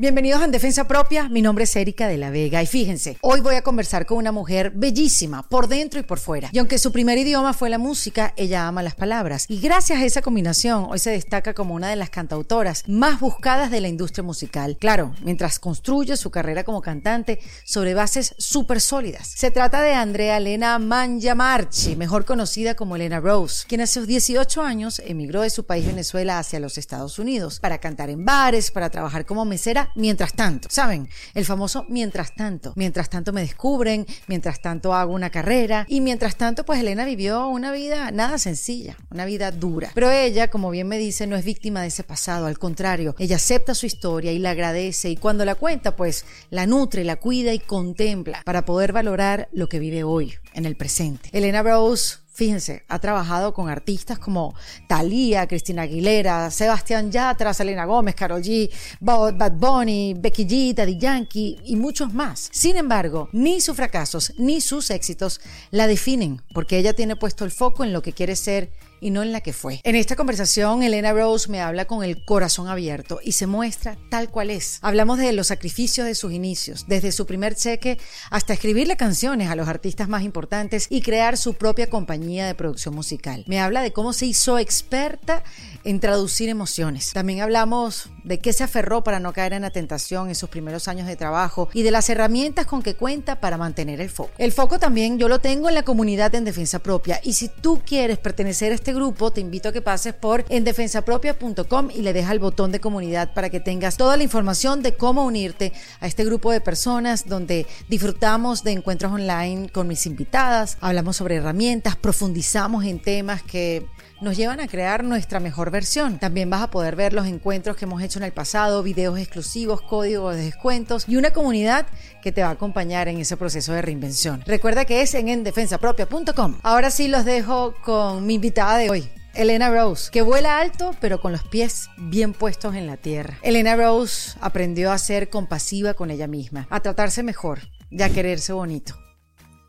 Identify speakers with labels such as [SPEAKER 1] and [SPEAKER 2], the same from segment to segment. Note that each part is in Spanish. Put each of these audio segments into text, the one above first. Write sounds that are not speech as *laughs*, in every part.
[SPEAKER 1] Bienvenidos a En Defensa Propia, mi nombre es Erika de la Vega y fíjense, hoy voy a conversar con una mujer bellísima, por dentro y por fuera. Y aunque su primer idioma fue la música, ella ama las palabras. Y gracias a esa combinación, hoy se destaca como una de las cantautoras más buscadas de la industria musical. Claro, mientras construye su carrera como cantante sobre bases súper sólidas. Se trata de Andrea Elena Manjamarchi, mejor conocida como Elena Rose, quien a sus 18 años emigró de su país Venezuela hacia los Estados Unidos para cantar en bares, para trabajar como mesera mientras tanto. ¿Saben? El famoso mientras tanto. Mientras tanto me descubren, mientras tanto hago una carrera y mientras tanto pues Elena vivió una vida nada sencilla, una vida dura. Pero ella, como bien me dice, no es víctima de ese pasado, al contrario, ella acepta su historia y la agradece y cuando la cuenta pues la nutre, la cuida y contempla para poder valorar lo que vive hoy, en el presente. Elena Rose Fíjense, ha trabajado con artistas como Thalía, Cristina Aguilera, Sebastián Yatra, Selena Gómez, Karol G, Bad Bunny, Becky G, Daddy Yankee y muchos más. Sin embargo, ni sus fracasos ni sus éxitos la definen, porque ella tiene puesto el foco en lo que quiere ser y no en la que fue. En esta conversación, Elena Rose me habla con el corazón abierto y se muestra tal cual es. Hablamos de los sacrificios de sus inicios, desde su primer cheque hasta escribirle canciones a los artistas más importantes y crear su propia compañía de producción musical. Me habla de cómo se hizo experta en traducir emociones. También hablamos de qué se aferró para no caer en la tentación en sus primeros años de trabajo y de las herramientas con que cuenta para mantener el foco. El foco también yo lo tengo en la comunidad en defensa propia y si tú quieres pertenecer a este grupo, te invito a que pases por endefensapropia.com y le dejas el botón de comunidad para que tengas toda la información de cómo unirte a este grupo de personas donde disfrutamos de encuentros online con mis invitadas, hablamos sobre herramientas, profundizamos en temas que nos llevan a crear nuestra mejor versión. También vas a poder ver los encuentros que hemos hecho en el pasado, videos exclusivos, códigos de descuentos y una comunidad que te va a acompañar en ese proceso de reinvención. Recuerda que es en endefensapropia.com. Ahora sí los dejo con mi invitada de hoy. Elena Rose, que vuela alto pero con los pies bien puestos en la tierra. Elena Rose aprendió a ser compasiva con ella misma, a tratarse mejor y a quererse bonito.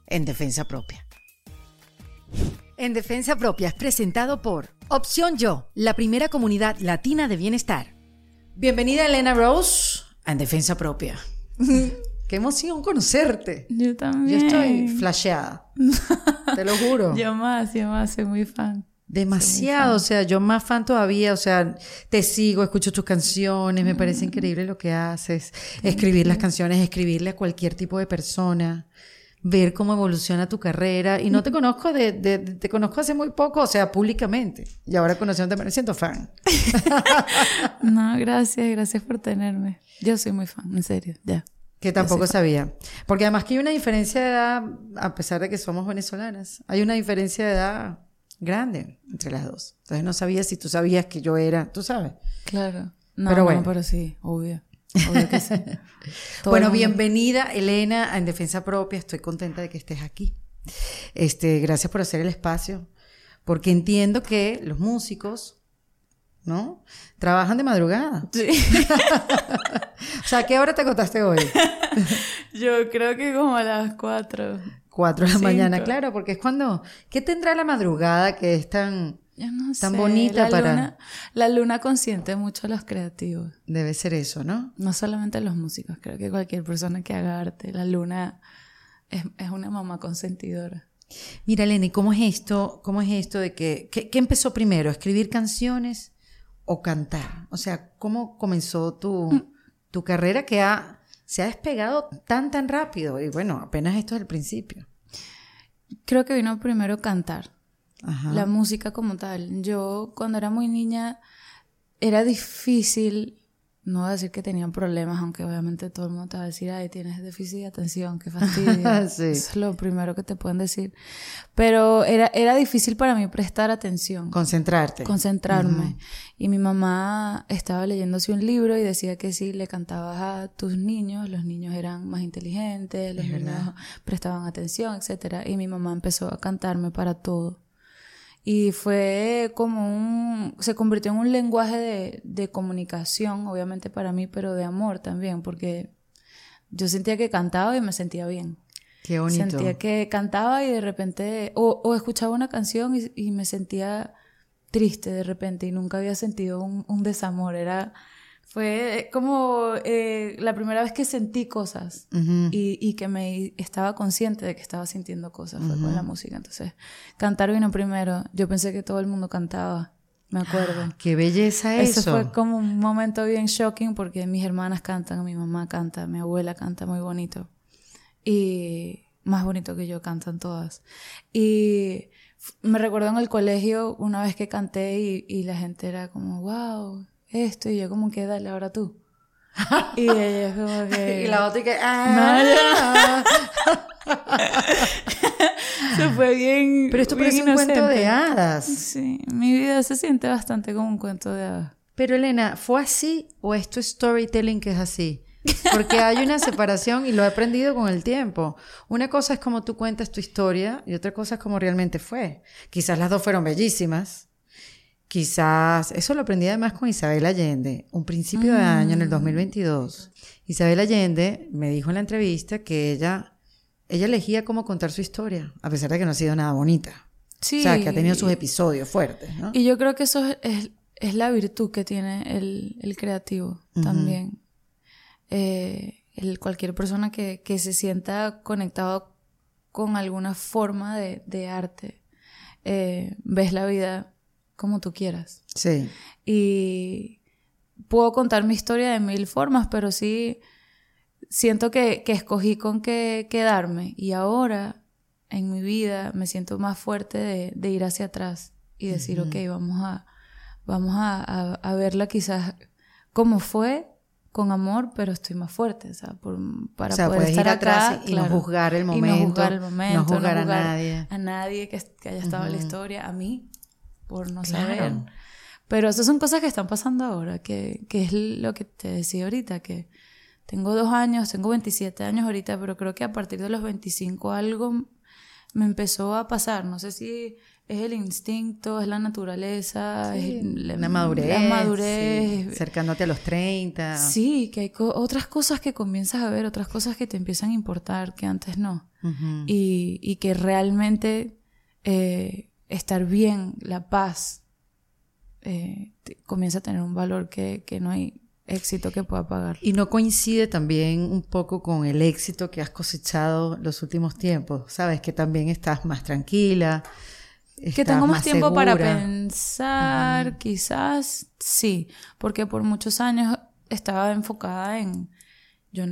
[SPEAKER 1] En defensa propia. En Defensa Propia es presentado por Opción Yo, la primera comunidad latina de bienestar. Bienvenida Elena Rose a En Defensa Propia. *laughs* Qué emoción conocerte.
[SPEAKER 2] Yo también.
[SPEAKER 1] Yo estoy flasheada. Te lo juro. *laughs*
[SPEAKER 2] Yo más, yo más, soy muy fan.
[SPEAKER 1] Demasiado, o sea, yo más fan todavía, o sea, te sigo, escucho tus canciones, me parece increíble lo que haces, escribir las canciones, escribirle a cualquier tipo de persona ver cómo evoluciona tu carrera. Y no te conozco de, te conozco hace muy poco, o sea, públicamente. Y ahora conociéndote me siento fan. *laughs*
[SPEAKER 2] no, gracias, gracias por tenerme. Yo soy muy fan, en serio, ya.
[SPEAKER 1] Que tampoco sabía. Porque además que hay una diferencia de edad, a pesar de que somos venezolanas, hay una diferencia de edad grande entre las dos. Entonces no sabía si tú sabías que yo era, tú sabes.
[SPEAKER 2] Claro. No, pero bueno. pero sí, obvio. *laughs*
[SPEAKER 1] bueno, bienvenida Elena En Defensa Propia. Estoy contenta de que estés aquí. Este, gracias por hacer el espacio, porque entiendo que los músicos, ¿no? Trabajan de madrugada. Sí. *laughs* o sea, ¿qué hora te acostaste hoy? *laughs*
[SPEAKER 2] Yo creo que como a las cuatro.
[SPEAKER 1] Cuatro de la mañana, claro, porque es cuando... ¿Qué tendrá la madrugada que es tan tan bonita
[SPEAKER 2] la
[SPEAKER 1] para...
[SPEAKER 2] Luna, la luna consiente mucho a los creativos.
[SPEAKER 1] Debe ser eso, ¿no?
[SPEAKER 2] No solamente a los músicos, creo que cualquier persona que haga arte, la luna es, una mamá consentidora.
[SPEAKER 1] Mira, Lenny, ¿cómo es esto? ¿Cómo es esto de que, qué empezó primero? ¿Escribir canciones o cantar? O sea, ¿cómo comenzó tu, mm. tu carrera que ha, se ha despegado tan, tan rápido? Y bueno, apenas esto es el principio.
[SPEAKER 2] Creo que vino primero cantar la música como tal. Yo cuando era muy niña era difícil, no voy a decir que tenían problemas, aunque obviamente todo el mundo te va a decir, ay, tienes déficit de atención, qué fastidio. *laughs* es lo primero que te pueden decir. Pero era, era difícil para mí prestar atención.
[SPEAKER 1] Concentrarte.
[SPEAKER 2] Concentrarme. Y mi mamá estaba leyéndose un libro y decía que si le cantabas a tus niños, los niños eran más inteligentes, los niños prestaban atención, etc. Y mi mamá empezó a cantarme para todo. Y fue como un, se convirtió en un lenguaje de, de comunicación, obviamente para mí, pero de amor también, porque yo sentía que cantaba y me sentía bien.
[SPEAKER 1] Qué bonito.
[SPEAKER 2] Sentía que cantaba y de repente, o, o escuchaba una canción y, y, me sentía triste de repente y nunca había sentido un, un desamor. Era Fue como eh, la primera vez que sentí cosas y, y, que me estaba consciente de que estaba sintiendo cosas, fue con la música. Entonces, cantar vino primero. Yo pensé que todo el mundo cantaba, me acuerdo.
[SPEAKER 1] Ah, ¡Qué belleza eso!
[SPEAKER 2] Eso fue como un momento bien shocking porque mis hermanas cantan, mi mamá canta, mi abuela canta muy bonito. Y más bonito que yo cantan todas. Y me recuerdo en el colegio una vez que canté y, y la gente era como, wow, esto, y yo como que dale, ahora tú. *laughs* y ella como que...
[SPEAKER 1] y la otra y que... ¡Ah! *laughs*
[SPEAKER 2] se fue bien
[SPEAKER 1] Pero esto parece un cuento de hadas.
[SPEAKER 2] Sí, mi vida se siente bastante como un cuento de hadas.
[SPEAKER 1] Pero Elena, ¿fue así o es tu storytelling que es así? Porque hay una *laughs* separación y lo he aprendido con el tiempo. Una cosa es como tú cuentas tu historia y otra cosa es como realmente fue. Quizás las dos fueron bellísimas, Quizás, eso lo aprendí además con Isabel Allende, un principio de año en el 2022. Mm. Isabel Allende me dijo en la entrevista que ella, ella elegía cómo contar su historia, a pesar de que no ha sido nada bonita. Sí. O sea, que ha tenido sus episodios fuertes, ¿no?
[SPEAKER 2] Y yo creo que eso es, es la virtud que tiene el, el creativo también. Eh, el, cualquier persona que, que, se sienta conectado con alguna forma de, de arte, eh, ves la vida como tú quieras.
[SPEAKER 1] Sí.
[SPEAKER 2] Y puedo contar mi historia de mil formas, pero sí siento que, escogí con qué quedarme. Y ahora, en mi vida, me siento más fuerte de, ir hacia atrás y decir, ok, vamos a, vamos a, verla quizás como fue, con amor, pero estoy más fuerte, o sea, para poder estar atrás
[SPEAKER 1] y, no juzgar el momento,
[SPEAKER 2] y no juzgar el momento,
[SPEAKER 1] no juzgar, a nadie,
[SPEAKER 2] a nadie que, haya estado en la historia, a mí, por no saber. Pero esas son cosas que están pasando ahora, que, que es lo que te decía ahorita, que tengo dos años, tengo 27 años ahorita, pero creo que a partir de los 25 algo me empezó a pasar. No sé si es el instinto, es la naturaleza, es
[SPEAKER 1] la madurez.
[SPEAKER 2] La madurez.
[SPEAKER 1] Cercándote a los 30.
[SPEAKER 2] Sí, que hay otras cosas que comienzas a ver, otras cosas que te empiezan a importar que antes no. y, y, que realmente eh, estar bien, la paz, eh, comienza a tener un valor que, no hay éxito que pueda pagar.
[SPEAKER 1] ¿Y no coincide también un poco con el éxito que has cosechado los últimos tiempos? ¿Sabes? Que también estás más tranquila.
[SPEAKER 2] que tengo más, tiempo para pensar, quizás sí, porque por muchos años estaba enfocada en yo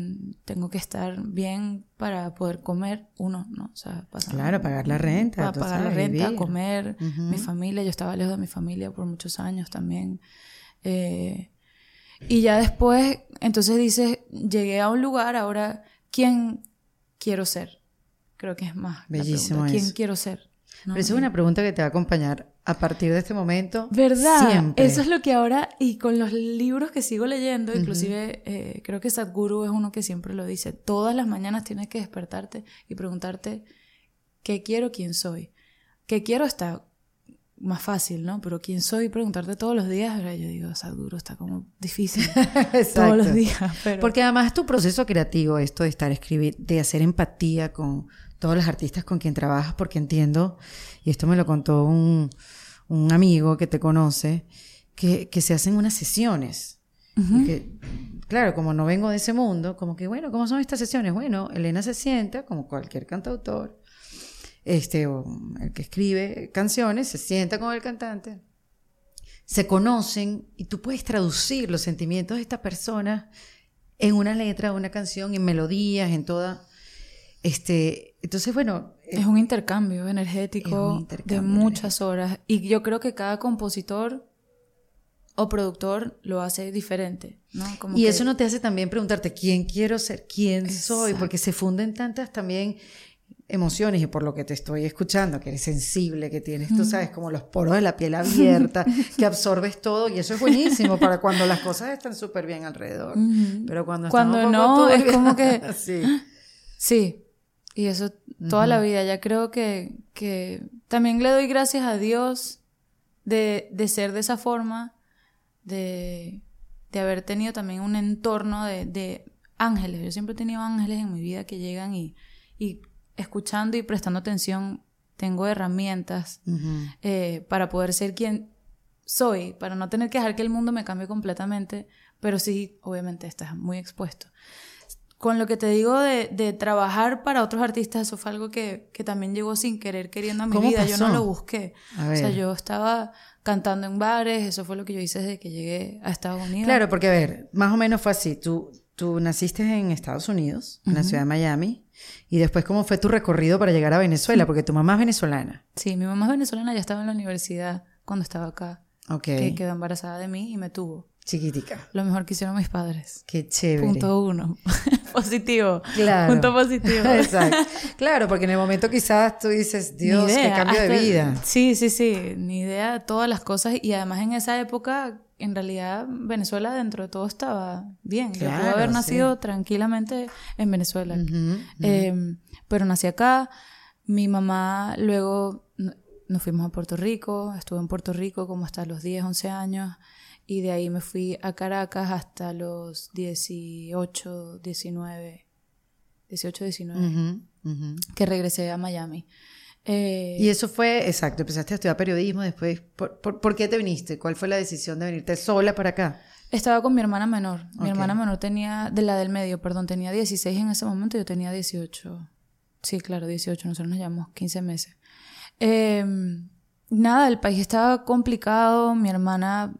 [SPEAKER 2] tengo que estar bien para poder comer, uno, ¿no? O sea,
[SPEAKER 1] Claro, pagar la renta.
[SPEAKER 2] Para pagar la renta, comer, mi familia, yo estaba lejos de mi familia por muchos años también. Eh, y ya después, entonces dices, llegué a un lugar, ahora, ¿quién quiero ser? Creo que es más.
[SPEAKER 1] Bellísimo.
[SPEAKER 2] ¿Quién quiero ser?
[SPEAKER 1] Pero esa es una pregunta que te va a acompañar a partir de este momento.
[SPEAKER 2] ¿Verdad?
[SPEAKER 1] Siempre.
[SPEAKER 2] Eso es lo que ahora, y con los libros que sigo leyendo, inclusive eh, creo que Sadhguru es uno que siempre lo dice, todas las mañanas tienes que despertarte y preguntarte, ¿qué quiero? ¿Quién soy? ¿Qué quiero? Está más fácil, ¿no? Pero ¿quién soy? Preguntarte todos los días, ahora yo digo, Sadhguru está como difícil *laughs* todos los días.
[SPEAKER 1] Porque además tu proceso creativo, esto de estar escribir, de hacer empatía con todos los artistas con quien trabajas, porque entiendo, y esto me lo contó un, un amigo que te conoce, que, que se hacen unas sesiones. que, claro, como no vengo de ese mundo, como que, bueno, ¿cómo son estas sesiones? Bueno, Elena se sienta, como cualquier cantautor, este, o el que escribe canciones, se sienta con el cantante, se conocen y tú puedes traducir los sentimientos de esta persona en una letra, una canción, en melodías, en toda este, entonces, bueno.
[SPEAKER 2] Es un intercambio energético de muchas horas. Y yo creo que cada compositor o productor lo hace diferente, ¿no?
[SPEAKER 1] y eso no te hace también preguntarte quién quiero ser, quién soy, porque se funden tantas también emociones y por lo que te estoy escuchando, que eres sensible, que tienes, tú sabes, como los poros de la piel abierta, que absorbes todo y eso es buenísimo para cuando las cosas están súper bien alrededor. Pero cuando,
[SPEAKER 2] cuando no, es como que... *laughs* sí. Sí, y eso toda la vida. Ya creo que, que, también le doy gracias a Dios de, de ser de esa forma, de, de, haber tenido también un entorno de, de, ángeles. Yo siempre he tenido ángeles en mi vida que llegan y, y escuchando y prestando atención, tengo herramientas eh, para poder ser quien soy, para no tener que dejar que el mundo me cambie completamente, pero sí, obviamente estás muy expuesto. Con lo que te digo de, de trabajar para otros artistas, eso fue algo que, que también llegó sin querer, queriendo a mi vida. Yo no lo busqué. O sea, yo estaba cantando en bares, eso fue lo que yo hice desde que llegué a Estados Unidos.
[SPEAKER 1] Claro, porque a ver, más o menos fue así. Tú, tú naciste en Estados Unidos, en la ciudad de Miami, y después cómo fue tu recorrido para llegar a Venezuela, porque tu mamá es venezolana.
[SPEAKER 2] Sí, mi mamá es venezolana, ya estaba en la universidad cuando estaba acá.
[SPEAKER 1] Ok.
[SPEAKER 2] Que quedó embarazada de mí y me tuvo.
[SPEAKER 1] Chiquitica.
[SPEAKER 2] Lo mejor que hicieron mis padres.
[SPEAKER 1] Qué chévere.
[SPEAKER 2] Punto uno. *laughs* positivo.
[SPEAKER 1] Claro.
[SPEAKER 2] Punto positivo. *laughs*
[SPEAKER 1] Exacto. *laughs* Claro, porque en el momento quizás tú dices, Dios, qué cambio de
[SPEAKER 2] hasta-
[SPEAKER 1] vida.
[SPEAKER 2] Sí, sí, sí. Ni idea de todas las cosas. Y además en esa época, en realidad, Venezuela dentro de todo estaba bien. Yo
[SPEAKER 1] Claro,
[SPEAKER 2] pude haber
[SPEAKER 1] sí.
[SPEAKER 2] nacido tranquilamente en Venezuela. Eh, pero nací acá. Mi mamá luego nos fuimos a Puerto Rico. Estuve en Puerto Rico como hasta los 10, 11 años. Y de ahí me fui a Caracas hasta los 18, 19. 18, 19.
[SPEAKER 1] Ujú, ujú.
[SPEAKER 2] Que regresé a Miami. Eh,
[SPEAKER 1] Y eso fue, exacto, empezaste a estudiar periodismo después. ¿Por, por, por qué te viniste? ¿Cuál fue la decisión de venirte sola para acá?
[SPEAKER 2] Estaba con mi hermana menor. Mi
[SPEAKER 1] Ok.
[SPEAKER 2] hermana menor tenía, de la del medio, perdón, tenía 16 en ese momento, yo tenía 18. Sí, claro, 18, nosotros nos llevamos 15 meses. Eh, nada, el país estaba complicado, mi hermana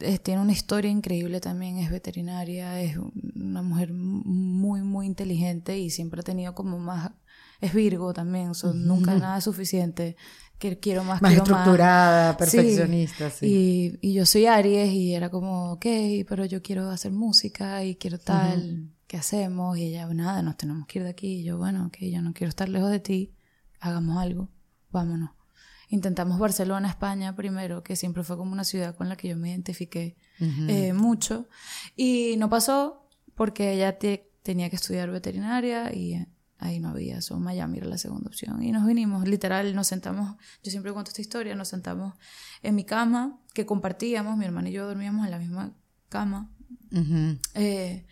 [SPEAKER 2] eh, tiene una historia increíble también, es veterinaria, es una mujer muy, muy inteligente y siempre ha tenido como más, es Virgo también, so, nunca nada es suficiente, que quiero más,
[SPEAKER 1] Más
[SPEAKER 2] quiero
[SPEAKER 1] estructurada,
[SPEAKER 2] Sí.
[SPEAKER 1] perfeccionista, sí.
[SPEAKER 2] Y, y yo soy Aries y era como, ok, pero yo quiero hacer música y quiero tal, ¿qué hacemos? Y ella, nada, nos tenemos que ir de aquí. Y yo, bueno, ok, yo no quiero estar lejos de ti, hagamos algo, vámonos. Intentamos Barcelona, España primero, que siempre fue como una ciudad con la que yo me identifiqué eh, mucho. Y no pasó porque ella te- tenía que estudiar veterinaria y ahí no había. So, Miami era la segunda opción. Y nos vinimos, literal, nos sentamos, yo siempre cuento esta historia, nos sentamos en mi cama que compartíamos, mi hermana y yo dormíamos en la misma cama. Eh,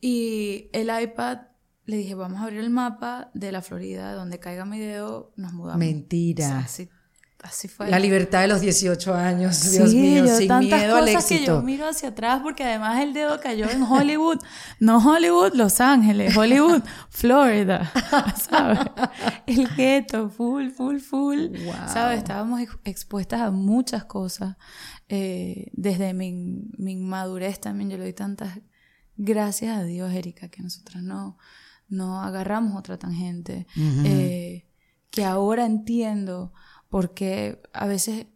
[SPEAKER 2] y el iPad, le dije, vamos a abrir el mapa de la Florida, donde caiga mi dedo, nos mudamos.
[SPEAKER 1] Mentira.
[SPEAKER 2] O sea, así fue.
[SPEAKER 1] La libertad de los 18 años,
[SPEAKER 2] Sí,
[SPEAKER 1] Dios mío,
[SPEAKER 2] yo
[SPEAKER 1] sin
[SPEAKER 2] tantas
[SPEAKER 1] miedo al
[SPEAKER 2] cosas que yo
[SPEAKER 1] éxito.
[SPEAKER 2] miro hacia atrás porque además el dedo cayó en Hollywood, no Hollywood, Los Ángeles, Hollywood, *laughs* Florida, ¿sabes? El gueto, full, full, full,
[SPEAKER 1] Wow.
[SPEAKER 2] ¿sabes? Estábamos ex- expuestas a muchas cosas. Eh, desde mi, mi inmadurez también yo le doy tantas gracias a Dios, Erika, que nosotras no, no agarramos otra tangente. Eh, que ahora entiendo por qué a veces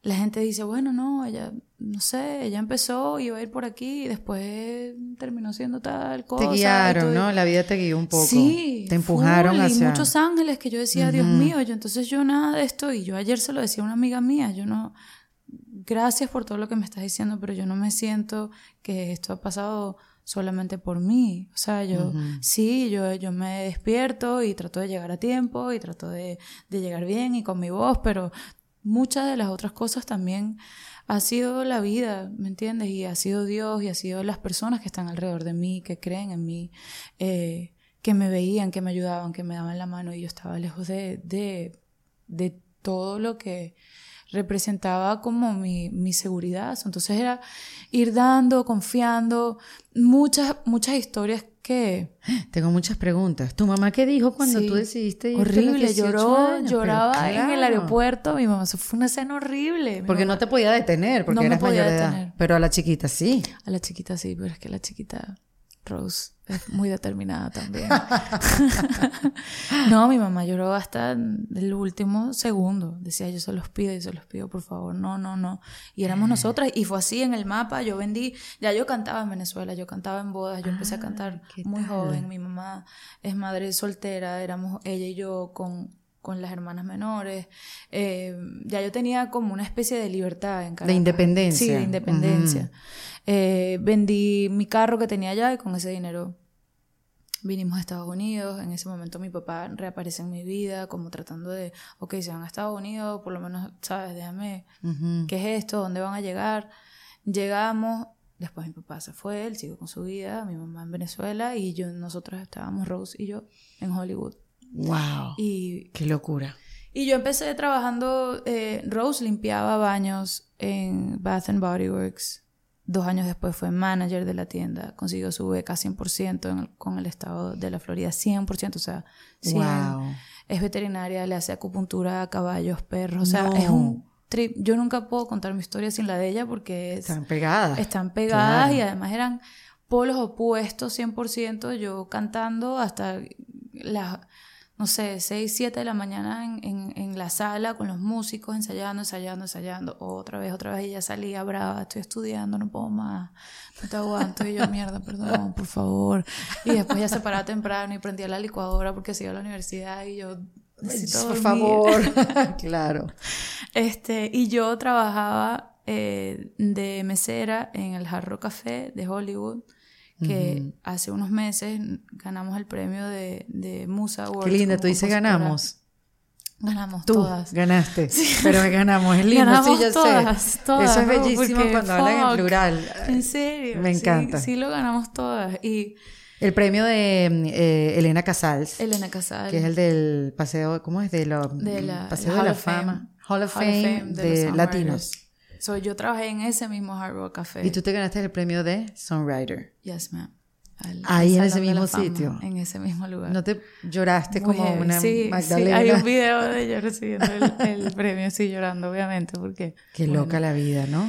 [SPEAKER 2] la gente dice, bueno, no, ella, no sé, ella empezó, iba a ir por aquí y después terminó siendo tal cosa.
[SPEAKER 1] Te guiaron, ¿no? La vida te guió un poco.
[SPEAKER 2] Sí,
[SPEAKER 1] Te empujaron
[SPEAKER 2] full,
[SPEAKER 1] hacia...
[SPEAKER 2] Y muchos ángeles que yo decía, Dios mío, yo entonces yo nada de esto. Y yo ayer se lo decía a una amiga mía, yo no, gracias por todo lo que me estás diciendo, pero yo no me siento que esto ha pasado solamente por mí. O sea, yo sí, yo, yo me despierto y trato de llegar a tiempo y trato de, de llegar bien y con mi voz, pero muchas de las otras cosas también ha sido la vida, ¿me entiendes? Y ha sido Dios y ha sido las personas que están alrededor de mí, que creen en mí, eh, que me veían, que me ayudaban, que me daban la mano y yo estaba lejos de, de, de todo lo que representaba como mi, mi seguridad. Entonces era ir dando, confiando, muchas, muchas historias que... *gasps*
[SPEAKER 1] Tengo muchas preguntas. ¿Tu mamá qué dijo cuando
[SPEAKER 2] Sí.
[SPEAKER 1] tú decidiste los
[SPEAKER 2] Horrible,
[SPEAKER 1] 18
[SPEAKER 2] lloró,
[SPEAKER 1] años?
[SPEAKER 2] Lloraba en el aeropuerto, mi mamá, eso fue una escena horrible. mi
[SPEAKER 1] Porque
[SPEAKER 2] mamá-
[SPEAKER 1] no te podía detener, porque
[SPEAKER 2] No me
[SPEAKER 1] eras
[SPEAKER 2] podía
[SPEAKER 1] mayor de edad. Pero a la chiquita sí.
[SPEAKER 2] A la chiquita sí, pero es que la chiquita Rose es muy determinada también. *laughs* no, mi mamá lloró hasta el último segundo. Decía, yo se los pido, yo se los pido, por favor. No, no, no. Y éramos nosotras. Y fue así en el mapa. Yo vendí, ya yo cantaba en Venezuela, yo cantaba en bodas, yo empecé a cantar
[SPEAKER 1] Ah, ¿qué
[SPEAKER 2] muy
[SPEAKER 1] tal?
[SPEAKER 2] joven. Mi mamá es madre soltera, éramos ella y yo con con las hermanas menores. Eh, ya yo tenía como una especie de libertad en Caracas.
[SPEAKER 1] independencia.
[SPEAKER 2] Sí, de independencia. Eh, vendí mi carro que tenía allá y con ese dinero vinimos a Estados Unidos. En ese momento mi papá reaparece en mi vida, como tratando de, ok, se van a Estados Unidos, por lo menos, ¿sabes? Déjame,
[SPEAKER 1] Ujú.
[SPEAKER 2] ¿qué es esto? ¿Dónde van a llegar? Llegamos, después mi papá se fue, él siguió con su vida, mi mamá en Venezuela y yo, nosotros estábamos, Rose y yo, en Hollywood.
[SPEAKER 1] Wow.
[SPEAKER 2] Y
[SPEAKER 1] Qué locura.
[SPEAKER 2] y yo empecé trabajando, eh, Rose limpiaba baños en Bath and Body Works Dos años después fue manager de la tienda, consiguió su beca 100% con el estado de la Florida, 100%, o sea, 100. Es veterinaria, le hace acupuntura a caballos, perros, o sea, es un trip. Yo nunca puedo contar mi historia sin la de ella porque
[SPEAKER 1] están pegadas.
[SPEAKER 2] Están pegadas y además eran polos opuestos 100%, yo cantando hasta las no sé, 6, 7 de la mañana en, en, la sala con los músicos ensayando, ensayando, ensayando. Otra vez, otra vez, y ya salía brava, estoy estudiando, no puedo más, no te aguanto. Y yo, mierda, perdón, por favor. Y después ya se paraba temprano y prendía la licuadora porque se iba a la universidad y yo... Necesito
[SPEAKER 1] por favor, *laughs* claro.
[SPEAKER 2] Este, y yo trabajaba eh, de mesera en el Jarro Café de Hollywood que hace unos meses ganamos el premio de, de Musa Awards.
[SPEAKER 1] Qué linda, tú dices ganamos.
[SPEAKER 2] Ganamos
[SPEAKER 1] Tú
[SPEAKER 2] todas.
[SPEAKER 1] Ganaste, *laughs* pero ganamos, es lindo,
[SPEAKER 2] ganamos
[SPEAKER 1] sí, yo
[SPEAKER 2] todas,
[SPEAKER 1] sé.
[SPEAKER 2] Todas,
[SPEAKER 1] Eso es bellísimo cuando hablan en plural.
[SPEAKER 2] En serio.
[SPEAKER 1] Me encanta.
[SPEAKER 2] Sí, lo ganamos todas. Y
[SPEAKER 1] el premio de eh, Elena Casals.
[SPEAKER 2] Elena Casals.
[SPEAKER 1] Que es el del paseo, ¿cómo es? De, lo,
[SPEAKER 2] de la,
[SPEAKER 1] paseo de la fama. Hall of Fame, de, latinos.
[SPEAKER 2] So, yo trabajé en ese mismo Hard Rock Café.
[SPEAKER 1] Y tú te ganaste el premio de Songwriter.
[SPEAKER 2] Yes, ma'am.
[SPEAKER 1] Ahí en ese mismo sitio.
[SPEAKER 2] En ese mismo lugar.
[SPEAKER 1] ¿No te lloraste como una
[SPEAKER 2] sí,
[SPEAKER 1] Magdalena?
[SPEAKER 2] Sí, hay un video de yo recibiendo el, *laughs* premio, sí, llorando, obviamente, porque...
[SPEAKER 1] Qué loca la vida, ¿no?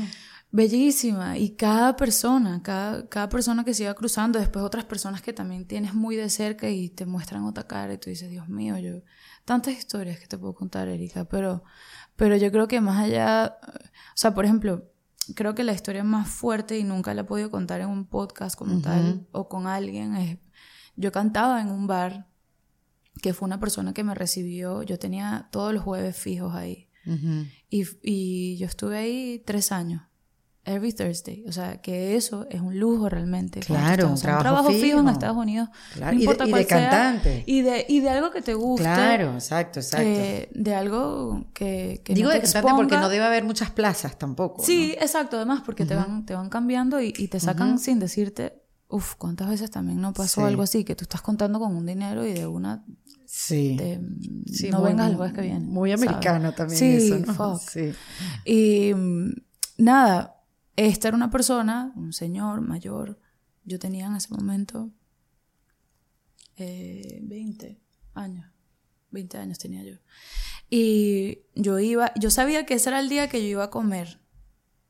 [SPEAKER 2] Bellísima. Y cada persona, cada, cada persona que se iba cruzando, después otras personas que también tienes muy de cerca y te muestran otra cara y tú dices, Dios mío, yo... Tantas historias que te puedo contar, Erika, pero, pero yo creo que más allá... O sea, por ejemplo, creo que la historia más fuerte y nunca la he podido contar en un podcast como tal o con alguien es, yo cantaba en un bar que fue una persona que me recibió, yo tenía todos los jueves fijos ahí. Y, y, yo estuve ahí tres años. Every Thursday. O sea, que eso es un lujo realmente.
[SPEAKER 1] Claro, un,
[SPEAKER 2] trabajo, fijo. en Estados Unidos.
[SPEAKER 1] Claro. y de, cantante.
[SPEAKER 2] y, de, y de algo que te guste.
[SPEAKER 1] Claro, exacto, exacto.
[SPEAKER 2] de algo que, que
[SPEAKER 1] Digo
[SPEAKER 2] no
[SPEAKER 1] de cantante porque no debe haber muchas plazas tampoco.
[SPEAKER 2] Sí, exacto. Además, porque te, van, te van cambiando y, te sacan sin decirte, uff, ¿cuántas veces también no pasó algo así? Que tú estás contando con un dinero y de una
[SPEAKER 1] Sí.
[SPEAKER 2] sí no vengas el jueves que viene.
[SPEAKER 1] Muy americano también
[SPEAKER 2] sí,
[SPEAKER 1] eso, ¿no?
[SPEAKER 2] Sí. Y mm, nada, esta era una persona, un señor mayor, yo tenía en ese momento 20 eh, años, 20 años tenía yo. Y yo iba, yo sabía que ese era el día que yo iba a comer.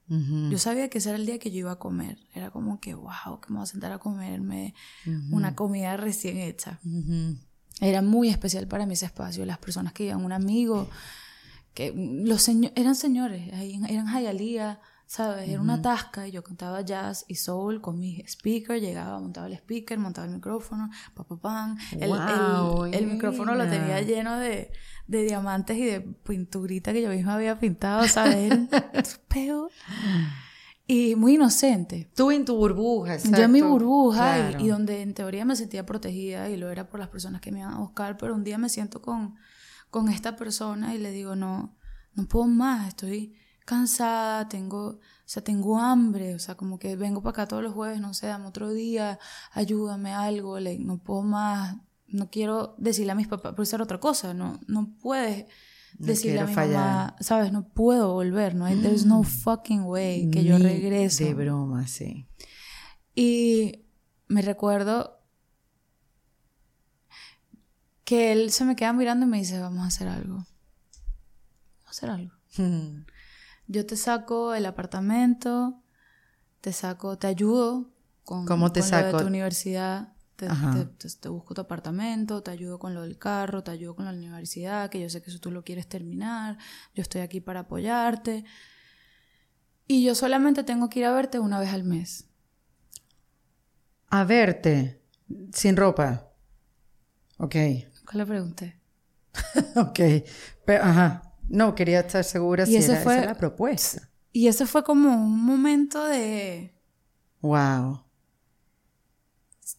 [SPEAKER 2] Yo sabía que ese era el día que yo iba a comer. Era como que, wow, que me voy a sentar a comerme una comida recién hecha. Era muy especial para mí ese espacio. Las personas que iban, un amigo, que los señores, eran señores, eran Jayalía, ¿sabes? Era una tasca y yo cantaba jazz y soul con mi speaker, llegaba, montaba el speaker, montaba el micrófono, pa, pa, pam. El, el, micrófono lo tenía lleno de, de, diamantes y de pinturita que yo misma había pintado, ¿sabes? *laughs* Peo. Y muy inocente.
[SPEAKER 1] Tú en tu burbuja, exacto.
[SPEAKER 2] Yo en mi burbuja y, y, donde en teoría me sentía protegida y lo era por las personas que me iban a buscar, pero un día me siento con, con esta persona y le digo, no, no puedo más, estoy cansada, tengo, o sea, tengo hambre, o sea, como que vengo para acá todos los jueves, no sé, dame otro día, ayúdame algo, no puedo más, no quiero decirle a mis papás, por ser otra cosa, no, no puedes decirle a mi mamá, sabes, no puedo volver, no hay, there's no mm. fucking way que yo regrese.
[SPEAKER 1] De broma, sí.
[SPEAKER 2] Y me recuerdo que él se me queda mirando y me dice, vamos a hacer algo. Vamos a hacer algo. *laughs* yo te saco el apartamento, te saco, te ayudo con,
[SPEAKER 1] ¿Cómo te saco?
[SPEAKER 2] Lo de tu universidad. Te, te, busco tu apartamento, te ayudo con lo del carro, te ayudo con la universidad, que yo sé que eso tú lo quieres terminar, yo estoy aquí para apoyarte. Y yo solamente tengo que ir a verte una vez al mes.
[SPEAKER 1] A verte, sin ropa. Ok.
[SPEAKER 2] ¿Qué le pregunté? *laughs*
[SPEAKER 1] ok. Pero, ajá. No, quería estar segura si era fue, esa la propuesta.
[SPEAKER 2] Y ese fue como un momento de...
[SPEAKER 1] Wow.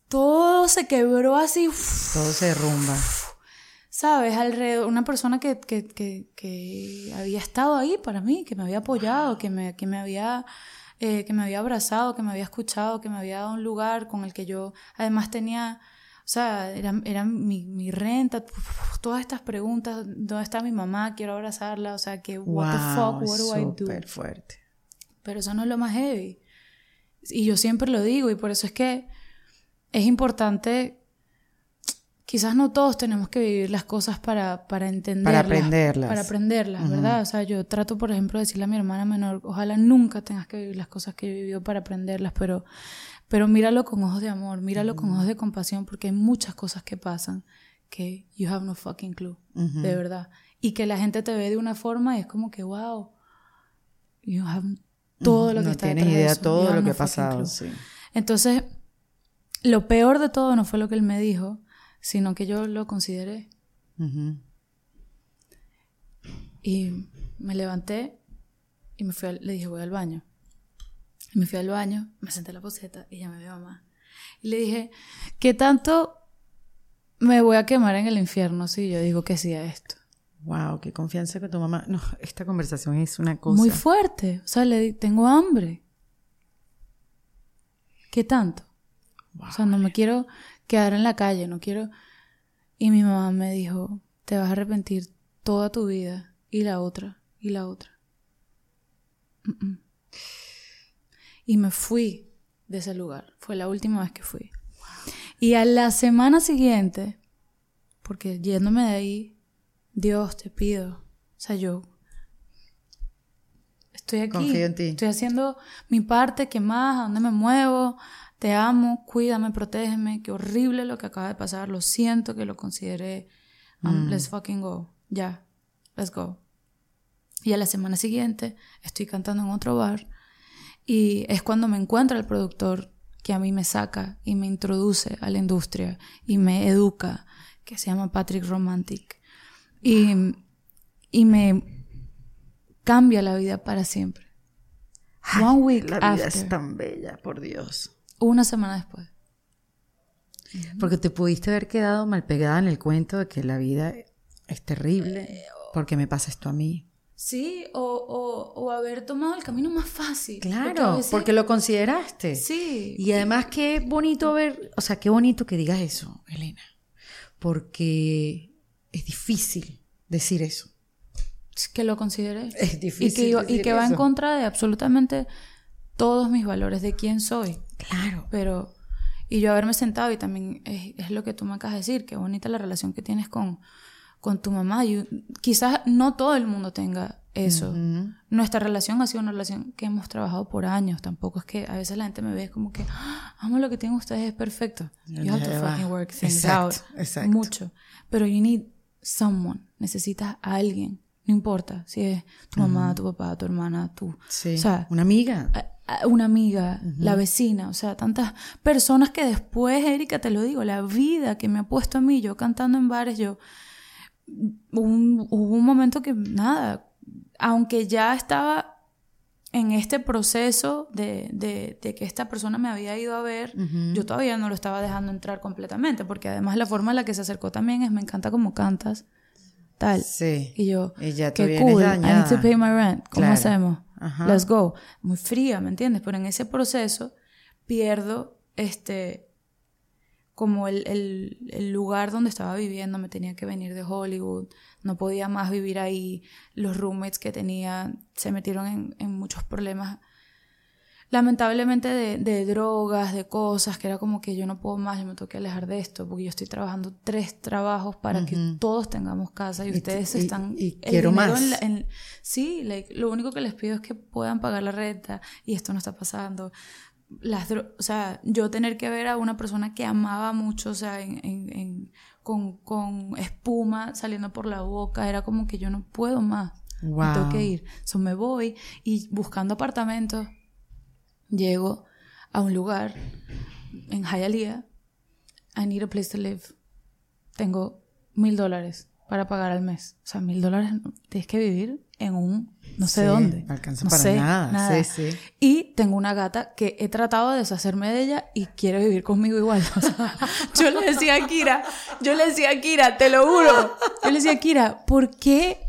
[SPEAKER 2] Todo se quebró así.
[SPEAKER 1] Todo se derrumba.
[SPEAKER 2] ¿Sabes? Alrededor, una persona que, que, que, que, había estado ahí para mí, que me había apoyado, que me, que me había... Eh, que me había abrazado, que me había escuchado, que me había dado un lugar con el que yo además tenía o sea, era, era mi, mi, renta, todas estas preguntas, ¿dónde está mi mamá? Quiero abrazarla, o sea, que, what the fuck, what do I do?
[SPEAKER 1] fuerte.
[SPEAKER 2] Pero eso no es lo más heavy. Y yo siempre lo digo y por eso es que es importante, quizás no todos tenemos que vivir las cosas para, para entenderlas.
[SPEAKER 1] Para aprenderlas.
[SPEAKER 2] Para aprenderlas, ¿verdad? O sea, yo trato, por ejemplo, de decirle a mi hermana menor, ojalá nunca tengas que vivir las cosas que he vivido para aprenderlas, pero, pero míralo con ojos de amor, míralo con ojos de compasión, porque hay muchas cosas que pasan que you have no fucking clue, de verdad. Y que la gente te ve de una forma y es como que, wow, you have todo lo que
[SPEAKER 1] no
[SPEAKER 2] está
[SPEAKER 1] tienes
[SPEAKER 2] de
[SPEAKER 1] idea
[SPEAKER 2] eso.
[SPEAKER 1] todo
[SPEAKER 2] You
[SPEAKER 1] lo que
[SPEAKER 2] no
[SPEAKER 1] ha pasado. Sí.
[SPEAKER 2] Entonces, lo peor de todo no fue lo que él me dijo, sino que yo lo consideré. Y me levanté y me fui al- le dije, voy al baño. Me fui al baño, me senté en la poseta y llamé a mi mamá. Y le dije, ¿qué tanto me voy a quemar en el infierno si yo digo que sí a esto?
[SPEAKER 1] Wow, qué confianza con tu mamá. No, esta conversación es una cosa.
[SPEAKER 2] Muy fuerte. O sea, le di, tengo hambre. ¿Qué tanto? O sea, no me quiero quedar en la calle, no quiero... Y mi mamá me dijo, te vas a arrepentir toda tu vida y la otra y la otra. Mm, mm. Y me fui de ese lugar. Fue la última vez que fui. Y a la semana siguiente, porque yéndome de ahí, Dios, te pido. O sea, yo estoy aquí.
[SPEAKER 1] Confío en ti.
[SPEAKER 2] Estoy haciendo mi parte, ¿qué más? ¿A dónde me muevo? Te amo, cuídame, protégeme. Qué horrible lo que acaba de pasar. Lo siento que lo consideré. Um,
[SPEAKER 1] Mm.
[SPEAKER 2] Let's fucking go. Ya. Let's go. Y a la semana siguiente estoy cantando en otro bar. Y es cuando me encuentra el productor que a mí me saca y me introduce a la industria y me educa, que se llama Patrick Romantic. Y, y me cambia la vida para siempre. One week
[SPEAKER 1] La vida
[SPEAKER 2] after,
[SPEAKER 1] es tan bella, por Dios.
[SPEAKER 2] una semana después.
[SPEAKER 1] Porque te pudiste haber quedado mal pegada en el cuento de que la vida es terrible.
[SPEAKER 2] Eh,
[SPEAKER 1] Porque me pasa esto a mí.
[SPEAKER 2] Sí, o, o, o haber tomado el camino más fácil. Porque
[SPEAKER 1] Claro,
[SPEAKER 2] veces-
[SPEAKER 1] porque lo consideraste.
[SPEAKER 2] Sí.
[SPEAKER 1] Y además qué bonito ver, o sea, qué bonito que digas eso, Elena. Porque es difícil decir eso.
[SPEAKER 2] que lo consideré.
[SPEAKER 1] Es
[SPEAKER 2] y
[SPEAKER 1] difícil
[SPEAKER 2] que, yo- y que va en contra de absolutamente todos mis valores de quién soy.
[SPEAKER 1] Claro.
[SPEAKER 2] Pero, y yo haberme sentado, y también es, es lo que tú me acabas de decir, qué bonita la relación que tienes con, con tu mamá. Y quizás no todo el mundo tenga eso. Nuestra relación ha sido una relación que hemos trabajado por años. Tampoco es que a veces la gente me ve como que, "Ah, amo lo que tienen ustedes, es perfecto. You have to fucking work things
[SPEAKER 1] Exacto,
[SPEAKER 2] out.
[SPEAKER 1] exacto.
[SPEAKER 2] Mucho. Pero you need someone. Necesitas a alguien. No importa si es tu mamá, tu papá, tu hermana, tú.
[SPEAKER 1] Sí.
[SPEAKER 2] O sea,
[SPEAKER 1] Una amiga.
[SPEAKER 2] a- a una amiga, la vecina, o sea, tantas personas que después, Erika, te lo digo, la vida que me ha puesto a mí, yo cantando en bares, yo, un- hubo un momento que nada, aunque ya estaba en este proceso de, de- de que esta persona me había ido a ver, yo todavía no lo estaba dejando entrar completamente, porque además la forma en la que se acercó también es, me encanta cómo cantas, tal.
[SPEAKER 1] Sí.
[SPEAKER 2] Y yo,
[SPEAKER 1] Y ya
[SPEAKER 2] qué cool, I need to pay my rent. ¿Cómo
[SPEAKER 1] Claro.
[SPEAKER 2] hacemos?
[SPEAKER 1] Ajá.
[SPEAKER 2] Let's go. Muy fría, ¿me entiendes? Pero en ese proceso pierdo este como el, el- el lugar donde estaba viviendo, me tenía que venir de Hollywood, no podía más vivir ahí, los roommates que tenía se metieron en, en muchos problemas, lamentablemente de, de drogas, de cosas, que era como que yo no puedo más, yo me tengo que alejar de esto, porque yo estoy trabajando tres trabajos para que todos tengamos casa y,
[SPEAKER 1] Y te-
[SPEAKER 2] ustedes
[SPEAKER 1] y-
[SPEAKER 2] están...
[SPEAKER 1] y
[SPEAKER 2] el
[SPEAKER 1] quiero más.
[SPEAKER 2] en la- en- sí, like, lo único que les pido es que puedan pagar la renta y esto no está pasando. Las dro- o sea, yo tener que ver a una persona que amaba mucho, o sea, en, en- en- con, con espuma saliendo por la boca, era como que yo no puedo más. Me tengo
[SPEAKER 1] Wow.
[SPEAKER 2] que ir. So me voy y buscando apartamentos, llego a un lugar en Hialeah. I need a place to live. Tengo mil dólares para pagar al mes. O sea, mil dólares tienes que vivir en un no sé
[SPEAKER 1] Sí,
[SPEAKER 2] dónde.
[SPEAKER 1] no alcanza
[SPEAKER 2] No
[SPEAKER 1] para
[SPEAKER 2] sé,
[SPEAKER 1] nada. Sí, sí.
[SPEAKER 2] Y tengo una gata que he tratado de deshacerme de ella y quiere vivir conmigo igual. *laughs* O sea, yo le decía a Kira, yo le decía a Kira, te lo juro. Yo le decía a Kira, ¿por qué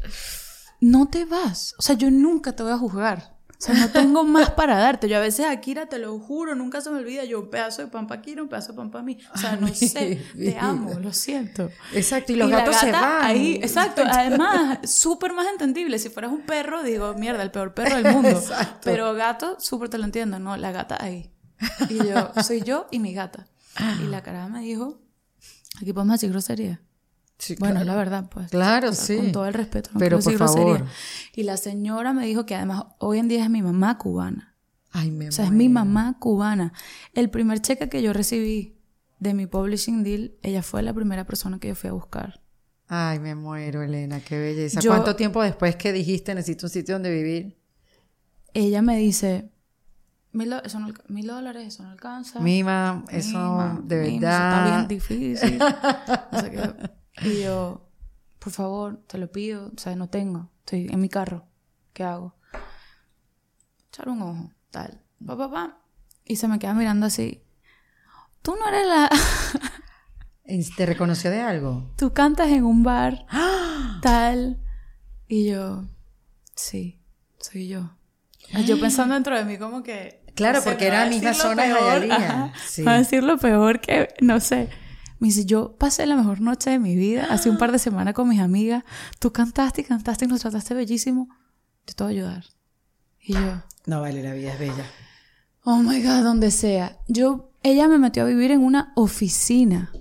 [SPEAKER 2] no te vas? O sea, yo nunca te voy a juzgar. O sea, no tengo más *laughs* para darte. Yo a veces a Kira, te lo juro, nunca se me olvida. Yo un pedazo de pan para Kira, un pedazo de pan para mí. O sea, no sé, te amo, lo siento.
[SPEAKER 1] Exacto, y los
[SPEAKER 2] la
[SPEAKER 1] gatos se
[SPEAKER 2] gata
[SPEAKER 1] van.
[SPEAKER 2] Ahí, exacto. Además, súper más entendible. Si fueras un perro, digo, mierda, el peor perro del mundo. *laughs*
[SPEAKER 1] Exacto.
[SPEAKER 2] Pero gato, súper te lo entiendo, ¿no? La gata ahí. Y yo, soy yo y mi gata. Y la cara me dijo, aquí podemos decir grosería.
[SPEAKER 1] Sí,
[SPEAKER 2] Bueno,
[SPEAKER 1] claro.
[SPEAKER 2] la verdad, pues.
[SPEAKER 1] Claro,
[SPEAKER 2] O sea,
[SPEAKER 1] sí.
[SPEAKER 2] Con todo el respeto. No
[SPEAKER 1] Pero,
[SPEAKER 2] decir
[SPEAKER 1] por favor.
[SPEAKER 2] grosería. Y la señora me dijo que además hoy en día es mi mamá cubana.
[SPEAKER 1] Ay, me
[SPEAKER 2] O sea, es mi mamá cubana. El primer cheque que yo recibí de mi publishing deal, ella fue la primera persona que yo fui a buscar.
[SPEAKER 1] Ay, me muero, Elena, qué belleza.
[SPEAKER 2] Yo-
[SPEAKER 1] ¿Cuánto tiempo después que dijiste necesito un sitio donde vivir?
[SPEAKER 2] Ella me dice, mil, eso no mil dólares, eso no alcanza.
[SPEAKER 1] Mima, eso
[SPEAKER 2] Mima,
[SPEAKER 1] de
[SPEAKER 2] mima, eso
[SPEAKER 1] verdad.
[SPEAKER 2] Está bien difícil. No sé qué. Y yo, por favor, te lo pido. O sea, no tengo. Estoy en mi carro. ¿Qué hago? Echar un ojo, tal. Pa, pa, pa. Y se me queda mirando así. Tú no eres la... *laughs*
[SPEAKER 1] ¿Te reconoció de algo?
[SPEAKER 2] Tú cantas en un bar, tal. Y yo, sí, soy yo. *gasps* Yo pensando dentro de mí como que...
[SPEAKER 1] Claro,
[SPEAKER 2] no sé,
[SPEAKER 1] porque era la misma zona de
[SPEAKER 2] peor,
[SPEAKER 1] Sí.
[SPEAKER 2] Me va a decir lo peor que, no sé. Me dice, yo pasé la mejor noche de mi vida hace un par de semanas con mis amigas. Tú cantaste y cantaste y nos trataste bellísimo. Yo te voy a ayudar. Y yo,
[SPEAKER 1] No vale, la vida es bella.
[SPEAKER 2] oh my God, donde sea. Yo, ella me metió a vivir en una oficina.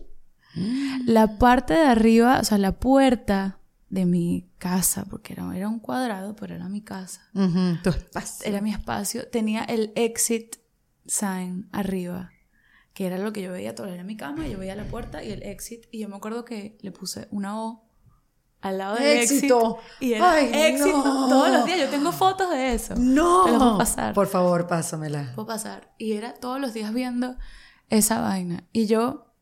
[SPEAKER 2] La parte de arriba, o sea, la puerta de mi casa, porque era, era un cuadrado, pero era mi casa.
[SPEAKER 1] Ujú, Tu espacio.
[SPEAKER 2] Era mi espacio. Tenía el exit sign arriba, que era lo que yo veía todo. Era mi cama, y yo veía la puerta y el exit. Y yo me acuerdo que le puse una O al lado del
[SPEAKER 1] Éxito.
[SPEAKER 2] exit. Y era
[SPEAKER 1] Ay,
[SPEAKER 2] éxito
[SPEAKER 1] no.
[SPEAKER 2] todos los días. Yo tengo fotos de eso.
[SPEAKER 1] No.
[SPEAKER 2] Te las puedo pasar.
[SPEAKER 1] Por favor, pásamela.
[SPEAKER 2] Puedo pasar. Y era todos los días viendo esa vaina. Y yo,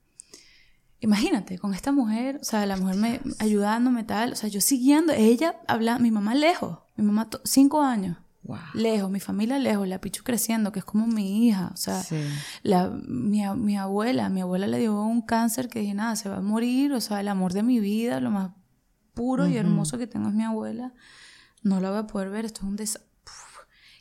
[SPEAKER 2] imagínate, con esta mujer, o sea, la mujer me ayudándome tal, o sea, yo siguiendo, ella habla, mi mamá lejos, mi mamá cinco años.
[SPEAKER 1] Wow.
[SPEAKER 2] Lejos, mi familia lejos, la Pichu creciendo, que es como mi hija, o sea,
[SPEAKER 1] Sí.
[SPEAKER 2] la, mi, mi abuela, mi abuela le dio un cáncer que dije, nada, se va a morir, o sea, el amor de mi vida, lo más puro y hermoso que tengo es mi abuela, no la voy a poder ver, esto es un des...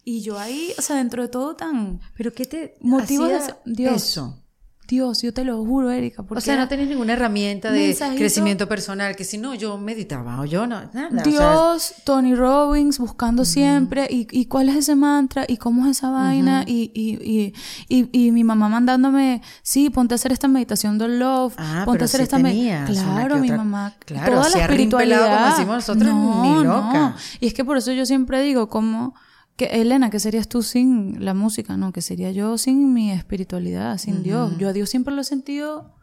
[SPEAKER 2] Y yo ahí, o sea, dentro de todo tan...
[SPEAKER 1] ¿Pero qué te
[SPEAKER 2] Motivos de Dios.
[SPEAKER 1] eso?
[SPEAKER 2] Dios, yo te lo juro, Erika, porque
[SPEAKER 1] O sea, no tenés ninguna herramienta de
[SPEAKER 2] Mensajito.
[SPEAKER 1] crecimiento personal, que si no, yo meditaba o yo no, nada. o sea,
[SPEAKER 2] Dios, Tony Robbins, buscando siempre, y, y cuál es ese mantra, y cómo es esa vaina, y, y, y, y, y mi mamá mandándome, sí, ponte a hacer esta meditación del love,
[SPEAKER 1] Ah,
[SPEAKER 2] ponte
[SPEAKER 1] pero
[SPEAKER 2] a hacer
[SPEAKER 1] sí
[SPEAKER 2] esta me-
[SPEAKER 1] tenías una
[SPEAKER 2] Claro, mi
[SPEAKER 1] otra-
[SPEAKER 2] mamá,
[SPEAKER 1] Claro,
[SPEAKER 2] toda
[SPEAKER 1] si
[SPEAKER 2] la
[SPEAKER 1] arrimpelado, como
[SPEAKER 2] espiritualidad.
[SPEAKER 1] decimos nosotros, ni loca.
[SPEAKER 2] Y es que por eso yo siempre digo, como, que Elena, ¿qué serías tú sin la música? No, ¿qué sería yo sin mi espiritualidad, sin Dios? Yo a Dios siempre lo he sentido,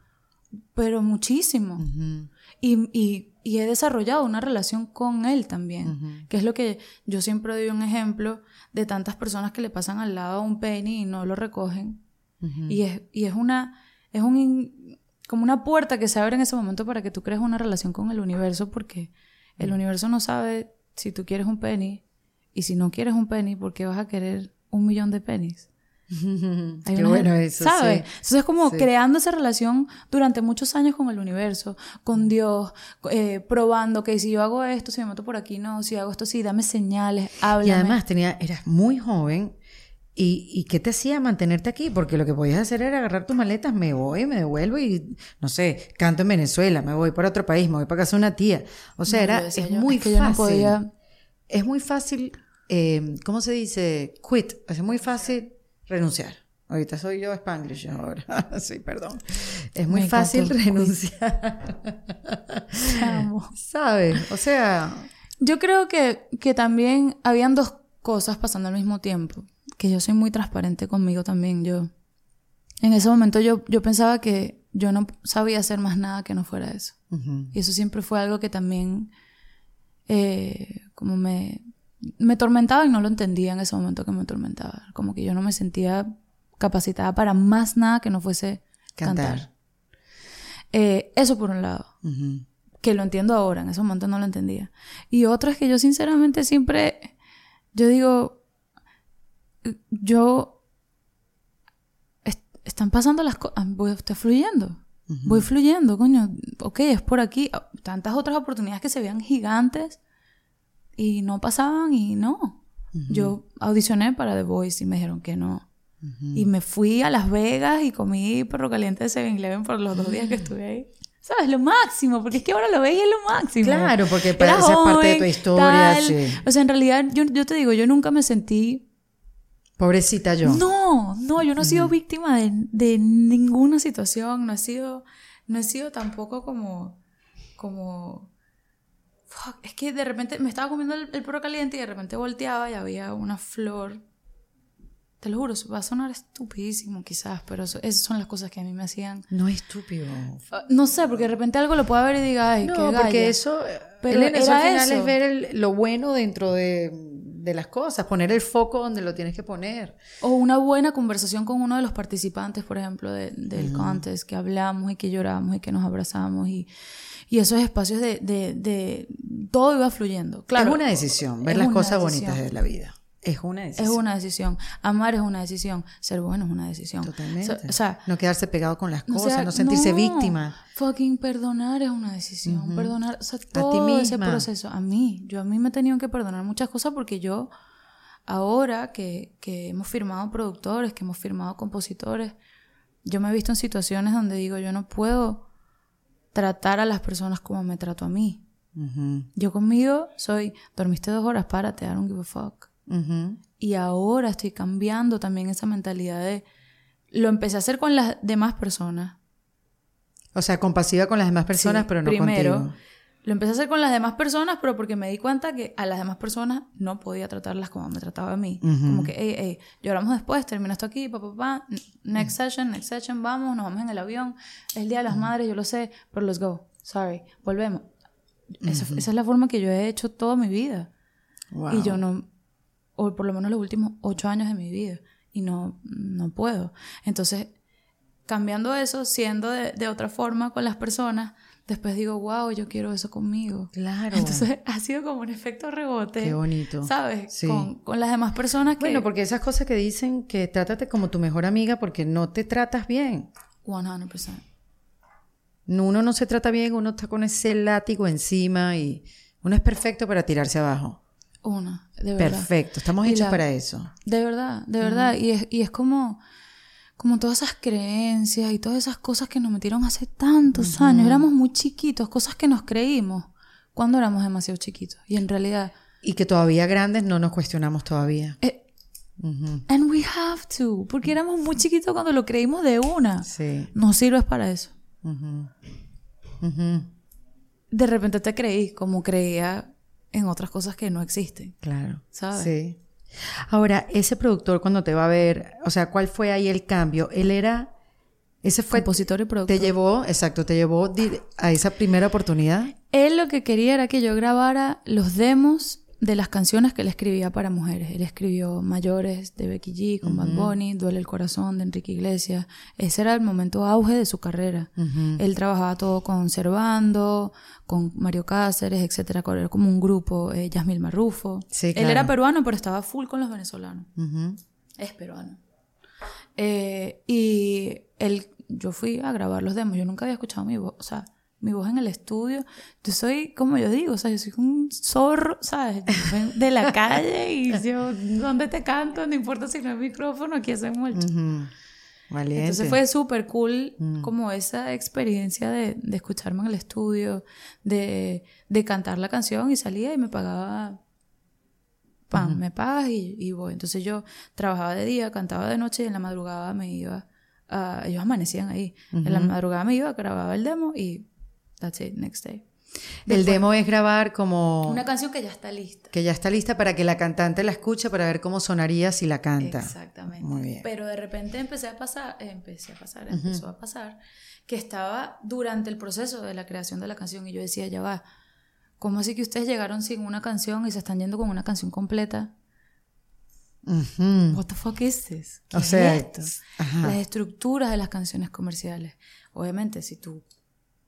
[SPEAKER 2] pero muchísimo. Y, y, y he desarrollado una relación con él también, que es lo que yo siempre doy un ejemplo de tantas personas que le pasan al lado un penny y no lo recogen. Y es, y es una, es un, como una puerta que se abre en ese momento para que tú crees una relación con el universo, porque el universo no sabe si tú quieres un penny, y si no quieres un penny, ¿por qué vas a querer un millón de pennies? *laughs* Hay
[SPEAKER 1] Qué bueno eso,
[SPEAKER 2] ¿sabes?
[SPEAKER 1] sí.
[SPEAKER 2] Entonces es como
[SPEAKER 1] Sí.
[SPEAKER 2] creando esa relación durante muchos años con el universo, con Dios, eh, probando que si yo hago esto, si me meto por aquí, no, si hago esto, sí, dame señales, háblame.
[SPEAKER 1] Y además tenía, eras muy joven. ¿Y, ¿Y qué te hacía mantenerte aquí? Porque lo que podías hacer era agarrar tus maletas, me voy, me devuelvo y, no sé, canto en Venezuela, me voy para otro país, me voy para casa de una tía. O sea,
[SPEAKER 2] No,
[SPEAKER 1] era, es
[SPEAKER 2] yo,
[SPEAKER 1] muy
[SPEAKER 2] es que yo
[SPEAKER 1] fácil.
[SPEAKER 2] no podía-
[SPEAKER 1] Es muy fácil, eh, ¿cómo se dice? Quit. Es muy fácil renunciar. Ahorita soy yo Spanglish ahora. *laughs* sí, perdón. Es muy
[SPEAKER 2] Me
[SPEAKER 1] fácil renunciar. ¿Sabes? O sea,
[SPEAKER 2] Yo creo que, que también habían dos cosas pasando al mismo tiempo. Que yo soy muy transparente conmigo también. Yo, en ese momento yo, yo pensaba que yo no sabía hacer más nada que no fuera eso. Y eso siempre fue algo que también eh, como me, me tormentaba y no lo entendía en ese momento que me tormentaba. Como que yo no me sentía capacitada para más nada que no fuese cantar.
[SPEAKER 1] cantar.
[SPEAKER 2] Eh, eso por un lado que lo entiendo ahora, en ese momento no lo entendía. Y otro es que yo sinceramente siempre, yo digo, yo, est- están pasando las cosas, voy, estoy fluyendo, voy fluyendo, coño, ok, es por aquí, tantas otras oportunidades que se veían gigantes y no pasaban y no. Yo audicioné para The Voice y me dijeron que no. Y me fui a Las Vegas y comí perro caliente de 7-Eleven por los dos días que estuve ahí. ¿Sabes? Lo máximo, porque es que ahora lo veis y es lo máximo.
[SPEAKER 1] Claro, porque
[SPEAKER 2] Era
[SPEAKER 1] para- esa es parte de tu
[SPEAKER 2] joven,
[SPEAKER 1] historia, sí.
[SPEAKER 2] O sea, en realidad, yo, yo te digo, yo nunca me sentí
[SPEAKER 1] Pobrecita yo.
[SPEAKER 2] No, no, yo no he sido víctima de, de ninguna situación, no he sido, no he sido tampoco como, como, fuck, es que de repente me estaba comiendo el, el perro caliente y de repente volteaba y había una flor. Te lo juro, va a sonar estupidísimo quizás, pero eso- esas son las cosas que a mí me hacían...
[SPEAKER 1] No es estúpido.
[SPEAKER 2] Ah, No sé, porque de repente algo lo pueda ver y diga, ay, qué
[SPEAKER 1] No, porque
[SPEAKER 2] galla".
[SPEAKER 1] eso,
[SPEAKER 2] Pero
[SPEAKER 1] Elena, eso al final
[SPEAKER 2] eso.
[SPEAKER 1] es ver el- lo bueno dentro de, de las cosas, poner el foco donde lo tienes que poner.
[SPEAKER 2] O una buena conversación con uno de los participantes, por ejemplo, de- del contest, que hablamos y que lloramos y que nos abrazamos y, y esos espacios de, de, de- Todo iba fluyendo. Claro,
[SPEAKER 1] es una decisión, ver
[SPEAKER 2] es
[SPEAKER 1] las cosas
[SPEAKER 2] decisión.
[SPEAKER 1] bonitas de la vida. Es una
[SPEAKER 2] Es
[SPEAKER 1] decisión.
[SPEAKER 2] una decisión. Amar es una decisión. Ser bueno es una decisión.
[SPEAKER 1] Totalmente.
[SPEAKER 2] O sea,
[SPEAKER 1] no quedarse pegado con las cosas,
[SPEAKER 2] sea-
[SPEAKER 1] no sentirse
[SPEAKER 2] no,
[SPEAKER 1] víctima.
[SPEAKER 2] Fucking perdonar es una decisión. Perdonar, o sea,
[SPEAKER 1] ti
[SPEAKER 2] todo ese
[SPEAKER 1] misma.
[SPEAKER 2] proceso. A mí, yo a mí me he tenido que perdonar muchas cosas porque yo, ahora que, que hemos firmado productores, que hemos firmado compositores, yo me he visto en situaciones donde digo, yo no puedo tratar a las personas como me trato a mí. Yo conmigo soy, dormiste dos horas, párate, I don't give a fuck. Y ahora estoy cambiando también esa mentalidad de... Lo empecé a hacer con las demás personas.
[SPEAKER 1] O sea, compasiva con las demás personas,
[SPEAKER 2] Sí,
[SPEAKER 1] pero no
[SPEAKER 2] primero,
[SPEAKER 1] contigo.
[SPEAKER 2] Lo empecé a hacer con las demás personas, pero porque me di cuenta que a las demás personas no podía tratarlas como me trataba a mí. Como que, hey, hey, lloramos después, termina esto aquí, papá, papá, next session, next session, vamos, nos vamos en el avión, es el Día de las Madres, yo lo sé, pero let's go, sorry, volvemos. Esa, esa es la forma que yo he hecho toda mi vida.
[SPEAKER 1] Wow.
[SPEAKER 2] Y yo no, o por lo menos los últimos ocho años de mi vida, y no, no puedo. Entonces, cambiando eso, siendo de, de otra forma con las personas, después digo, wow, yo quiero eso conmigo.
[SPEAKER 1] Claro.
[SPEAKER 2] Entonces, *laughs* ha sido como un efecto rebote.
[SPEAKER 1] Qué bonito.
[SPEAKER 2] ¿Sabes?
[SPEAKER 1] Sí.
[SPEAKER 2] Con, con las demás personas que...
[SPEAKER 1] Bueno, porque esas cosas que dicen que trátate como tu mejor amiga porque no te tratas bien.
[SPEAKER 2] 100%.
[SPEAKER 1] Uno no se trata bien, uno está con ese látigo encima y uno es perfecto para tirarse abajo.
[SPEAKER 2] Una, de verdad.
[SPEAKER 1] Perfecto, estamos hechos
[SPEAKER 2] la-
[SPEAKER 1] para eso.
[SPEAKER 2] De verdad, de verdad. Y es, y es como, como todas esas creencias y todas esas cosas que nos metieron hace tantos años. Éramos muy chiquitos, cosas que nos creímos cuando éramos demasiado chiquitos. Y en realidad,
[SPEAKER 1] Y que todavía grandes no nos cuestionamos todavía.
[SPEAKER 2] eh, and we have to, porque éramos muy chiquitos cuando lo creímos de una.
[SPEAKER 1] Sí.
[SPEAKER 2] No sirves para eso.
[SPEAKER 1] ujú, ujú,
[SPEAKER 2] De repente te creí como creía en otras cosas que no existen.
[SPEAKER 1] Claro.
[SPEAKER 2] ¿Sabes?
[SPEAKER 1] Sí. Ahora, ese productor cuando te va a ver, o sea, ¿cuál fue ahí el cambio? Él era, ese fue,
[SPEAKER 2] Compositor y productor.
[SPEAKER 1] te llevó, exacto, te llevó a esa primera oportunidad.
[SPEAKER 2] Él lo que quería era que yo grabara los demos de las canciones que él escribía para mujeres. Él escribió Mayores de Becky G con Bad Bunny, Duele el Corazón de Enrique Iglesias. Ese era el momento auge de su carrera. Él trabajaba todo con Servando, con Mario Cáceres, etcétera. Era como un grupo, eh, Yasmil Marrufo.
[SPEAKER 1] Sí,
[SPEAKER 2] Él
[SPEAKER 1] claro.
[SPEAKER 2] era peruano, pero estaba full con los venezolanos. Es peruano. Eh, y él, yo fui a grabar los demos. Yo nunca había escuchado mi voz, o sea, mi voz en el estudio. Yo soy, como yo digo, o sea, yo soy un zorro, ¿sabes? De la *laughs* calle y yo, ¿dónde te canto? No importa si no hay micrófono, aquí hacemos el
[SPEAKER 1] Ujú. Valiente.
[SPEAKER 2] entonces fue súper cool
[SPEAKER 1] Mm.
[SPEAKER 2] como esa experiencia de, de escucharme en el estudio, de, de cantar la canción y salía y me pagaba, pam, me pagas y, y voy. Entonces yo trabajaba de día, cantaba de noche y en la madrugada me iba, a, ellos amanecían ahí. En la madrugada me iba, grababa el demo y that's it, next day.
[SPEAKER 1] El demo es grabar como
[SPEAKER 2] Una canción que ya está lista.
[SPEAKER 1] que ya está lista para que la cantante la escuche para ver cómo sonaría si la canta.
[SPEAKER 2] Exactamente.
[SPEAKER 1] Muy bien.
[SPEAKER 2] Pero de repente empecé a pasar, empecé a pasar, empezó a pasar, que estaba durante el proceso de la creación de la canción y yo decía, ya va, ¿cómo así que ustedes llegaron sin una canción y se están yendo con una canción completa?
[SPEAKER 1] Ujú.
[SPEAKER 2] What the fuck is this? ¿Qué
[SPEAKER 1] O
[SPEAKER 2] es
[SPEAKER 1] sea,
[SPEAKER 2] esto?
[SPEAKER 1] ajá.
[SPEAKER 2] Las estructuras de las canciones comerciales. Obviamente, si tú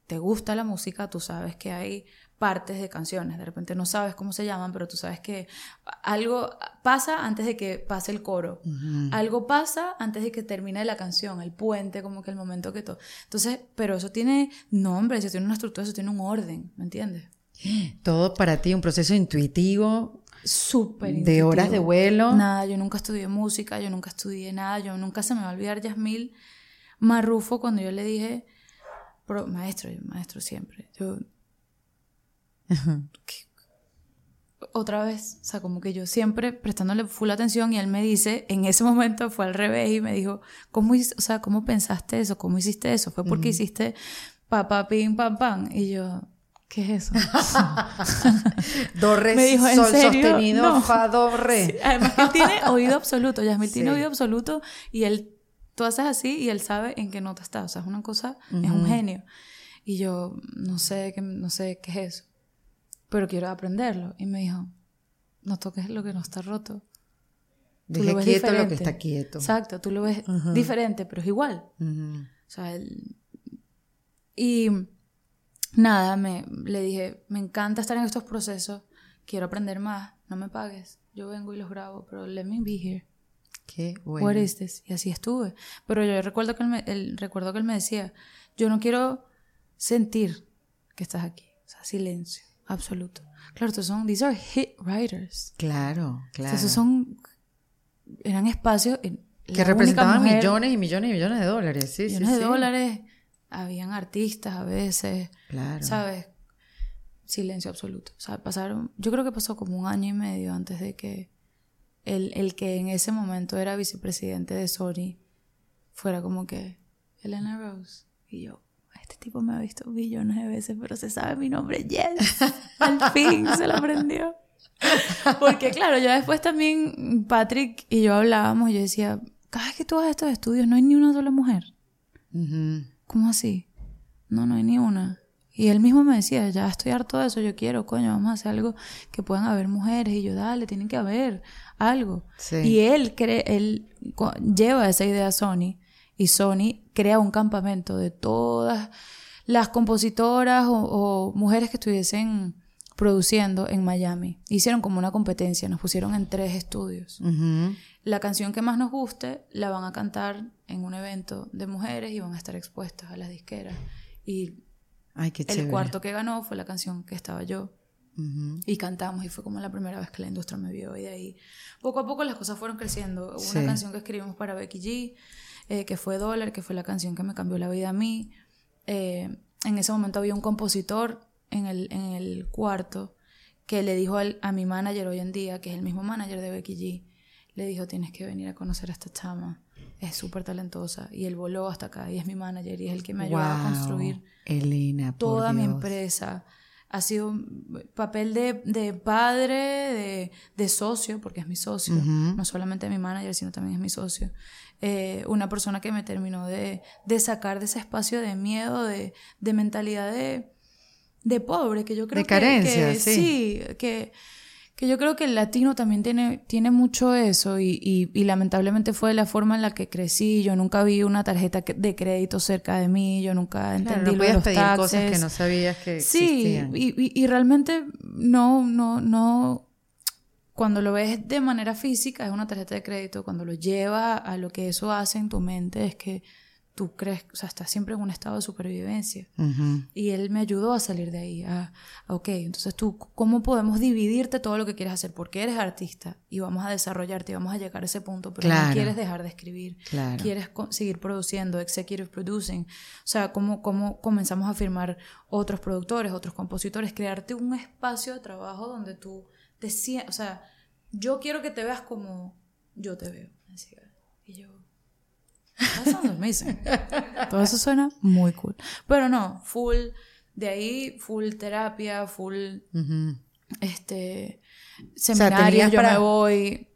[SPEAKER 2] te gusta la música, tú sabes que hay partes de canciones. De repente no sabes cómo se llaman, pero tú sabes que algo pasa antes de que pase el coro. Algo pasa antes de que termine la canción, el puente, como que el momento que todo. Entonces, pero eso tiene nombre, eso tiene una estructura, eso tiene un orden, ¿me entiendes?
[SPEAKER 1] Todo para ti, un proceso intuitivo,
[SPEAKER 2] Súper
[SPEAKER 1] de horas de vuelo.
[SPEAKER 2] Nada, yo nunca estudié música, yo nunca estudié nada, yo nunca se me va a olvidar Yasmil Marrufo cuando yo le dije, "Pro- maestro, maestro siempre, yo, ¿qué? otra vez, o sea, como que yo siempre prestándole full atención y él me dice, en ese momento fue al revés y me dijo, ¿cómo, o sea, ¿cómo pensaste eso? ¿Cómo hiciste eso? ¿Fue porque hiciste papá, pim, pam, pam? Y yo, ¿qué es eso? *laughs*
[SPEAKER 1] do, re,
[SPEAKER 2] Me dijo, ¿en
[SPEAKER 1] sol
[SPEAKER 2] serio?
[SPEAKER 1] sostenido,
[SPEAKER 2] No.
[SPEAKER 1] fa, do, re.
[SPEAKER 2] Además que él tiene oído absoluto, Yasmil tiene
[SPEAKER 1] Sí.
[SPEAKER 2] oído absoluto y él, tú haces así y él sabe en qué nota está, o sea, es una cosa, es un genio. Y yo, no sé, qué, no sé qué es eso, pero quiero aprenderlo. Y me dijo, no toques lo que no está roto. Tú
[SPEAKER 1] Deje
[SPEAKER 2] lo ves
[SPEAKER 1] quieto lo que
[SPEAKER 2] diferente.
[SPEAKER 1] está quieto.
[SPEAKER 2] Exacto, tú lo ves diferente, pero es igual. O sea, él- y nada, me, le dije, me encanta estar en estos procesos, quiero aprender más, no me pagues, yo vengo y los grabo, pero let me be here.
[SPEAKER 1] Qué bueno.
[SPEAKER 2] What is this? Y así estuve. Pero yo recuerdo que él me, él- recuerdo que él me decía, yo no quiero sentir que estás aquí. O sea, silencio, absoluto. Claro, estos son, these are hit writers.
[SPEAKER 1] Claro,
[SPEAKER 2] O
[SPEAKER 1] claro.
[SPEAKER 2] sea, esos son, eran espacios en-
[SPEAKER 1] que representaban
[SPEAKER 2] mujer-
[SPEAKER 1] millones y millones y millones de dólares. Sí,
[SPEAKER 2] millones
[SPEAKER 1] sí,
[SPEAKER 2] de
[SPEAKER 1] sí.
[SPEAKER 2] dólares, habían artistas a veces,
[SPEAKER 1] Claro.
[SPEAKER 2] ¿sabes? Silencio absoluto. O sea, pasaron, yo creo que pasó como un año y medio antes de que el, el que en ese momento era vicepresidente de Sony fuera como que Elena Rose. Y yo, este tipo me ha visto billones de veces, pero se sabe mi nombre, yes. *laughs* Al fin se lo aprendió. Porque claro, ya después también Patrick y yo hablábamos y yo decía, cada vez que tú vas a estos estudios no hay ni una sola mujer.
[SPEAKER 1] Ujú.
[SPEAKER 2] ¿Cómo así? No, no hay ni una. Y él mismo me decía, ya estoy harto de eso, yo quiero, coño, vamos a hacer algo que puedan haber mujeres. Y yo, dale, tienen que haber algo.
[SPEAKER 1] Sí.
[SPEAKER 2] Y él, cree, él lleva esa idea a Sony y Sony crea un campamento de todas las compositoras o, o mujeres que estuviesen produciendo en Miami. Hicieron como una competencia, nos pusieron en tres estudios. La canción que más nos guste la van a cantar en un evento de mujeres y van a estar expuestas a las disqueras. Y
[SPEAKER 1] Ay, qué
[SPEAKER 2] el cuarto que ganó fue la canción que estaba yo. Y cantamos y fue como la primera vez que la industria me vio y de ahí poco a poco las cosas fueron creciendo. Hubo
[SPEAKER 1] Sí.
[SPEAKER 2] una canción que escribimos para Becky G, eh, que fue Dollar, que fue la canción que me cambió la vida a mí. Eh, en ese momento había un compositor en el, en el cuarto que le dijo al- a mi manager hoy en día, que es el mismo manager de Becky G, le dijo, tienes que venir a conocer a esta chama, es súper talentosa. Y él voló hasta acá y es mi manager y es el que me ayudó a construir
[SPEAKER 1] Elena,
[SPEAKER 2] toda mi empresa. Ha sido un papel de, de padre, de, de socio, porque es mi socio, no solamente mi manager, sino también es mi socio. Eh, una persona que me terminó de, de sacar de ese espacio de miedo, de, de mentalidad de, de pobre, que yo creo
[SPEAKER 1] De
[SPEAKER 2] que-
[SPEAKER 1] carencia,
[SPEAKER 2] que,
[SPEAKER 1] sí.
[SPEAKER 2] sí, que, que yo creo que el latino también tiene, tiene mucho eso y, y- y lamentablemente fue la forma en la que crecí. Yo nunca vi una tarjeta de crédito cerca de mí, yo nunca
[SPEAKER 1] Claro,
[SPEAKER 2] entendí
[SPEAKER 1] no
[SPEAKER 2] lo de
[SPEAKER 1] podías
[SPEAKER 2] los
[SPEAKER 1] pedir cosas que no sabías que
[SPEAKER 2] Sí,
[SPEAKER 1] existían.
[SPEAKER 2] y, y- y realmente no, no, no. Cuando lo ves de manera física es una tarjeta de crédito. Cuando lo llevas a lo que eso hace en tu mente es que tú crees, o sea, estás siempre en un estado de supervivencia. Y él me ayudó a salir de ahí. A, a, ok, entonces tú, ¿cómo podemos dividirte todo lo que quieres hacer? Porque eres artista y vamos a desarrollarte y vamos a llegar a ese punto, pero
[SPEAKER 1] Claro.
[SPEAKER 2] no quieres dejar de escribir.
[SPEAKER 1] Claro.
[SPEAKER 2] Quieres seguir produciendo, executive producing. O sea, ¿cómo, cómo comenzamos a firmar otros productores, otros compositores? Crearte un espacio de trabajo donde tú te sientas. O sea, yo quiero que te veas como yo te veo. Y yo. That sounds amazing. *laughs* Todo eso suena muy cool. Pero no, full, de ahí, full terapia, full, este,
[SPEAKER 1] sea,
[SPEAKER 2] seminarios,
[SPEAKER 1] tenías
[SPEAKER 2] yo
[SPEAKER 1] para-
[SPEAKER 2] me voy.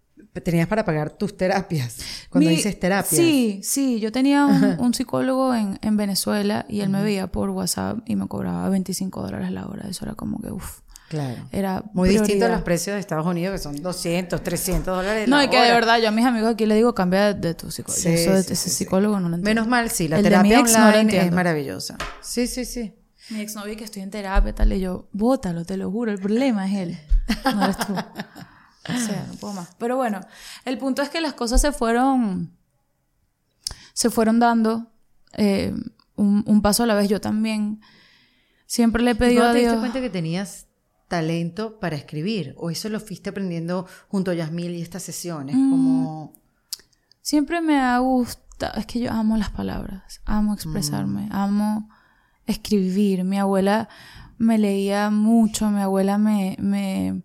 [SPEAKER 1] Tenías para pagar tus terapias. Cuando
[SPEAKER 2] Mi-
[SPEAKER 1] dices terapias.
[SPEAKER 2] Sí, sí, yo tenía un, un psicólogo en, en Venezuela y él me veía por WhatsApp y me cobraba 25 dólares la hora. Eso era como que, uff,
[SPEAKER 1] Claro.
[SPEAKER 2] era
[SPEAKER 1] Muy distinto a los precios de Estados Unidos, que son 200, 300 dólares.
[SPEAKER 2] No, y que de verdad, yo a mis amigos aquí le digo, cambia de, tu psicólogo.
[SPEAKER 1] Sí,
[SPEAKER 2] Eso de
[SPEAKER 1] sí,
[SPEAKER 2] ese
[SPEAKER 1] sí, sí.
[SPEAKER 2] psicólogo no lo entiendo.
[SPEAKER 1] Menos mal, sí, la
[SPEAKER 2] El
[SPEAKER 1] terapia
[SPEAKER 2] no
[SPEAKER 1] online es maravillosa. Sí, sí, sí.
[SPEAKER 2] Mi exnovio que estoy en terapia, tal, y yo, bótalo, te lo juro, el problema es él, no eres tú. *laughs* O sea, no puedo más. Pero bueno, el punto es que las cosas se fueron, se fueron dando eh, un, un paso a la vez. Yo también siempre le he pedido
[SPEAKER 1] ¿No
[SPEAKER 2] a
[SPEAKER 1] te diste
[SPEAKER 2] Dios.
[SPEAKER 1] cuenta que tenías talento para escribir? ¿O eso lo fuiste aprendiendo junto a Yasmil y estas sesiones?
[SPEAKER 2] Mm.
[SPEAKER 1] Como...
[SPEAKER 2] Siempre me ha gustado, es que yo amo las palabras, amo expresarme,
[SPEAKER 1] Mm.
[SPEAKER 2] amo escribir. Mi abuela me leía mucho, mi abuela me, me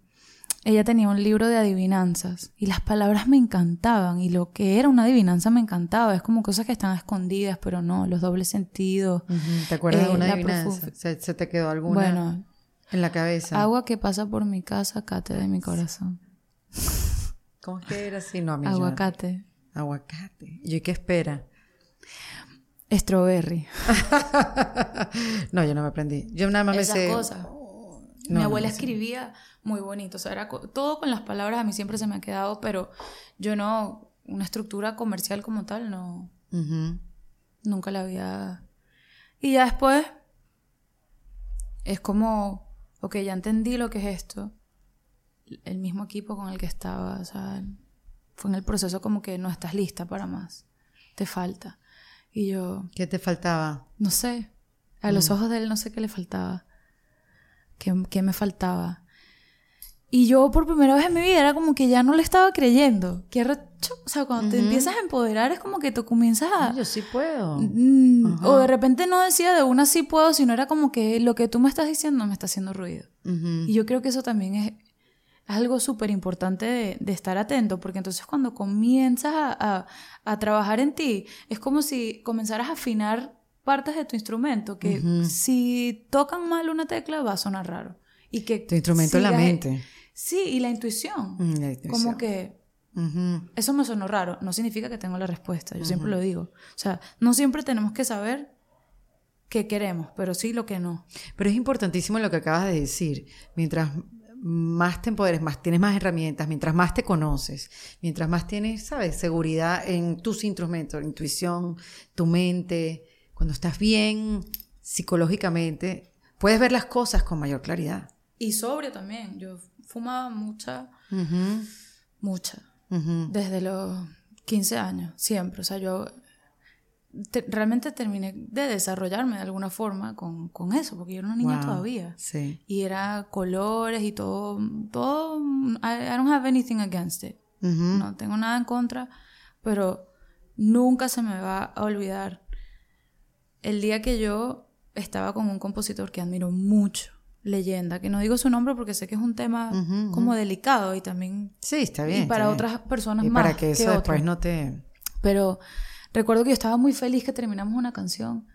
[SPEAKER 2] ella tenía un libro de adivinanzas y las palabras me encantaban y lo que era una adivinanza me encantaba. Es como cosas que están escondidas, pero no, los dobles sentidos.
[SPEAKER 1] ¿Te acuerdas de
[SPEAKER 2] eh,
[SPEAKER 1] una adivinanza? ¿Se, se te quedó alguna
[SPEAKER 2] Bueno,
[SPEAKER 1] en la cabeza?
[SPEAKER 2] agua que pasa por mi casa, cate de mi corazón.
[SPEAKER 1] ¿Cómo es que era así? No, a mí yo-
[SPEAKER 2] Aguacate.
[SPEAKER 1] Aguacate. ¿Y qué espera?
[SPEAKER 2] Strawberry. *laughs*
[SPEAKER 1] no, yo no me aprendí. Yo nada más
[SPEAKER 2] Esas
[SPEAKER 1] me sé...
[SPEAKER 2] cosas.
[SPEAKER 1] No,
[SPEAKER 2] mi abuela escribía muy bonito, o sea, era co- todo con las palabras a mí siempre se me ha quedado, pero yo no, una estructura comercial como tal, no, nunca la había... Y ya después es como, ok, ya entendí lo que es esto, el mismo equipo con el que estaba, o sea, fue en el proceso como que no estás lista para más, te falta. Y yo,
[SPEAKER 1] ¿Qué te faltaba?
[SPEAKER 2] no sé, a los ojos de él no sé qué le faltaba, qué, qué me faltaba. Y yo por primera vez en mi vida era como que ya no le estaba creyendo. Qué arrecho. O sea, cuando te empiezas a empoderar es como que tú comienzas a...
[SPEAKER 1] Yo sí puedo.
[SPEAKER 2] Mm, o de repente no decía de una sí puedo, sino era como que lo que tú me estás diciendo me está haciendo ruido.
[SPEAKER 1] Ujú.
[SPEAKER 2] Y yo creo que eso también es, algo súper importante de, de estar atento, porque entonces cuando comienzas a, a- a trabajar en ti, es como si comenzaras a afinar partes de tu instrumento, que si tocan mal una tecla va a sonar raro. Y que
[SPEAKER 1] Tu instrumento es la mente.
[SPEAKER 2] Sí, y la intuición.
[SPEAKER 1] Mm, la intuición.
[SPEAKER 2] Como que eso me sonó raro, no significa que tengo la respuesta, yo siempre lo digo. O sea, no siempre tenemos que saber qué queremos, pero sí lo que no.
[SPEAKER 1] Pero es importantísimo lo que acabas de decir. Mientras más te empoderes, más tienes más herramientas, mientras más te conoces, mientras más tienes, sabes, seguridad en tus instrumentos, intuición, tu mente, cuando estás bien psicológicamente, puedes ver las cosas con mayor claridad.
[SPEAKER 2] Y sobrio también. Yo fumaba mucha, mucha. Desde los 15 años, siempre. O sea, yo te- realmente terminé de desarrollarme de alguna forma con, con eso, porque yo era una niña
[SPEAKER 1] Wow.
[SPEAKER 2] todavía.
[SPEAKER 1] Sí.
[SPEAKER 2] Y era colores y todo, todo, I, I don't have anything against it. No tengo nada en contra, pero nunca se me va a olvidar el día que yo estaba con un compositor que admiro mucho, leyenda, que no digo su nombre porque sé que es un tema como delicado y también
[SPEAKER 1] Sí, está bien.
[SPEAKER 2] y para
[SPEAKER 1] bien.
[SPEAKER 2] otras personas
[SPEAKER 1] Y
[SPEAKER 2] más
[SPEAKER 1] para que eso
[SPEAKER 2] otros.
[SPEAKER 1] después no te...
[SPEAKER 2] Pero recuerdo que yo estaba muy feliz que terminamos una canción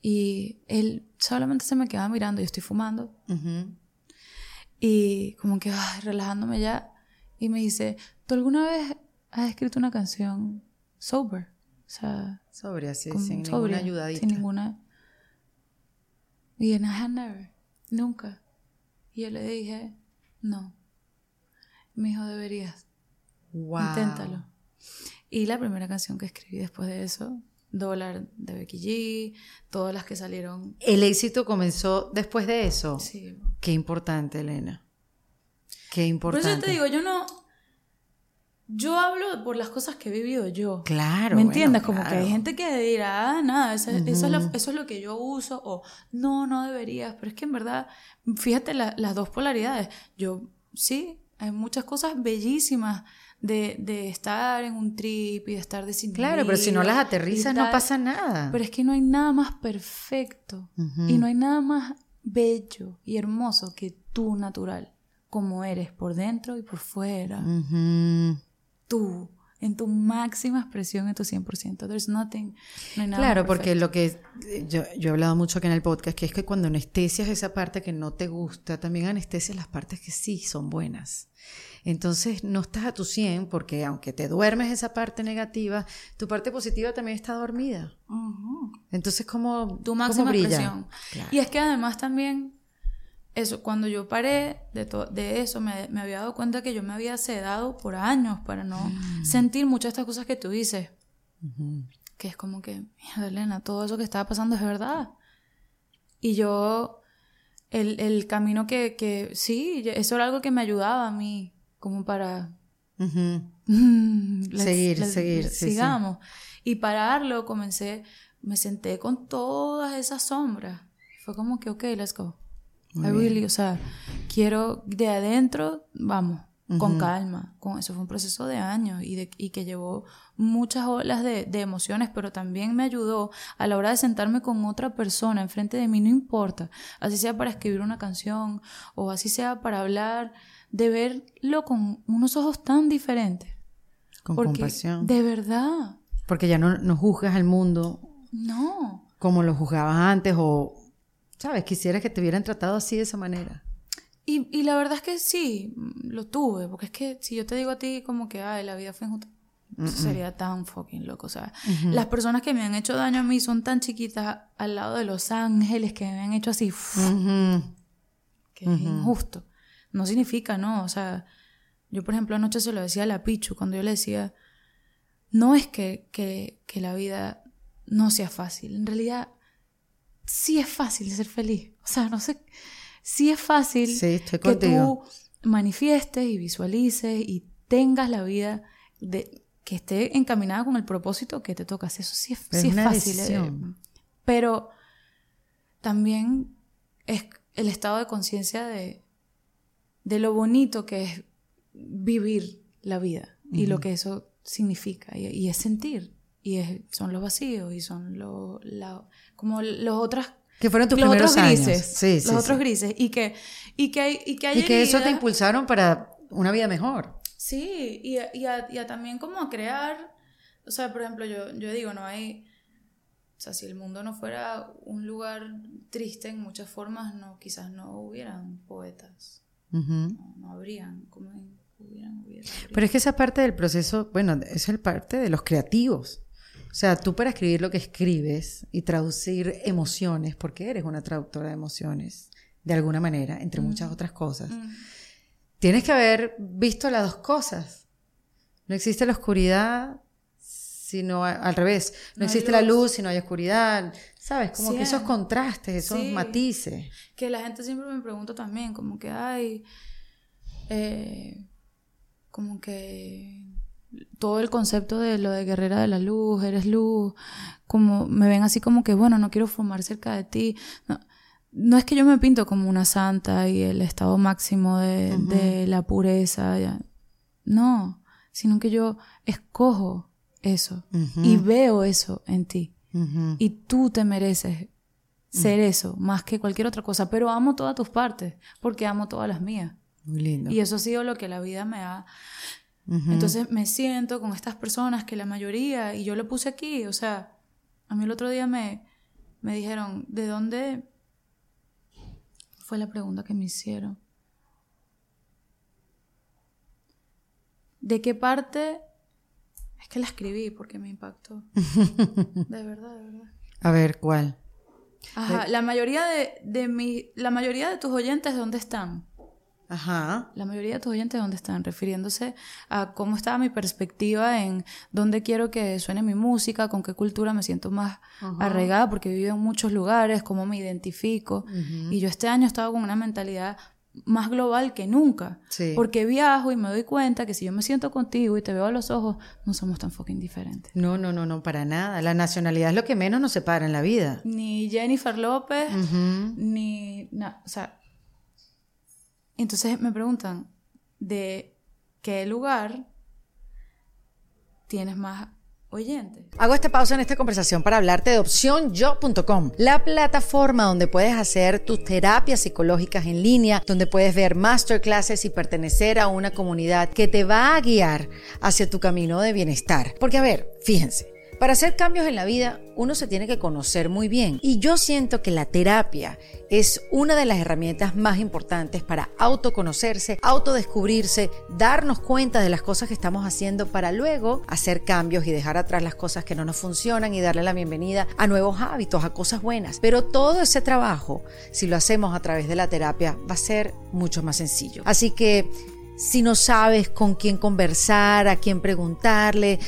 [SPEAKER 2] y él solamente se me quedaba mirando, yo estoy fumando
[SPEAKER 1] Ujú.
[SPEAKER 2] y como que ay, relajándome ya y me dice, ¿tú alguna vez has escrito una canción sober? O sea,
[SPEAKER 1] Sobria, sí, sin
[SPEAKER 2] sobria,
[SPEAKER 1] ninguna ayudadita.
[SPEAKER 2] Sin ninguna. Y en I had never, nunca. Y yo le dije, no. Me dijo, deberías,
[SPEAKER 1] Wow.
[SPEAKER 2] inténtalo. Y la primera canción que escribí después de eso, Dólar de Becky G, todas las que salieron.
[SPEAKER 1] El éxito comenzó después de eso.
[SPEAKER 2] Sí.
[SPEAKER 1] Qué importante, Elena. Qué
[SPEAKER 2] Por
[SPEAKER 1] importante.
[SPEAKER 2] eso yo te digo, yo no. Yo hablo por las cosas que he vivido yo.
[SPEAKER 1] Claro.
[SPEAKER 2] ¿Me
[SPEAKER 1] bueno,
[SPEAKER 2] entiendes? Como que hay gente que dirá, ah, nada, eso, eso es lo, eso es lo que yo uso, o no, no deberías. Pero es que en verdad, fíjate la- las dos polaridades. Yo, sí, hay muchas cosas bellísimas de, de estar en un trip y de estar desinhibido.
[SPEAKER 1] Claro, pero si no las aterrizas no pasa nada.
[SPEAKER 2] Pero es que no hay nada más perfecto y no hay nada más bello y hermoso que tú natural, como eres por dentro y por fuera
[SPEAKER 1] Ujú.
[SPEAKER 2] Tú, en tu máxima expresión, en tu 100%. There's nothing, no hay nada
[SPEAKER 1] Claro, porque lo que eh, yo, yo he hablado mucho aquí en el podcast, que es que cuando anestesias esa parte que no te gusta, también anestesias las partes que sí son buenas. Entonces no estás a tu 100 porque aunque te duermes esa parte negativa, tu parte positiva también está dormida. Entonces, ¿cómo,
[SPEAKER 2] Tu
[SPEAKER 1] cómo
[SPEAKER 2] máxima
[SPEAKER 1] brilla?
[SPEAKER 2] expresión.
[SPEAKER 1] Claro.
[SPEAKER 2] Y es que además también, eso, cuando yo paré de, de eso, me, me había dado cuenta que yo me había sedado por años para no
[SPEAKER 1] Mm.
[SPEAKER 2] sentir muchas de estas cosas que tú dices. Que es como que, mierda, Elena, todo eso que estaba pasando es verdad. Y yo, el, el camino que, que, sí, eso era algo que me ayudaba a mí, como para... Mm, *laughs* let's-
[SPEAKER 1] Seguir,
[SPEAKER 2] let's-
[SPEAKER 1] seguir,
[SPEAKER 2] let's-
[SPEAKER 1] sí, sí.
[SPEAKER 2] sigamos. Y pararlo, comencé, me senté con todas esas sombras. Fue como que, ok, let's go.
[SPEAKER 1] Muy
[SPEAKER 2] I
[SPEAKER 1] bien.
[SPEAKER 2] really, o sea, quiero de adentro, vamos, con calma. Con, eso fue un proceso de años y, de, y que llevó muchas olas de, de emociones, pero también me ayudó a la hora de sentarme con otra persona enfrente de mí, no importa, así sea para escribir una canción o así sea para hablar de verlo con unos ojos tan diferentes.
[SPEAKER 1] Con
[SPEAKER 2] Porque,
[SPEAKER 1] compasión.
[SPEAKER 2] De verdad.
[SPEAKER 1] Porque ya no, no juzgas al mundo
[SPEAKER 2] No.
[SPEAKER 1] como lo juzgabas antes o, ¿sabes? Quisieras que te hubieran tratado así de esa manera.
[SPEAKER 2] Y, y la verdad es que sí, lo tuve, porque es que si yo te digo a ti como que, ay, la vida fue injusta, eso sería tan fucking loco. O sea, las personas que me han hecho daño a mí son tan chiquitas al lado de los ángeles que me han hecho así, uf,
[SPEAKER 1] Ujú.
[SPEAKER 2] que es injusto. No significa, ¿no? O sea, yo por ejemplo anoche se lo decía a la Pichu, cuando yo le decía, no es que, que, que la vida no sea fácil, en realidad sí es fácil ser feliz. O sea, no sé, sí es fácil
[SPEAKER 1] Sí, estoy
[SPEAKER 2] que tú manifiestes y visualices y tengas la vida de, que esté encaminada con el propósito que te tocas. Eso sí es, sí es fácil. eh, pero también es el estado de conciencia de, de lo bonito que es vivir la vida y lo que eso significa. Y, y es sentir. Y es- son los vacíos y son los la- como los otras
[SPEAKER 1] Que fueron tus
[SPEAKER 2] los
[SPEAKER 1] primeros
[SPEAKER 2] otros
[SPEAKER 1] años.
[SPEAKER 2] grises.
[SPEAKER 1] Sí,
[SPEAKER 2] los otros
[SPEAKER 1] sí.
[SPEAKER 2] grises. Y que, y que hay, y que hay
[SPEAKER 1] Y que eso te impulsaron para una vida mejor.
[SPEAKER 2] Sí, y, a- y, a, y a también como a crear, o sea, por ejemplo, yo, yo digo, no hay, o sea, si el mundo no fuera un lugar triste en muchas formas, no, quizás no hubieran poetas, no, no habrían, como hubieran, hubieran,
[SPEAKER 1] Pero es que esa parte del proceso, bueno, es el parte de los creativos. O sea, tú para escribir lo que escribes y traducir emociones, porque eres una traductora de emociones, de alguna manera, entre muchas otras cosas,
[SPEAKER 2] Mm.
[SPEAKER 1] tienes que haber visto las dos cosas. No existe la oscuridad sino al revés. No,
[SPEAKER 2] No hay
[SPEAKER 1] existe la
[SPEAKER 2] luz.
[SPEAKER 1] si no hay oscuridad. ¿Sabes? Como que esos contrastes, esos
[SPEAKER 2] Sí.
[SPEAKER 1] matices.
[SPEAKER 2] Que la gente siempre me pregunta también, como que, ay, eh, como que todo el concepto de lo de guerrera de la luz, eres luz, como me ven así como que, bueno, no quiero fumar cerca de ti. No, no es que yo me pinto como una santa y el estado máximo de, de la pureza, ya. no, sino que yo escojo eso y veo eso en ti. Y tú te mereces ser eso más que cualquier otra cosa. Pero amo todas tus partes porque amo todas las mías.
[SPEAKER 1] Muy lindo.
[SPEAKER 2] Y eso ha sido lo que la vida me ha... Entonces me siento con estas personas que la mayoría, y yo lo puse aquí, o sea, a mí el otro día me, me dijeron, ¿de dónde fue la pregunta que me hicieron? ¿De qué parte? Es que la escribí porque me impactó. *laughs* De verdad, de verdad.
[SPEAKER 1] A ver, ¿cuál?
[SPEAKER 2] Ajá, la mayoría de, de mi, la mayoría de tus oyentes, ¿dónde están?
[SPEAKER 1] Ajá.
[SPEAKER 2] La mayoría de tus oyentes, ¿dónde están? Refiriéndose a cómo estaba mi perspectiva en dónde quiero que suene mi música, con qué cultura me siento más arraigada, porque he vivido en muchos lugares, cómo me identifico. Y yo este año he estado con una mentalidad más global que nunca.
[SPEAKER 1] Sí.
[SPEAKER 2] Porque viajo y me doy cuenta que si yo me siento contigo y te veo a los ojos, no somos tan fucking diferentes.
[SPEAKER 1] No, no, no, no, para nada. La nacionalidad es lo que menos nos separa en la vida.
[SPEAKER 2] Ni Jennifer López, ni na- o sea entonces me preguntan de qué lugar tienes más oyentes
[SPEAKER 1] Hago esta pausa en esta conversación para hablarte de opcionyo.com, la plataforma donde puedes hacer tus terapias psicológicas en línea, donde puedes ver masterclasses y pertenecer a una comunidad que te va a guiar hacia tu camino de bienestar. Porque a ver, fíjense. Para hacer cambios en la vida, uno se tiene que conocer muy bien. Y yo siento que la terapia es una de las herramientas más importantes para autoconocerse, autodescubrirse, darnos cuenta de las cosas que estamos haciendo para luego hacer cambios y dejar atrás las cosas que no nos funcionan y darle la bienvenida a nuevos hábitos, a cosas buenas. Pero todo ese trabajo, si lo hacemos a través de la terapia, va a ser mucho más sencillo. Así que si no sabes con quién conversar, a quién preguntarle,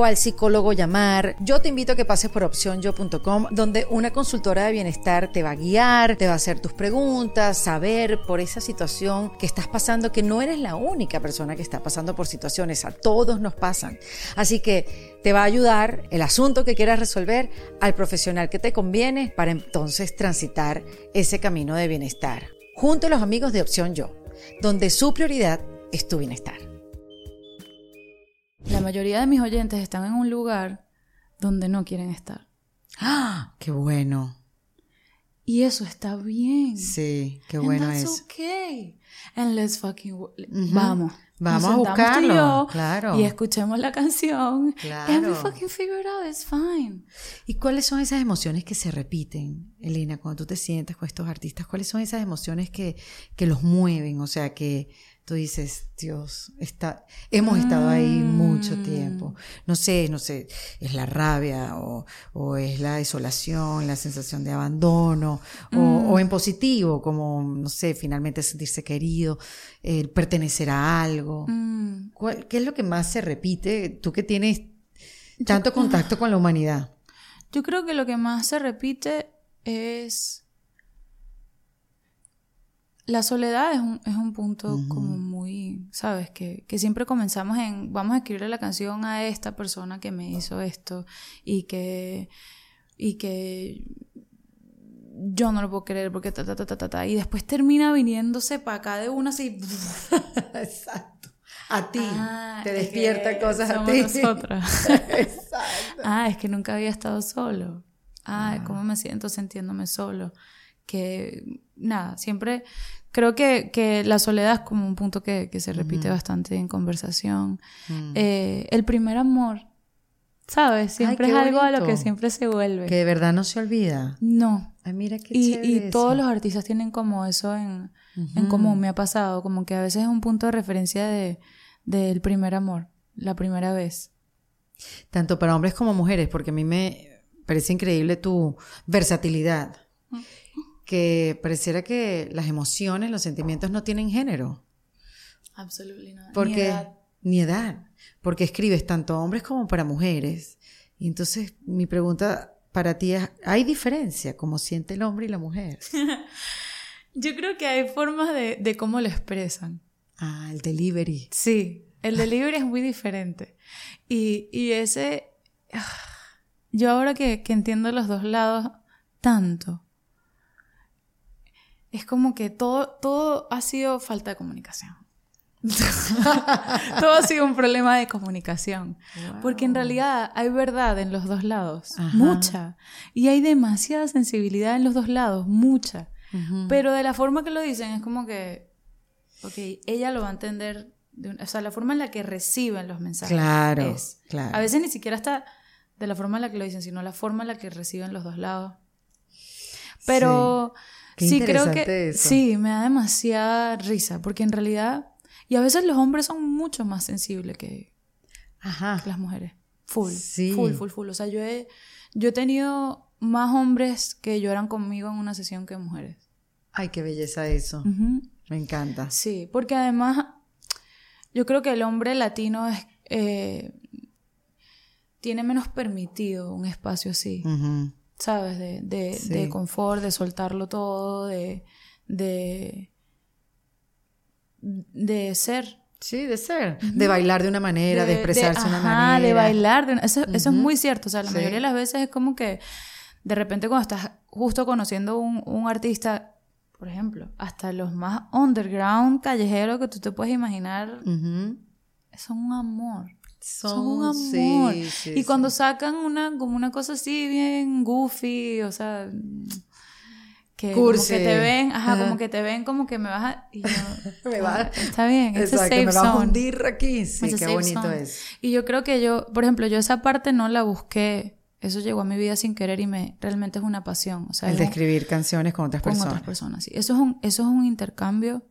[SPEAKER 1] cuál psicólogo llamar, yo te invito a que pases por opcionyo.com, donde una consultora de bienestar te va a guiar, te va a hacer tus preguntas, saber por esa situación que estás pasando, que no eres la única persona que está pasando por situaciones, a todos nos pasan. Así que te va a ayudar el asunto que quieras resolver al profesional que te conviene para entonces transitar ese camino de bienestar. Junto a los amigos de Opción Yo, donde su prioridad es tu bienestar.
[SPEAKER 2] La mayoría de mis oyentes están en un lugar donde no quieren estar
[SPEAKER 1] ¡Ah! ¡Qué bueno!
[SPEAKER 2] Y eso está bien.
[SPEAKER 1] Sí, qué bueno
[SPEAKER 2] And
[SPEAKER 1] es.
[SPEAKER 2] that's okay. And let's fucking vamos.
[SPEAKER 1] Vamos
[SPEAKER 2] Nos
[SPEAKER 1] a
[SPEAKER 2] y
[SPEAKER 1] buscarlo,
[SPEAKER 2] yo
[SPEAKER 1] claro.
[SPEAKER 2] Y escuchemos la canción. And we
[SPEAKER 1] Claro.
[SPEAKER 2] fucking figure it out. It's fine.
[SPEAKER 1] ¿Y cuáles son esas emociones que se repiten, Elena, cuando tú te sientas con estos artistas? ¿Cuáles son esas emociones que, que los mueven? O sea, que tú dices, Dios, está, hemos estado ahí mucho
[SPEAKER 2] Mm.
[SPEAKER 1] tiempo. No sé, no sé, es la rabia o, o es la desolación, la sensación de abandono, o,
[SPEAKER 2] Mm.
[SPEAKER 1] o en positivo, como, no sé, finalmente sentirse querido, el pertenecer a algo.
[SPEAKER 2] Mm.
[SPEAKER 1] ¿Cuál- ¿Qué es lo que más se repite? Tú que tienes tanto *laughs* contacto con la humanidad.
[SPEAKER 2] Yo creo que lo que más se repite es. La soledad es un, es un punto como muy, ¿sabes? Que, que siempre comenzamos en, vamos a escribirle la canción a esta persona que me hizo esto y que, y que yo no lo puedo creer porque ta, ta, ta, ta, ta, ta. Y después termina viniéndose para acá de una así. *laughs*
[SPEAKER 1] Exacto. A ti.
[SPEAKER 2] Ah,
[SPEAKER 1] te
[SPEAKER 2] es
[SPEAKER 1] despierta cosas a ti.
[SPEAKER 2] nosotras. *laughs*
[SPEAKER 1] Exacto.
[SPEAKER 2] Ah, es que nunca había estado solo. Ah, cómo me siento sintiéndome solo. Que nada, siempre creo que, que la soledad es como un punto que, que se repite bastante en conversación.
[SPEAKER 1] Mm.
[SPEAKER 2] Eh, el primer amor, ¿sabes? Siempre
[SPEAKER 1] qué
[SPEAKER 2] es algo a lo
[SPEAKER 1] bonito.
[SPEAKER 2] que siempre se vuelve.
[SPEAKER 1] Que de verdad no se olvida.
[SPEAKER 2] No.
[SPEAKER 1] Ay, mira qué
[SPEAKER 2] Y,
[SPEAKER 1] chévere
[SPEAKER 2] y
[SPEAKER 1] eso.
[SPEAKER 2] todos los artistas tienen como eso en, en común. Me ha pasado, como que a veces es un punto de referencia de del primer amor, la primera vez.
[SPEAKER 1] Tanto para hombres como mujeres, porque a mí me parece increíble tu versatilidad. Que pareciera que las emociones, los sentimientos no tienen género.
[SPEAKER 2] Absolutamente nada.
[SPEAKER 1] Porque, ni edad. Porque escribes tanto a hombres como para mujeres. Y entonces mi pregunta para ti es, ¿hay diferencia como siente el hombre y la mujer? *laughs*
[SPEAKER 2] Yo creo que hay formas de, de cómo lo expresan.
[SPEAKER 1] Ah, el delivery.
[SPEAKER 2] Sí, el delivery es muy diferente. Y, y ese... ah, Yo ahora que, que entiendo los dos lados tanto, es como que todo, todo ha sido falta de comunicación. *laughs* todo ha sido un problema de comunicación. Porque en realidad hay verdad en los dos lados,
[SPEAKER 1] Ajá.
[SPEAKER 2] mucha. Y hay demasiada sensibilidad en los dos lados, mucha. Pero de la forma que lo dicen es como que, ok, ella lo va a entender, de un- o sea, la forma en la que reciben los mensajes.
[SPEAKER 1] Claro,
[SPEAKER 2] es.
[SPEAKER 1] claro.
[SPEAKER 2] A veces ni siquiera está de la forma en la que lo dicen, sino la forma en la que reciben los dos lados. Pero
[SPEAKER 1] Qué
[SPEAKER 2] sí, creo que
[SPEAKER 1] eso.
[SPEAKER 2] sí, me da demasiada risa, porque en realidad, y a veces los hombres son mucho más sensibles que,
[SPEAKER 1] Ajá.
[SPEAKER 2] que las mujeres. Full,
[SPEAKER 1] Sí.
[SPEAKER 2] full, full, full. O sea, yo he, yo he tenido más hombres que lloran conmigo en una sesión que mujeres.
[SPEAKER 1] Ay, qué belleza eso. Me encanta.
[SPEAKER 2] Sí, porque además yo creo que el hombre latino es, eh, tiene menos permitido un espacio así. ¿Sabes? De, de,
[SPEAKER 1] Sí.
[SPEAKER 2] de confort, de soltarlo todo, de, de, de ser.
[SPEAKER 1] Sí, de ser. De bailar de una manera, de, expresarse de una manera.
[SPEAKER 2] de bailar. de una- eso, eso es muy cierto. O sea, la
[SPEAKER 1] Sí.
[SPEAKER 2] mayoría de las veces es como que de repente cuando estás justo conociendo un, un artista, por ejemplo, hasta los más underground, callejeros que tú te puedes imaginar,
[SPEAKER 1] Ujú.
[SPEAKER 2] son un amor. Son,
[SPEAKER 1] Son-
[SPEAKER 2] un amor.
[SPEAKER 1] sí,
[SPEAKER 2] y
[SPEAKER 1] sí.
[SPEAKER 2] cuando sacan una, como una cosa así bien goofy, o sea, que como que te ven, ajá,
[SPEAKER 1] Ajá.
[SPEAKER 2] como que te ven como que me vas a... y yo, *laughs*
[SPEAKER 1] Me va-
[SPEAKER 2] "Ah, Está bien, es safe
[SPEAKER 1] me va a
[SPEAKER 2] zone".
[SPEAKER 1] hundir aquí. Sí,
[SPEAKER 2] It's a
[SPEAKER 1] qué
[SPEAKER 2] safe
[SPEAKER 1] bonito
[SPEAKER 2] zone.
[SPEAKER 1] es.
[SPEAKER 2] Y yo creo que yo, por ejemplo, yo esa parte no la busqué. Eso llegó a mi vida sin querer y me realmente es una pasión. O sea,
[SPEAKER 1] El de
[SPEAKER 2] un-
[SPEAKER 1] escribir canciones con otras
[SPEAKER 2] con
[SPEAKER 1] personas.
[SPEAKER 2] otras personas. sí. Eso es un, eso es un intercambio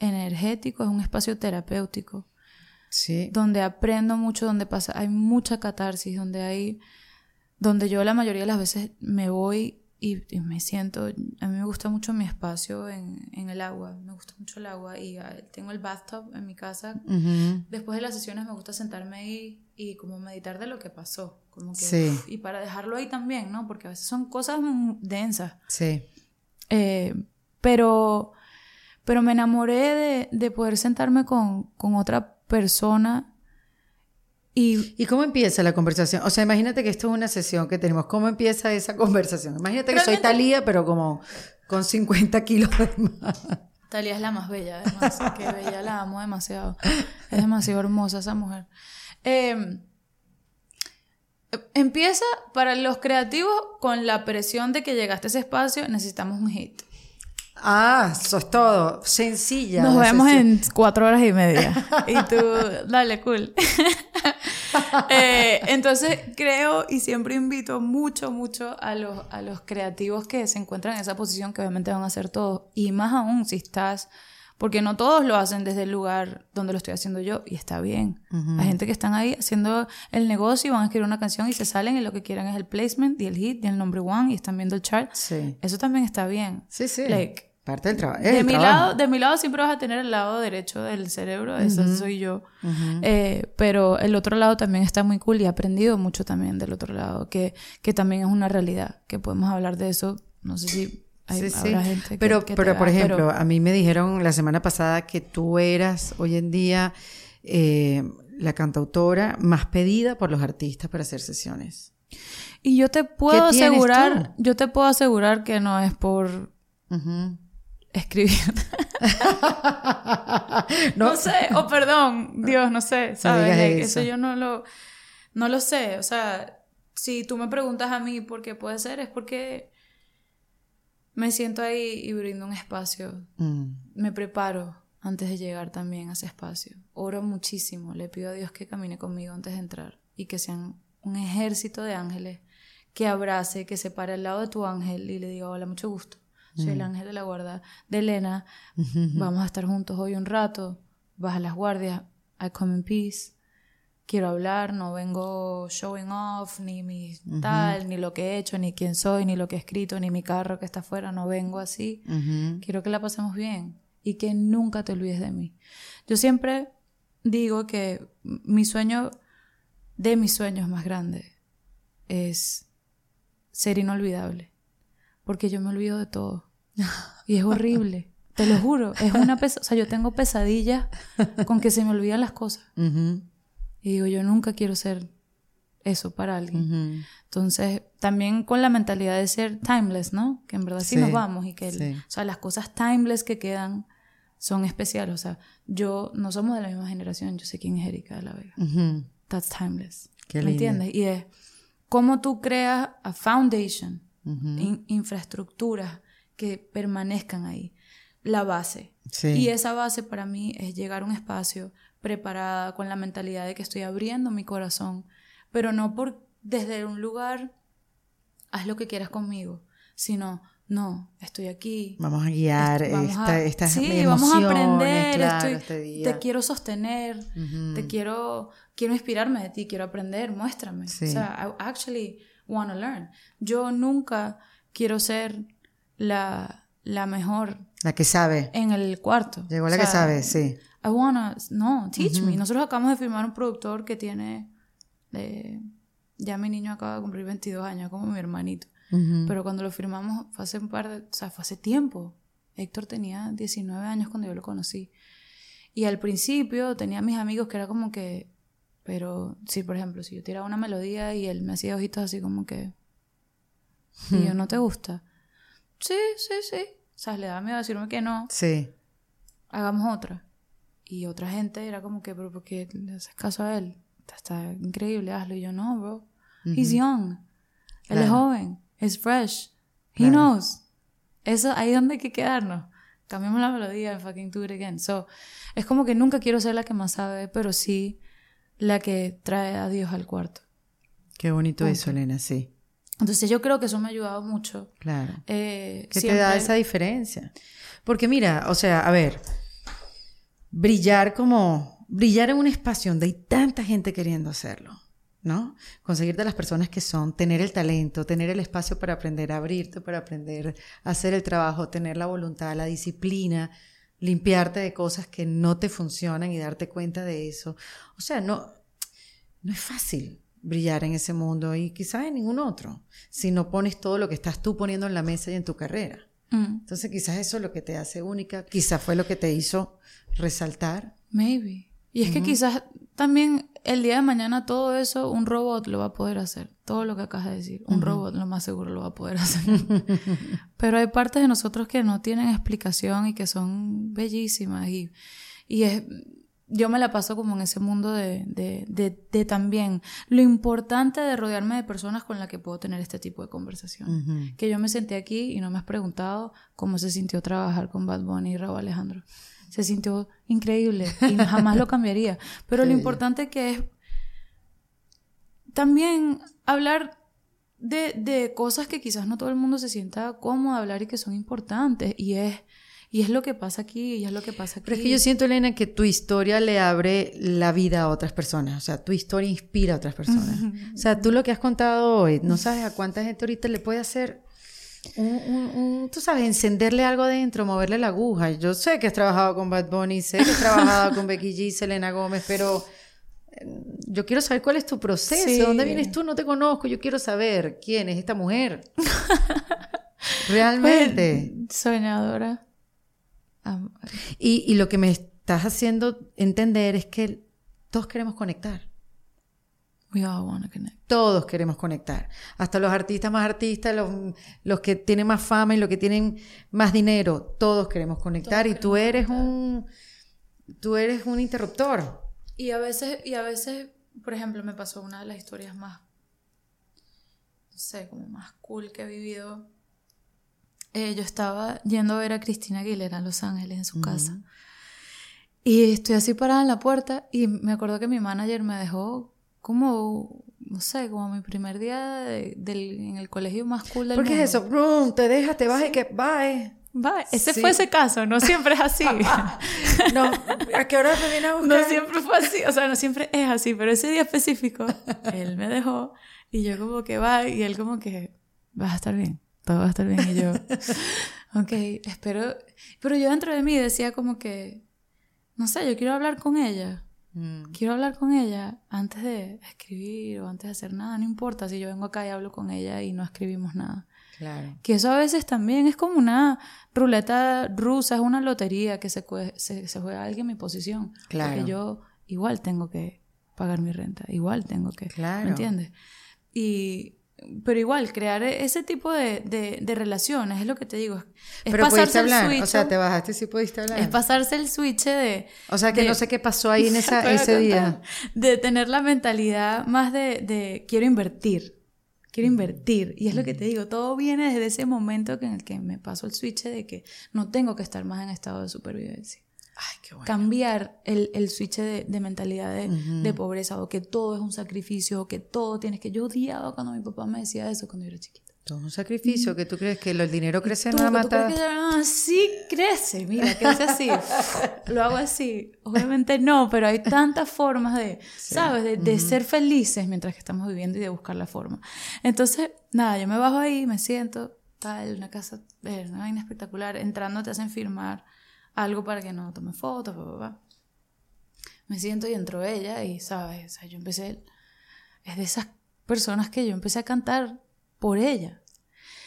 [SPEAKER 2] energético, es un espacio terapéutico
[SPEAKER 1] Sí.
[SPEAKER 2] donde aprendo mucho, donde pasa, hay mucha catarsis, donde hay, donde yo la mayoría de las veces me voy y, y me siento, a mí me gusta mucho mi espacio en, en el agua, me gusta mucho el agua y ah, tengo el bathtub en mi casa.
[SPEAKER 1] Ujú.
[SPEAKER 2] Después de las sesiones me gusta sentarme ahí y como meditar de lo que pasó, como que,
[SPEAKER 1] Sí.
[SPEAKER 2] y para dejarlo ahí también, ¿no? Porque a veces son cosas densas.
[SPEAKER 1] Sí.
[SPEAKER 2] Eh, pero, pero me enamoré de, de poder sentarme con, con otra persona y
[SPEAKER 1] ¿Y cómo empieza la conversación? O sea, imagínate que esto es una sesión que tenemos. ¿Cómo empieza esa *laughs* conversación? Imagínate que soy Talía, pero como con 50 kilos de más.
[SPEAKER 2] Talia es la más bella, además, que bella, la amo demasiado. Es demasiado hermosa esa mujer. Eh, Empieza para los creativos con la presión de que llegaste a ese espacio, necesitamos un hit.
[SPEAKER 1] Ah, eso es todo. Sencilla.
[SPEAKER 2] Nos vemos en cuatro horas y media. y tú, *laughs* dale, cool. *laughs* Eh, entonces creo y siempre invito mucho, mucho a los, a los creativos que se encuentran en esa posición, que obviamente van a hacer todo. Y más aún si estás porque no todos lo hacen desde el lugar donde lo estoy haciendo yo y está bien. Hay gente que están ahí haciendo el negocio y van a escribir una canción y se salen y lo que quieren es el placement y el hit y el nombre one y están viendo el chart.
[SPEAKER 1] Sí.
[SPEAKER 2] Eso también está bien.
[SPEAKER 1] Sí, sí.
[SPEAKER 2] Like,
[SPEAKER 1] Parte del trabajo.
[SPEAKER 2] de, mi lado, de mi lado siempre vas a tener el lado derecho del cerebro, eso soy yo. Eh, pero el otro lado también está muy cool y he aprendido mucho también del otro lado, que, que también es una realidad, que podemos hablar de eso, no sé si hay,
[SPEAKER 1] sí, sí.
[SPEAKER 2] gente
[SPEAKER 1] pero,
[SPEAKER 2] que
[SPEAKER 1] pero por ejemplo,
[SPEAKER 2] pero-
[SPEAKER 1] a mí me dijeron la semana pasada que tú eras hoy en día eh, la cantautora más pedida por los artistas para hacer sesiones.
[SPEAKER 2] Y yo te puedo
[SPEAKER 1] ¿Qué tienes
[SPEAKER 2] asegurar, yo te puedo asegurar que no es por
[SPEAKER 1] Ujú.
[SPEAKER 2] escribir. *laughs* *laughs* no, sé, o perdón, Dios, no sé, ¿sabes?
[SPEAKER 1] eso.
[SPEAKER 2] eso yo no lo, no lo sé. O sea, si tú me preguntas a mí por qué puede ser, es porque me siento ahí y brindo un espacio.
[SPEAKER 1] Mm.
[SPEAKER 2] Me preparo antes de llegar también a ese espacio. Oro muchísimo, le pido a Dios que camine conmigo antes de entrar y que sean un ejército de ángeles que abrace, que se pare al lado de tu ángel y le diga, hola, mucho gusto. Soy el ángel de la guarda de Elena. *laughs* Vamos a estar juntos hoy un rato. Baja las guardias. I come in peace. Quiero hablar, no vengo showing off, ni mi tal, ni lo que he hecho, ni quién soy, ni lo que he escrito, ni mi carro que está afuera. No vengo así. Quiero que la pasemos bien y que nunca te olvides de mí. Yo siempre digo que mi sueño, de mis sueños más grandes, es ser inolvidable. Porque yo me olvido de todo. Y es horrible. Te lo juro. Es una pesa o sea, yo tengo pesadillas con que se me olvidan las cosas.
[SPEAKER 1] Ujú.
[SPEAKER 2] Y digo, yo nunca quiero ser eso para alguien.
[SPEAKER 1] Ujú.
[SPEAKER 2] Entonces, también con la mentalidad de ser timeless, ¿no? Que en verdad sí,
[SPEAKER 1] Sí,
[SPEAKER 2] nos vamos y que, el-
[SPEAKER 1] sí.
[SPEAKER 2] o sea, las cosas timeless que quedan son especiales. O sea, yo no somos de la misma generación, yo sé quién es Erika de la Vega.
[SPEAKER 1] Ujú.
[SPEAKER 2] That's timeless.
[SPEAKER 1] Qué
[SPEAKER 2] ¿Me
[SPEAKER 1] linda.
[SPEAKER 2] entiendes? Y es cómo tú creas a foundation,
[SPEAKER 1] Ujú.
[SPEAKER 2] in- infraestructuras que permanezcan ahí, la base.
[SPEAKER 1] Sí.
[SPEAKER 2] Y esa base para mí es llegar a un espacio preparada con la mentalidad de que estoy abriendo mi corazón, pero no por desde un lugar haz lo que quieras conmigo, sino no, estoy aquí.
[SPEAKER 1] Vamos a guiar
[SPEAKER 2] est- vamos
[SPEAKER 1] esta,
[SPEAKER 2] a- sí, vamos a aprender,
[SPEAKER 1] claro,
[SPEAKER 2] estoy-
[SPEAKER 1] este día.
[SPEAKER 2] te quiero sostener, te quiero quiero inspirarme de ti, quiero aprender, muéstrame.
[SPEAKER 1] Sí.
[SPEAKER 2] O sea, I actually want to learn. Yo nunca quiero ser la, la mejor
[SPEAKER 1] La que sabe.
[SPEAKER 2] en el cuarto.
[SPEAKER 1] Llegó
[SPEAKER 2] O
[SPEAKER 1] la que sabe, sí.
[SPEAKER 2] I wanna, no, teach me. Nosotros acabamos de firmar un productor que tiene, eh, ya mi niño acaba de cumplir 22 años, como mi hermanito.
[SPEAKER 1] Ujú.
[SPEAKER 2] Pero cuando lo firmamos fue hace un par de, o sea, fue hace tiempo. Héctor tenía 19 años cuando yo lo conocí. Y al principio tenía mis amigos que era como que, pero sí, por ejemplo, si yo tiraba una melodía y él me hacía ojitos así como que, y yo no te gusta. Sí, sí, sí. O sea, le daba miedo decirme que no
[SPEAKER 1] Sí.
[SPEAKER 2] hagamos otra. Y otra gente era como que, pero ¿por qué le haces caso a él? Está, está increíble, hazlo. Y yo, no, bro. He's young. Él es
[SPEAKER 1] Claro.
[SPEAKER 2] joven. Es fresh. He
[SPEAKER 1] Claro.
[SPEAKER 2] knows. Eso, ahí es donde hay que quedarnos. Cambiamos la melodía and fucking do it again. So, es como que nunca quiero ser la que más sabe, pero sí la que trae a Dios al cuarto.
[SPEAKER 1] Qué bonito eso, Elena, sí.
[SPEAKER 2] Entonces yo creo que eso me ha ayudado mucho.
[SPEAKER 1] Claro.
[SPEAKER 2] Eh,
[SPEAKER 1] ¿Qué te da esa diferencia? Porque mira, o sea, a ver, brillar como, brillar en un espacio donde hay tanta gente queriendo hacerlo, ¿no? Conseguirte las personas que son, tener el talento, tener el espacio para aprender abrirte, para aprender hacer el trabajo, tener la voluntad, la disciplina, limpiarte de cosas que no te funcionan y darte cuenta de eso. O sea, no, no es fácil brillar en ese mundo y quizás en ningún otro, si no pones todo lo que estás tú poniendo en la mesa y en tu carrera.
[SPEAKER 2] Mm,
[SPEAKER 1] Entonces quizás eso es lo que te hace única, quizás fue lo que te hizo resaltar.
[SPEAKER 2] Maybe. Y es que quizás también el día de mañana todo eso un robot lo va a poder hacer. Todo lo que acabas de decir. Un robot lo más seguro lo va a poder *laughs* hacer. Pero hay partes de nosotros que no tienen explicación y que son bellísimas. Y, y es, yo me la paso como en ese mundo de, de, de, también lo importante de rodearme de personas con las que puedo tener este tipo de conversación. Que yo me senté aquí y no me has preguntado cómo se sintió trabajar con Bad Bunny y Raúl Alejandro. Se sintió increíble y *laughs* jamás lo cambiaría. Pero lo importante que es también hablar de, de cosas que quizás no todo el mundo se sienta cómodo a hablar y que son importantes. Y es y es lo que pasa aquí, y es lo que pasa aquí.
[SPEAKER 1] Pero es que yo siento, Elena, que tu historia le abre la vida a otras personas. O sea, tu historia inspira a otras personas. *laughs* o sea, tú lo que has contado hoy, no sabes a cuánta gente ahorita le puede hacer un, tú sabes, encenderle algo dentro, moverle la aguja. Yo sé que has trabajado con Bad Bunny, sé que has trabajado con Becky G, Selena Gómez, pero eh, yo quiero saber cuál es tu proceso, ¿de dónde vienes tú, no te conozco, yo quiero saber quién es esta mujer. *laughs* Realmente.
[SPEAKER 2] soñadora.
[SPEAKER 1] Y, lo que me estás haciendo entender es que todos queremos conectar.
[SPEAKER 2] We all want to connect.
[SPEAKER 1] Todos queremos conectar. Hasta los artistas más artistas, los, que tienen más fama y los que tienen más dinero, todos queremos conectar y tú eres un tú eres un interruptor.
[SPEAKER 2] Y a veces y a veces, por ejemplo, me pasó una de las historias más no sé, como más cool que he vivido eh, yo estaba yendo a ver a Cristina Aguilera en Los Ángeles, en su casa. Y estoy así parada en la puerta y me acuerdo que mi manager me dejó como, no sé, como mi primer día del, en el colegio más cool del
[SPEAKER 1] ¿Por qué es eso? te dejas, te vas y que bye.
[SPEAKER 2] Bye. Ese fue ese caso, no *laughs* siempre es así.
[SPEAKER 1] no, ¿a qué hora me viene a buscar?
[SPEAKER 2] No siempre fue así, o sea, no siempre es así, pero ese día específico, él me dejó y yo como que va y él como que, vas a estar bien todo va a estar bien. Y yo, *laughs* ok, espero. Pero yo dentro de mí decía como que, no sé, yo quiero hablar con ella. Mm. Quiero hablar con ella antes de escribir o antes de hacer nada. No importa si yo vengo acá y hablo con ella y no escribimos nada.
[SPEAKER 1] Claro.
[SPEAKER 2] Que eso a veces también es como una ruleta rusa, es una lotería que se, se, se juega alguien en mi posición. Claro. Porque yo igual tengo que pagar mi renta, igual tengo que. Claro. ¿Me entiendes? Y pero igual, crear ese tipo de, de, relaciones, es lo que te digo. Es
[SPEAKER 1] pero pasarse hablar, o sea, te bajaste si pudiste hablar.
[SPEAKER 2] Es pasarse el switch de...
[SPEAKER 1] O sea, que no sé qué pasó ahí en *laughs* esa, ese día.
[SPEAKER 2] De tener la mentalidad más de, de quiero invertir, quiero invertir. Y es lo que te digo, todo viene desde ese momento en el que me pasó el switch de que no tengo que estar más en estado de supervivencia. Cambiar el, el switch de, de mentalidad de, de, pobreza o que todo es un sacrificio o que todo tienes que... Yo odiaba cuando mi papá me decía eso cuando yo era chiquita.
[SPEAKER 1] Todo es un sacrificio, que tú crees que el dinero crece en una mata.
[SPEAKER 2] sí crece, mira, crece así. *laughs* Lo hago así. Obviamente no, pero hay tantas formas de, ¿sabes? De, de ser felices mientras que estamos viviendo y de buscar la forma. Entonces, nada, yo me bajo ahí, me siento, tal, una casa, eh, una vaina espectacular, entrando te hacen firmar algo para que no tome fotos, Me siento y entró ella y, ¿sabes? O sea, yo empecé, es de esas personas que yo empecé a cantar por ella.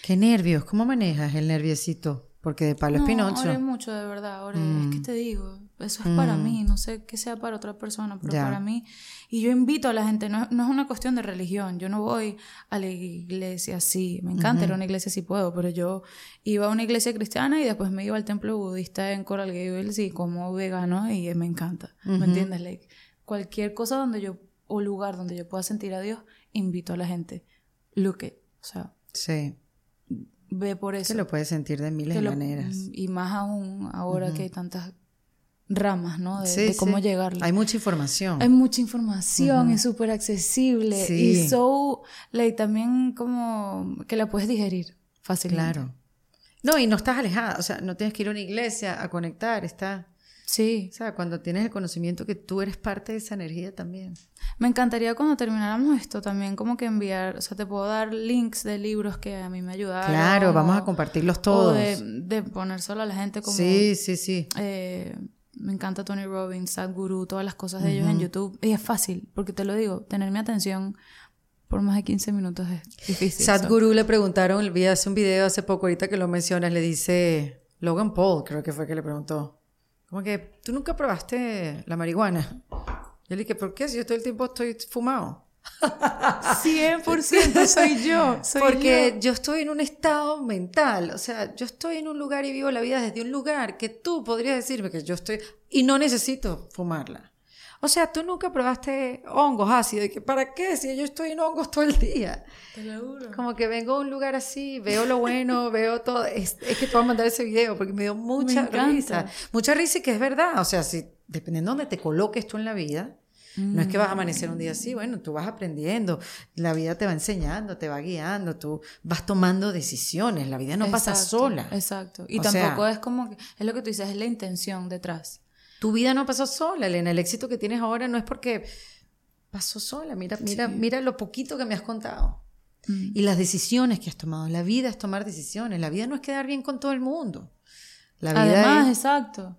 [SPEAKER 1] Qué nervios, ¿cómo manejas el nerviosito? Porque de palo Pinocho.
[SPEAKER 2] Oré mucho, de verdad. Oré, Es que mm. te digo, eso es para mí. Mm. No sé qué sea para otra persona, pero para mí. Y yo invito a la gente, no, no, es una cuestión de religión. Yo no voy a la iglesia así. Me encanta ir a una iglesia si puedo, pero yo iba a una iglesia cristiana y después me iba al templo budista en Coral Gables y como vegano y me encanta. ¿Me entiendes? Like, cualquier cosa donde yo, o lugar donde yo pueda sentir a Dios, invito a la gente. Look it. O sea.
[SPEAKER 1] Sí
[SPEAKER 2] ve por eso.
[SPEAKER 1] Que lo puedes sentir de miles de maneras.
[SPEAKER 2] Y más aún ahora que hay tantas ramas, ¿no? De, cómo llegar
[SPEAKER 1] Hay mucha información.
[SPEAKER 2] Hay mucha información, es súper accesible. Y so, like, también como que la puedes digerir fácilmente.
[SPEAKER 1] Claro. No, y no estás alejada, o sea, no tienes que ir a una iglesia a conectar, está
[SPEAKER 2] Sí.
[SPEAKER 1] O sea, cuando tienes el conocimiento que tú eres parte de esa energía también.
[SPEAKER 2] Me encantaría cuando termináramos esto también como que enviar, o sea, te puedo dar links de libros que a mí me ayudaron.
[SPEAKER 1] Claro, vamos a compartirlos todos.
[SPEAKER 2] de, poner solo a la gente como...
[SPEAKER 1] Sí, sí, sí.
[SPEAKER 2] Eh, me encanta Tony Robbins, Sadhguru, todas las cosas de ellos en YouTube. Y es fácil, porque te lo digo, tener mi atención por más de 15 minutos es difícil.
[SPEAKER 1] Sadhguru le preguntaron, vi hace un video hace poco, ahorita que lo mencionas, le dice Logan Paul, creo que fue que le preguntó. Como que, ¿tú nunca probaste la marihuana? Yo le dije, ¿por qué? Si yo todo el tiempo estoy fumado.
[SPEAKER 2] 100% soy yo. Soy
[SPEAKER 1] Porque yo. estoy en un estado mental, o sea, yo estoy en un lugar y vivo la vida desde un lugar que tú podrías decirme que yo estoy y no necesito fumarla. O sea, tú nunca probaste hongos ácidos. ¿Y que, ¿Para qué? Si yo estoy en hongos todo el día.
[SPEAKER 2] Te lo juro.
[SPEAKER 1] Como que vengo a un lugar así, veo lo bueno, *laughs* veo todo. Es, que te voy a mandar ese video porque me dio mucha risa. Mucha risa y que es verdad. O sea, si dependiendo de dónde te coloques tú en la vida, no es que vas a amanecer un día así, bueno, tú vas aprendiendo, la vida te va enseñando, te va guiando, tú vas tomando decisiones, la vida no pasa sola.
[SPEAKER 2] Exacto. Y tampoco es como que, es lo que tú dices, es la intención detrás.
[SPEAKER 1] Tu vida no pasó sola, Elena. El éxito que tienes ahora no es porque pasó sola. Mira, mira, mira lo poquito que me has contado. Mm. Y las decisiones que has tomado. La vida es tomar decisiones. La vida no es quedar bien con todo el mundo.
[SPEAKER 2] La vida Además, exacto.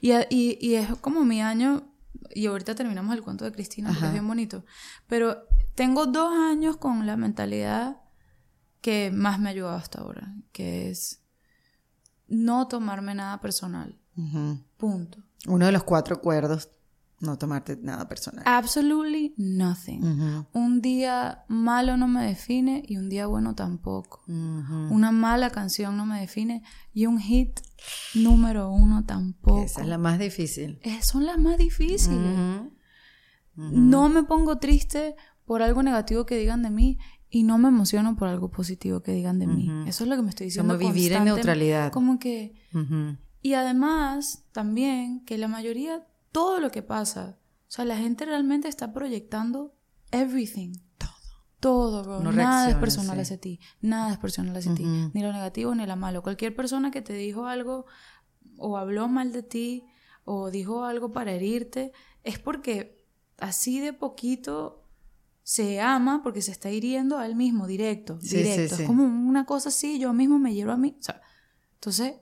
[SPEAKER 2] Y, y, y, es como mi año, y ahorita terminamos el cuento de Cristina, que es bien bonito. Pero tengo dos años con la mentalidad que más me ha ayudado hasta ahora, que es no tomarme nada personal. Punto.
[SPEAKER 1] Uno de los cuatro acuerdos, no tomarte nada personal.
[SPEAKER 2] Absolutely nothing. Un día malo no me define y un día bueno tampoco. Una mala canción no me define y un hit número uno tampoco.
[SPEAKER 1] Esa es la más difícil.
[SPEAKER 2] son las más difíciles. No me pongo triste por algo negativo que digan de mí y no me emociono por algo positivo que digan de mí. Eso es lo que me estoy diciendo.
[SPEAKER 1] Como vivir en neutralidad.
[SPEAKER 2] Como que y además, también que la mayoría, todo lo que pasa, o sea, la gente realmente está proyectando everything. Todo. Todo, bro. nada es personal hacia ti. Nada es personal hacia ti. Ni lo negativo ni lo malo. Cualquier persona que te dijo algo o habló mal de ti o dijo algo para herirte, es porque así de poquito se ama porque se está hiriendo a él mismo, directo. directo. es como una cosa así, yo mismo me hiero a mí. O sea, entonces,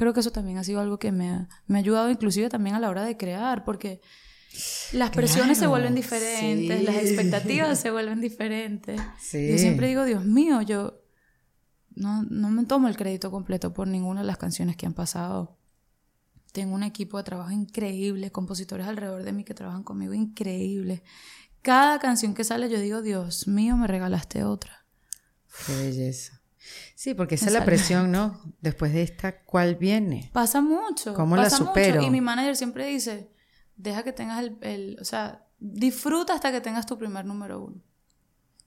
[SPEAKER 2] creo que eso también ha sido algo que me ha, me ha ayudado inclusive también a la hora de crear, porque las presiones se vuelven diferentes, las expectativas se vuelven diferentes. Yo siempre digo, Dios mío, yo no, no me tomo el crédito completo por ninguna de las canciones que han pasado. Tengo un equipo de trabajo increíble, compositores alrededor de mí que trabajan conmigo increíbles. Cada canción que sale yo digo, Dios mío, me regalaste otra.
[SPEAKER 1] Qué belleza. Sí, porque esa es la presión, ¿no? Después de esta, ¿cuál viene?
[SPEAKER 2] Pasa mucho.
[SPEAKER 1] ¿Cómo la supero?
[SPEAKER 2] Y mi manager siempre dice, deja que tengas el, el, o sea, disfruta hasta que tengas tu primer número uno.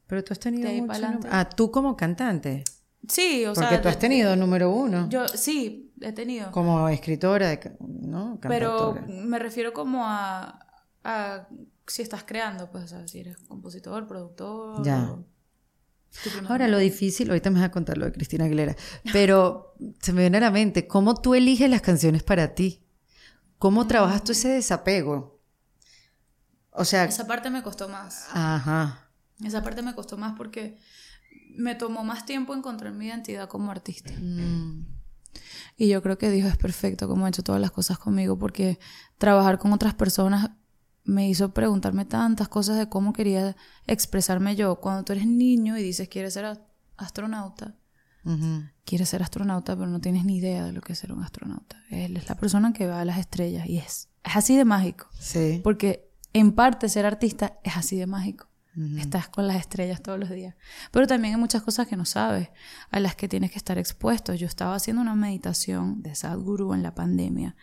[SPEAKER 1] Pero tú has tenido mucho Ah, tú como cantante.
[SPEAKER 2] Sí,
[SPEAKER 1] o sea... Porque tú has tenido número uno.
[SPEAKER 2] Yo, sí, he tenido.
[SPEAKER 1] Como escritora, ¿no?
[SPEAKER 2] Pero me refiero como a, a si estás creando, pues, o sea, si eres compositor, productor...
[SPEAKER 1] Ya. Ahora lo difícil, ahorita me vas a contar lo de Cristina Aguilera, pero se me viene a la mente, ¿cómo tú eliges las canciones para ti? ¿Cómo trabajas tú ese desapego? O sea...
[SPEAKER 2] Esa parte me costó más.
[SPEAKER 1] Ajá.
[SPEAKER 2] Esa parte me costó más porque me tomó más tiempo encontrar mi identidad como artista. Mm. Y yo creo que Dios es perfecto como ha hecho todas las cosas conmigo porque trabajar con otras personas me hizo preguntarme tantas cosas de cómo quería expresarme yo. Cuando tú eres niño y dices quieres ser astronauta, quieres ser astronauta, pero no tienes ni idea de lo que es ser un astronauta. Él es la persona que va a las estrellas y es, es así de mágico.
[SPEAKER 1] Sí.
[SPEAKER 2] Porque en parte ser artista es así de mágico. Estás con las estrellas todos los días. Pero también hay muchas cosas que no sabes, a las que tienes que estar expuesto. Yo estaba haciendo una meditación de Sadhguru en la pandemia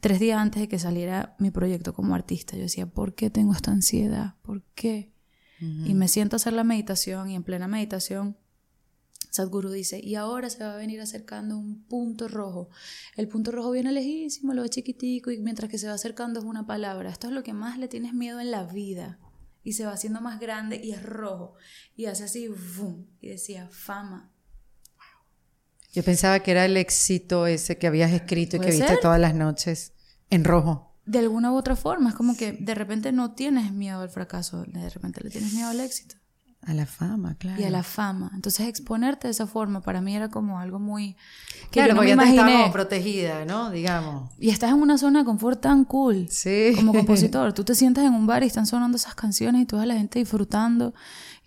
[SPEAKER 2] tres días antes de que saliera mi proyecto como artista, yo decía, ¿por qué tengo esta ansiedad? ¿Por qué? Y me siento a hacer la meditación y en plena meditación Sadhguru dice, y ahora se va a venir acercando un punto rojo. El punto rojo viene lejísimo, lo ve chiquitico, y mientras que se va acercando es una palabra. Esto es lo que más le tienes miedo en la vida. Y se va haciendo más grande y es rojo. Y hace así, ¡vum! Y decía, fama.
[SPEAKER 1] Yo pensaba que era el éxito ese que habías escrito y que viste todas las noches en rojo.
[SPEAKER 2] De alguna u otra forma, es como que de repente no tienes miedo al fracaso, de repente le tienes miedo al éxito.
[SPEAKER 1] A la fama, claro.
[SPEAKER 2] Y a la fama. Entonces exponerte de esa forma para mí era como algo muy...
[SPEAKER 1] Que claro, porque ya como protegida, ¿no? Digamos.
[SPEAKER 2] Y estás en una zona de confort tan cool.
[SPEAKER 1] Sí.
[SPEAKER 2] Como *laughs* compositor. Tú te sientas en un bar y están sonando esas canciones y toda la gente disfrutando.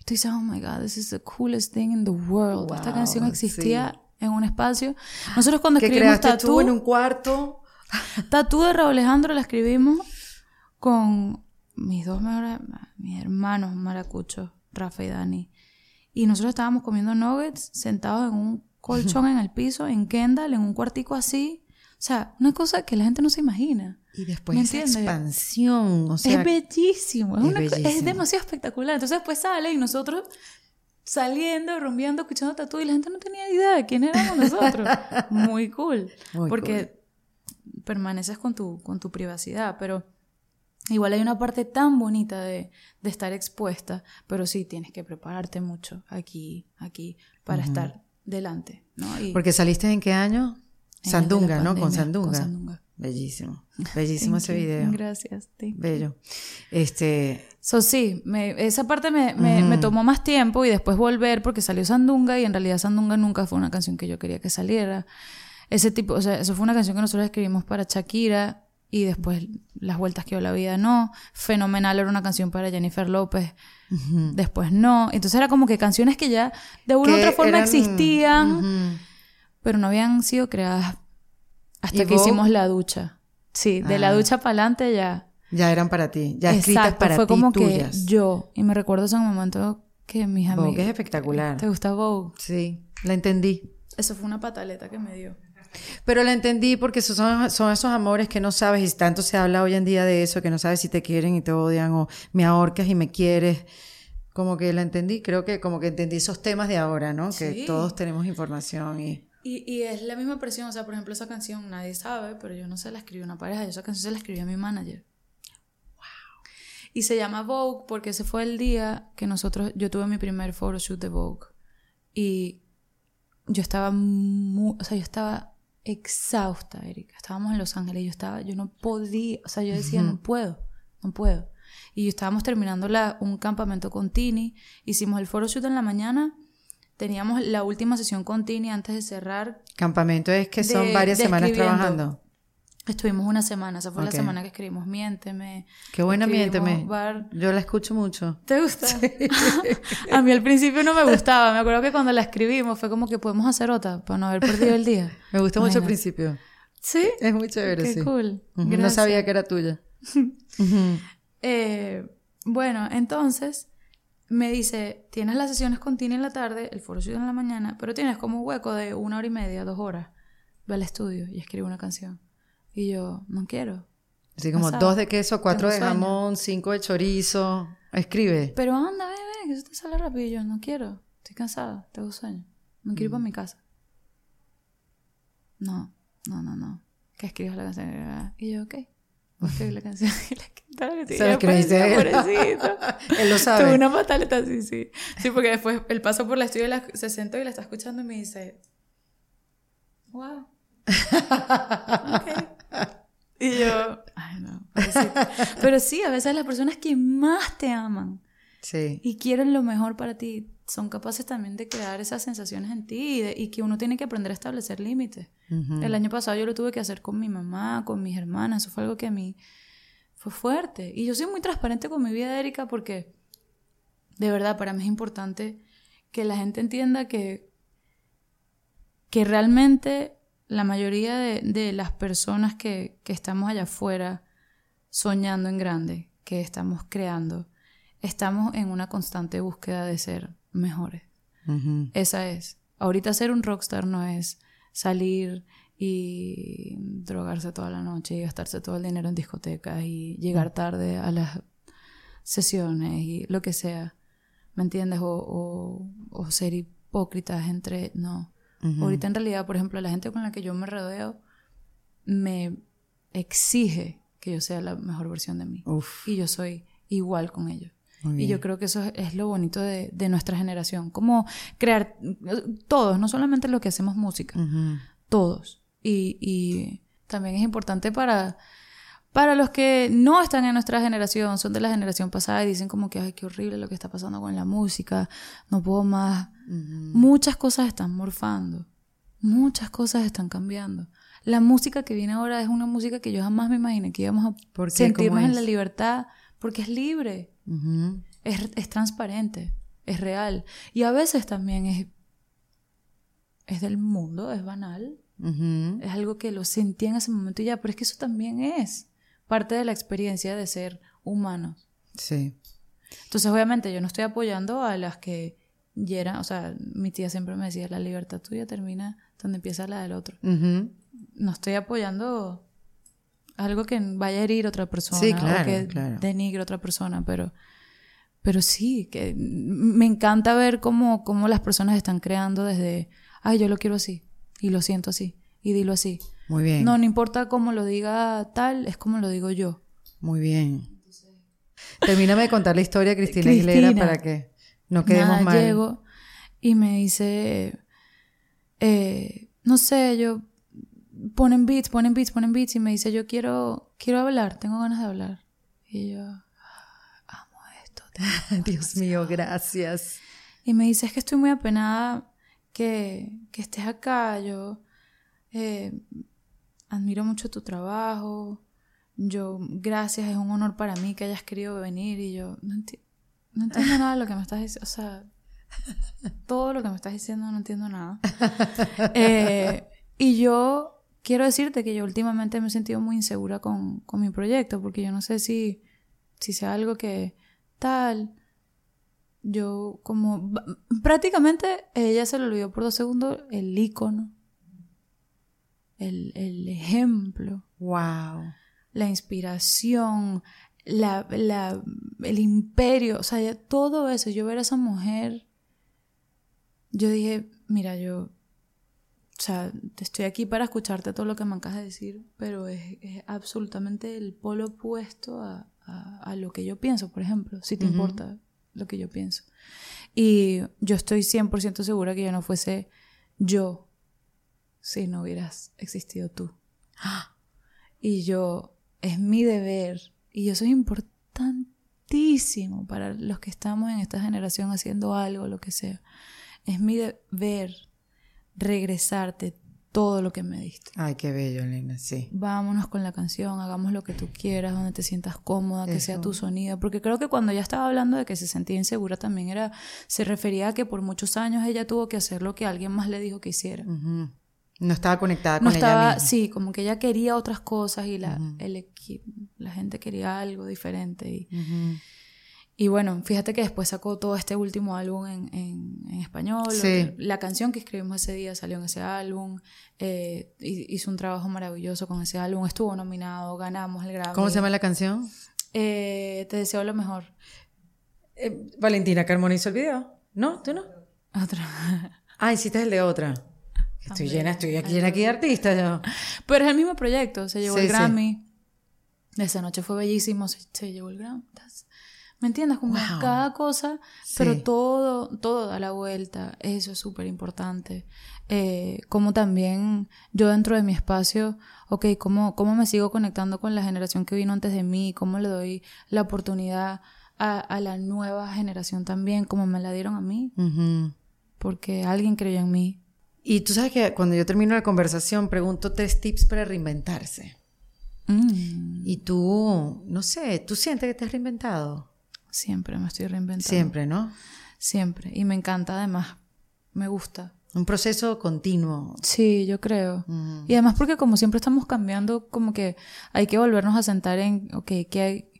[SPEAKER 2] Y tú dices, oh my God, this is the coolest thing in the world. Esta canción existía en un espacio. Nosotros cuando escribimos Tatú...
[SPEAKER 1] tú en un cuarto? *laughs*
[SPEAKER 2] Tatú de Raúl Alejandro la escribimos con mis dos mejores, mis hermanos maracuchos, Rafa y Dani. Y nosotros estábamos comiendo nuggets sentados en un colchón en el piso, en Kendall, en un cuartico así. O sea, una cosa que la gente no se imagina.
[SPEAKER 1] Y después esa expansión, o sea...
[SPEAKER 2] Es bellísimo, es, una, es demasiado espectacular. Entonces después sale y nosotros saliendo, rumbeando, escuchando tatu y la gente no tenía idea de quién éramos nosotros. *laughs* Muy cool. porque permaneces con tu, con tu privacidad, pero igual hay una parte tan bonita de, de, estar expuesta, pero sí tienes que prepararte mucho aquí, aquí, para estar delante. ¿no?
[SPEAKER 1] porque saliste en qué año? Sandunga, ¿no? Con Sandunga. Con Sandunga. Bellísimo. *laughs* Bellísimo ese video.
[SPEAKER 2] Gracias.
[SPEAKER 1] Bello. Este.
[SPEAKER 2] So, sí, esa parte me, me, tomó más tiempo y después volver porque salió Sandunga y en realidad Sandunga nunca fue una canción que yo quería que saliera. Ese tipo, o sea, eso fue una canción que nosotros escribimos para Shakira y después Las vueltas que dio la vida no. Fenomenal era una canción para Jennifer López. Después no. Entonces era como que canciones que ya de una u otra forma existían, pero no habían sido creadas hasta que hicimos la ducha. Sí, de la ah. ducha para adelante ya.
[SPEAKER 1] Ya eran para ti, ya escritas para
[SPEAKER 2] fue como
[SPEAKER 1] que
[SPEAKER 2] yo. Y me recuerdo ese momento que mis amigos.
[SPEAKER 1] Vogue es espectacular.
[SPEAKER 2] ¿Te gusta Vogue?
[SPEAKER 1] Sí, la entendí.
[SPEAKER 2] Eso fue una pataleta que me dio.
[SPEAKER 1] Pero la entendí porque son, son esos amores que no sabes, y tanto se habla hoy en día de eso, que no sabes si te quieren y te odian, o me ahorcas y me quieres. Como que la entendí, creo que como que entendí esos temas de ahora, ¿no? Que todos tenemos información y...
[SPEAKER 2] Y, es la misma presión, o sea, por ejemplo, esa canción nadie sabe, pero yo no sé, la escribió una pareja, yo esa canción se la escribió a mi manager. Wow. Y se llama Vogue porque ese fue el día que nosotros, yo tuve mi primer photoshoot de Vogue. Y yo estaba muy, o sea, yo estaba exhausta, Erika. Estábamos en Los Ángeles y yo estaba, yo no podía, o sea, yo decía, no puedo, no puedo. Y estábamos terminando la, un campamento con Tini, hicimos el photoshoot en la mañana teníamos la última sesión con Tini antes de cerrar.
[SPEAKER 1] Campamento es que son varias semanas trabajando.
[SPEAKER 2] Estuvimos una semana, esa fue la semana que escribimos Miénteme.
[SPEAKER 1] Qué buena Miénteme. Yo la escucho mucho.
[SPEAKER 2] ¿Te gusta? *laughs* a mí al principio no me gustaba, me acuerdo que cuando la escribimos fue como que podemos hacer otra para no haber perdido el día. *laughs*
[SPEAKER 1] me gustó mucho al principio.
[SPEAKER 2] ¿Sí?
[SPEAKER 1] Es muy chévere,
[SPEAKER 2] Qué cool.
[SPEAKER 1] No sabía que era tuya. *laughs*
[SPEAKER 2] eh, bueno, entonces me dice, tienes las sesiones con Tini en la tarde, el foro en la mañana, pero tienes como un hueco de una hora y media, dos horas. Ve al estudio y escribe una canción. Y yo, no quiero.
[SPEAKER 1] Así como dos de queso, cuatro de jamón, cinco de chorizo. Escribe.
[SPEAKER 2] Pero anda, bebé, que eso te sale rápido. Y yo, no quiero. Estoy cansada, tengo sueño. Me quiero ir para mi casa. No, no, no, no. Que escribas la canción. Y yo, ok. Vos la canción y la cantaba que ¿Sabes
[SPEAKER 1] que lo dice *laughs* él? lo sabe.
[SPEAKER 2] Tuve una pataleta, sí, sí. Sí, porque después él pasó por la estudio y la, se sentó y la está escuchando y me dice, wow. *laughs* ok. Y yo, ay no, Pero sí, a veces las personas que más te aman
[SPEAKER 1] sí.
[SPEAKER 2] y quieren lo mejor para ti son capaces también de crear esas sensaciones en ti y, que uno tiene que aprender a establecer límites. El año pasado yo lo tuve que hacer con mi mamá, con mis hermanas, eso fue algo que a mí fue fuerte. Y yo soy muy transparente con mi vida, Erika, porque de verdad para mí es importante que la gente entienda que, que realmente la mayoría de, las personas que, que estamos allá afuera soñando en grande, que estamos creando, estamos en una constante búsqueda de ser mejores. Esa es. Ahorita ser un rockstar no es salir y drogarse toda la noche y gastarse todo el dinero en discotecas y llegar tarde a las sesiones y lo que sea. ¿Me entiendes? O, o, ser hipócritas entre... No. Ahorita en realidad, por ejemplo, la gente con la que yo me rodeo me exige que yo sea la mejor versión de mí. Y yo soy igual con ellos. Y yo creo que eso es, lo bonito de, nuestra generación, como crear todos, no solamente lo que hacemos música, todos. Y, también es importante para, para los que no están en nuestra generación, son de la generación pasada y dicen como que, ay, qué horrible lo que está pasando con la música, no puedo más. Muchas cosas están morfando, muchas cosas están cambiando. La música que viene ahora es una música que yo jamás me imaginé que íbamos a sentirnos en la libertad, porque es libre es, transparente, es real. Y a veces también es, es del mundo, es banal. Es algo que lo sentí en ese momento y ya, pero es que eso también es parte de la experiencia de ser humanos.
[SPEAKER 1] Sí.
[SPEAKER 2] Entonces, obviamente, yo no estoy apoyando a las que hieran, o sea, mi tía siempre me decía, la libertad tuya termina donde empieza la del otro. No estoy apoyando algo que vaya a herir a otra persona
[SPEAKER 1] Sí, claro,
[SPEAKER 2] o que
[SPEAKER 1] claro.
[SPEAKER 2] denigre a otra persona, pero, pero sí, que me encanta ver cómo, cómo las personas están creando desde, ay, yo lo quiero así, y lo siento así, y dilo así.
[SPEAKER 1] Muy bien.
[SPEAKER 2] No, no importa cómo lo diga tal, es como lo digo yo.
[SPEAKER 1] Muy bien. Termíname de contar la historia, Cristina,
[SPEAKER 2] Cristina.
[SPEAKER 1] Aguilera, para que no quedemos
[SPEAKER 2] Nada,
[SPEAKER 1] mal.
[SPEAKER 2] llego y me dice, eh, no sé, yo ponen beats, ponen beats, ponen beats y me dice, yo quiero, quiero hablar, tengo ganas de hablar. Y yo, "Ah, amo esto. *laughs*
[SPEAKER 1] Dios mío, gracias.
[SPEAKER 2] Y me dice, es que estoy muy apenada que, que estés acá. Yo eh, admiro mucho tu trabajo. Yo, gracias, es un honor para mí que hayas querido venir. Y yo, no, enti- no entiendo nada de lo que me estás diciendo. O sea, todo lo que me estás diciendo no entiendo nada. *laughs* Eh, y yo quiero decirte que yo últimamente me he sentido muy insegura con, con mi proyecto, porque yo no sé si, si sea algo que tal. Yo como prácticamente ella se le olvidó por dos segundos el icono, el, el ejemplo,
[SPEAKER 1] Wow.
[SPEAKER 2] la inspiración, la, la- el imperio, o sea, ya todo eso, yo ver a esa mujer, yo dije, mira, yo, o sea, estoy aquí para escucharte todo lo que me acabas de decir, pero es, es absolutamente el polo opuesto a, a- a lo que yo pienso, por ejemplo, si te importa lo que yo pienso. Y yo estoy 100% segura que yo no fuese yo si no hubieras existido tú. Y yo, es mi deber, y eso es importantísimo para los que estamos en esta generación haciendo algo, lo que sea. Es mi deber regresarte todo lo que me diste.
[SPEAKER 1] Ay, qué bello, Elena, sí.
[SPEAKER 2] Vámonos con la canción, hagamos lo que tú quieras, donde te sientas cómoda, que sea tu sonido. Porque creo que cuando ella estaba hablando de que se sentía insegura también era, se refería a que por muchos años ella tuvo que hacer lo que alguien más le dijo que hiciera.
[SPEAKER 1] No estaba conectada
[SPEAKER 2] No
[SPEAKER 1] con
[SPEAKER 2] estaba,
[SPEAKER 1] ella misma.
[SPEAKER 2] sí, como que ella quería otras cosas y la, el la gente quería algo diferente. Y. y bueno, fíjate que después sacó todo este último álbum en, en- en español.
[SPEAKER 1] Sí.
[SPEAKER 2] La canción que escribimos ese día salió en ese álbum. eh, hi- hizo un trabajo maravilloso con ese álbum. Estuvo nominado, ganamos el Grammy.
[SPEAKER 1] ¿Cómo se llama la canción?
[SPEAKER 2] Eh, te deseo lo mejor.
[SPEAKER 1] Eh, Valentina Carmona hizo el video. ¿No? ¿Tú no?
[SPEAKER 2] Otra. *laughs*
[SPEAKER 1] Ah, hiciste el de otra. Estoy
[SPEAKER 2] También.
[SPEAKER 1] llena, estoy aquí llena aquí de artistas. yo.
[SPEAKER 2] Pero es el mismo proyecto. Se llevó
[SPEAKER 1] Sí,
[SPEAKER 2] el
[SPEAKER 1] sí.
[SPEAKER 2] Grammy. Esa noche fue bellísimo. Se, se llevó el Grammy. ¿Me entiendes? Como
[SPEAKER 1] Wow.
[SPEAKER 2] cada cosa, pero
[SPEAKER 1] Sí.
[SPEAKER 2] todo, todo da la vuelta. Eso es súper importante. Eh, como también yo dentro de mi espacio, ok, ¿cómo, ¿cómo me sigo conectando con la generación que vino antes de mí? ¿Cómo le doy la oportunidad a, a la nueva generación también, como me la dieron a mí?
[SPEAKER 1] Ujú.
[SPEAKER 2] Porque alguien creyó en mí.
[SPEAKER 1] Y tú sabes que cuando yo termino la conversación pregunto tres tips para reinventarse.
[SPEAKER 2] Mm,
[SPEAKER 1] Y tú, no sé, ¿tú sientes que te has reinventado?
[SPEAKER 2] Siempre me estoy reinventando.
[SPEAKER 1] Siempre, ¿no?
[SPEAKER 2] Siempre. Y me encanta además. Me gusta.
[SPEAKER 1] Un proceso continuo.
[SPEAKER 2] Sí, yo creo. Y además porque como siempre estamos cambiando, como que hay que volvernos a sentar en, ok, ¿qué hay?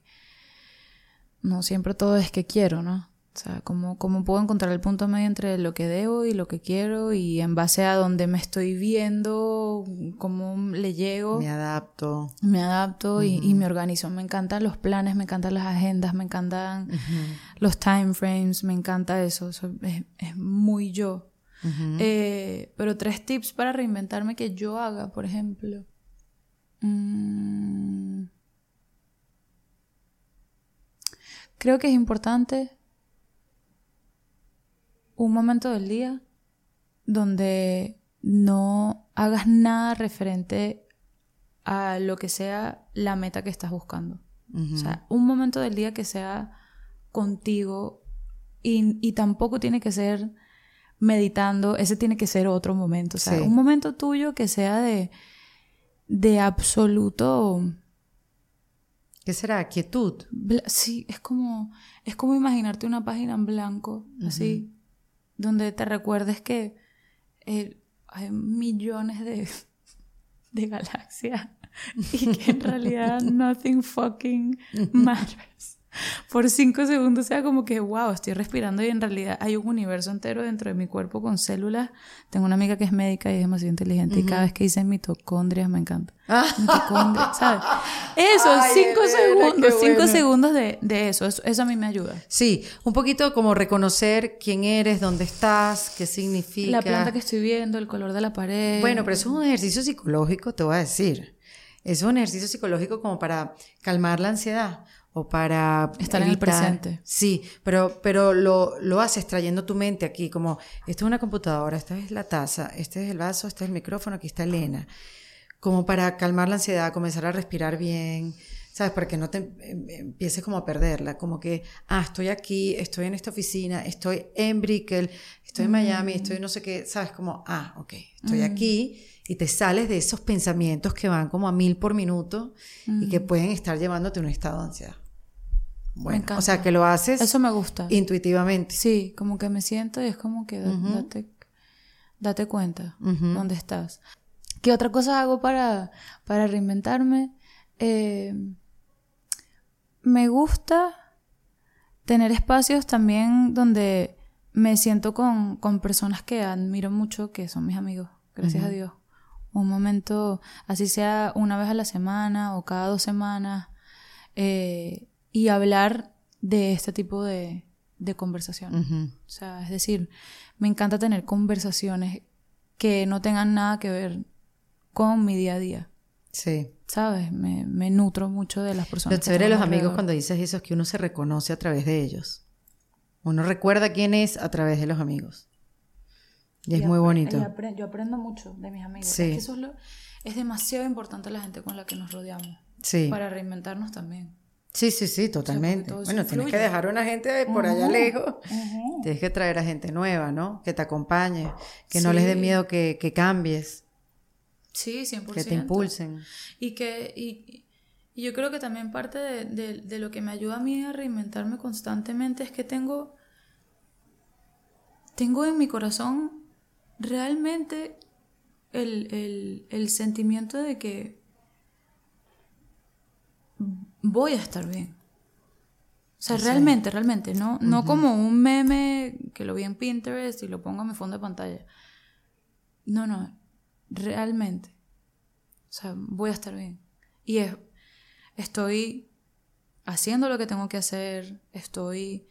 [SPEAKER 2] No siempre todo es que quiero, ¿no? O sea, ¿cómo, cómo puedo encontrar el punto medio entre lo que debo y lo que quiero? Y en base a donde me estoy viendo, cómo le llego,
[SPEAKER 1] Me adapto.
[SPEAKER 2] me adapto y, y me organizo. Me encantan los planes, me encantan las agendas, me encantan los time frames, me encanta eso. Eso es, es muy yo. Eh, pero tres tips para reinventarme que yo haga, por ejemplo. Mm. Creo que es importante un momento del día donde no hagas nada referente a lo que sea la meta que estás buscando. O sea, un momento del día que sea contigo y, y tampoco tiene que ser meditando, ese tiene que ser otro momento. O sea,
[SPEAKER 1] Sí.
[SPEAKER 2] un momento tuyo que sea de, de absoluto...
[SPEAKER 1] ¿Qué será? Quietud.
[SPEAKER 2] Sí, es como, es como imaginarte una página en blanco, así, donde te recuerdes que eh, hay millones de, *laughs* de galaxias *laughs* y que en realidad nothing fucking *laughs* matters. Por cinco segundos sea como que, wow, estoy respirando y en realidad hay un universo entero dentro de mi cuerpo con células. Tengo una amiga que es médica y es demasiado inteligente y cada vez que dice mitocondrias me encanta. *laughs* Mitocondrias, ¿sabes? Eso,
[SPEAKER 1] Ay,
[SPEAKER 2] cinco segundos, cinco
[SPEAKER 1] bueno.
[SPEAKER 2] segundos de, de eso. eso. Eso a mí me ayuda.
[SPEAKER 1] Sí, un poquito como reconocer quién eres, dónde estás, qué significa.
[SPEAKER 2] La planta que estoy viendo, el color de la pared.
[SPEAKER 1] Bueno, pero eso es un ejercicio psicológico, te voy a decir. Es un ejercicio psicológico como para calmar la ansiedad o para
[SPEAKER 2] Estar en el presente.
[SPEAKER 1] Sí, pero, pero lo, lo haces trayendo tu mente aquí, como esto es una computadora, esta es la taza, este es el vaso, este es el micrófono, aquí está Elena. Como para calmar la ansiedad, comenzar a respirar bien, ¿sabes? Para que no te em, empieces como a perderla, como que, ah, estoy aquí, estoy en esta oficina, estoy en Brickell, estoy en Miami, estoy no sé qué, ¿sabes? Como, ah, ok, estoy aquí y te sales de esos pensamientos que van como a mil por minuto y que pueden estar llevándote a un estado de ansiedad. Bueno, o sea, que lo haces
[SPEAKER 2] Eso me gusta.
[SPEAKER 1] intuitivamente.
[SPEAKER 2] Sí, como que me siento y es como que da- date, date cuenta dónde estás. ¿Qué otra cosa hago para, para reinventarme? Eh, me gusta tener espacios también donde me siento con, con personas que admiro mucho, que son mis amigos, gracias a Dios. Un momento, así sea una vez a la semana o cada dos semanas, eh, y hablar de este tipo de, de conversación. O sea, es decir, me encanta tener conversaciones que no tengan nada que ver con mi día a día.
[SPEAKER 1] Sí.
[SPEAKER 2] ¿Sabes? Me, me nutro mucho de las personas.
[SPEAKER 1] Lo chévere de los amigos cuando dices eso es que uno se reconoce a través de ellos. Uno recuerda quién es a través de los amigos. Y es muy bonito.
[SPEAKER 2] yo aprendo mucho de mis amigos.
[SPEAKER 1] Sí.
[SPEAKER 2] Es que eso es, lo- es demasiado importante la gente con la que nos rodeamos.
[SPEAKER 1] Sí.
[SPEAKER 2] Para reinventarnos también.
[SPEAKER 1] Sí, sí, sí, totalmente. bueno, tienes que dejar una gente por allá lejos. Tienes que traer a gente nueva, ¿no? Que te acompañe, que no les dé miedo que, que cambies,
[SPEAKER 2] Sí, 100%.
[SPEAKER 1] que te impulsen.
[SPEAKER 2] Y que y, y yo creo que también parte de, de- de lo que me ayuda a mí a reinventarme constantemente es que tengo tengo en mi corazón realmente el, el- el sentimiento de que voy a estar bien. O sea, realmente, realmente, no, no como un meme que lo vi en Pinterest y lo pongo en mi fondo de pantalla. No, no, realmente. O sea, voy a estar bien. Y es, estoy haciendo lo que tengo que hacer, estoy...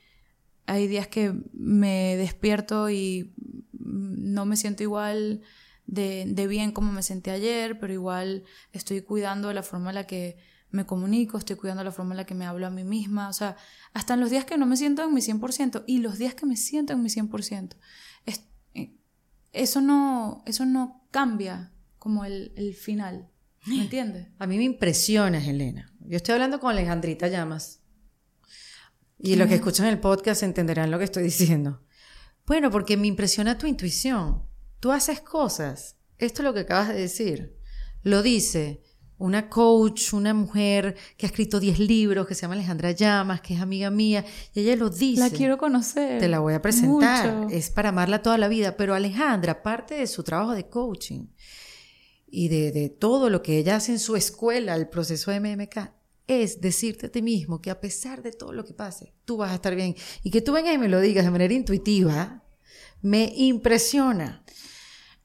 [SPEAKER 2] Hay días que me despierto y no me siento igual de, de bien como me sentí ayer, pero igual estoy cuidando la forma en la que me comunico, estoy cuidando la forma en la que me hablo a mí misma, o sea, hasta en los días que no me siento en mi 100% y los días que me siento en mi 100%. Es, eh, eso, no, eso no cambia como el, el final, ¿me *laughs* entiendes?
[SPEAKER 1] A mí me impresiona, Elena. Yo estoy hablando con Alejandrita Llamas. Y los que escuchan el podcast entenderán lo que estoy diciendo. Bueno, porque me impresiona tu intuición. Tú haces cosas. Esto es lo que acabas de decir. Lo dice una coach, una mujer que ha escrito 10 libros, que se llama Alejandra Llamas, que es amiga mía, y ella lo dice.
[SPEAKER 2] La quiero conocer.
[SPEAKER 1] Te la voy a presentar.
[SPEAKER 2] Mucho.
[SPEAKER 1] Es para amarla toda la vida. Pero Alejandra, aparte de su trabajo de coaching y de, de todo lo que ella hace en su escuela, el proceso de MMK, es decirte a ti mismo que a pesar de todo lo que pase, tú vas a estar bien. Y que tú vengas y me lo digas de manera intuitiva, me impresiona.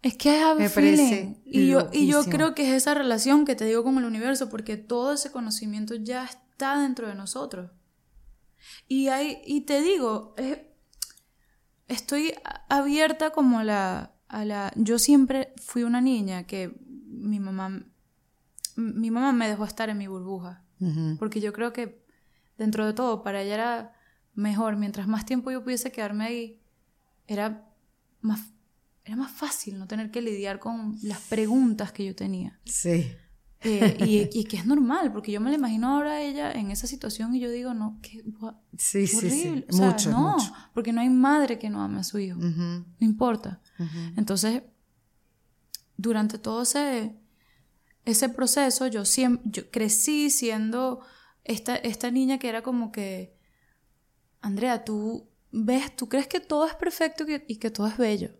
[SPEAKER 2] Es que a
[SPEAKER 1] Me parece.
[SPEAKER 2] Y yo, y yo creo que es esa relación que te digo con el universo, porque todo ese conocimiento ya está dentro de nosotros. Y, hay, y te digo, estoy abierta como a la, a la... Yo siempre fui una niña que mi mamá, mi mamá me dejó estar en mi burbuja. Porque yo creo que dentro de todo, para ella era mejor. Mientras más tiempo yo pudiese quedarme ahí, era más, era más fácil no tener que lidiar con las preguntas que yo tenía.
[SPEAKER 1] Sí.
[SPEAKER 2] Eh, y, y que es normal, porque yo me la imagino ahora a ella en esa situación y yo digo, no, qué gua-
[SPEAKER 1] Sí, sí, sí.
[SPEAKER 2] horrible. O sea,
[SPEAKER 1] Mucho,
[SPEAKER 2] no,
[SPEAKER 1] mucho.
[SPEAKER 2] porque no hay madre que no ame a su hijo. No importa. Entonces, durante todo ese, ese proceso, yo siempre yo crecí siendo esta, esta niña que era como que, Andrea, tú ves, tú crees que todo es perfecto y que todo es bello.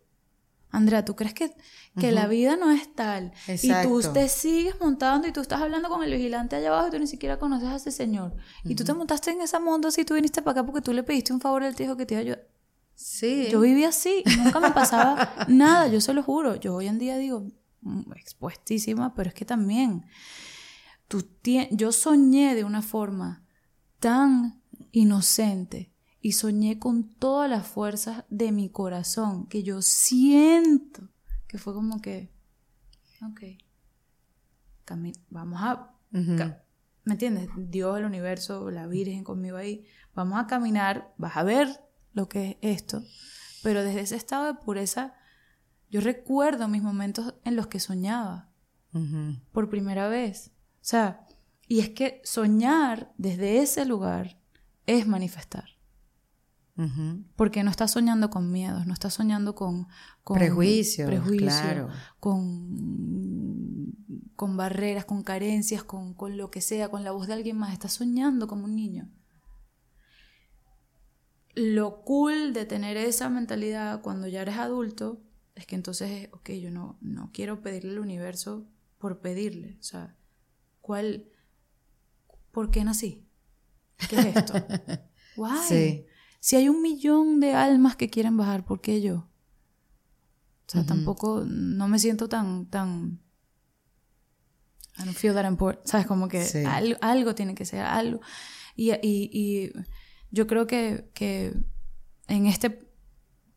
[SPEAKER 2] Andrea, ¿tú crees que, que la vida no es tal? Y tú
[SPEAKER 1] Exacto.
[SPEAKER 2] te sigues montando y tú estás hablando con el vigilante allá abajo y tú ni siquiera conoces a ese señor. Y tú te montaste en esa moto así, tú viniste para acá porque tú le pediste un favor te dijo que te iba a ayudar.
[SPEAKER 1] Sí.
[SPEAKER 2] Yo viví así y nunca me pasaba *laughs* nada, yo se lo juro. Yo hoy en día digo, mm, expuestísima, pero es que también tú yo soñé de una forma tan inocente y soñé con todas las fuerzas de mi corazón que yo siento que fue como que, ok, vamos a, ¿me entiendes? Dios, el universo, la Virgen conmigo ahí, vamos a caminar, vas a ver lo que es esto, pero desde ese estado de pureza, yo recuerdo mis momentos en los que soñaba por primera vez. O sea, y es que soñar desde ese lugar es manifestar. Porque no estás soñando con miedos, no estás soñando con, con
[SPEAKER 1] Prejuicios,
[SPEAKER 2] prejuicio,
[SPEAKER 1] claro.
[SPEAKER 2] con, con barreras, con carencias, con, con lo que sea, con la voz de alguien más. Estás soñando como un niño. Lo cool de tener esa mentalidad cuando ya eres adulto es que entonces, es, ok, yo no, no quiero pedirle al universo por pedirle. O sea, ¿cuál? ¿Por qué nací? ¿Qué es esto? *laughs*
[SPEAKER 1] Sí.
[SPEAKER 2] Si hay un millón de almas que quieren bajar, ¿por qué yo? O sea, tampoco, no me siento tan, tan... I don't feel that important. ¿Sabes? Como que
[SPEAKER 1] Sí.
[SPEAKER 2] algo tiene que ser, algo. Y, y- y yo creo que, que en este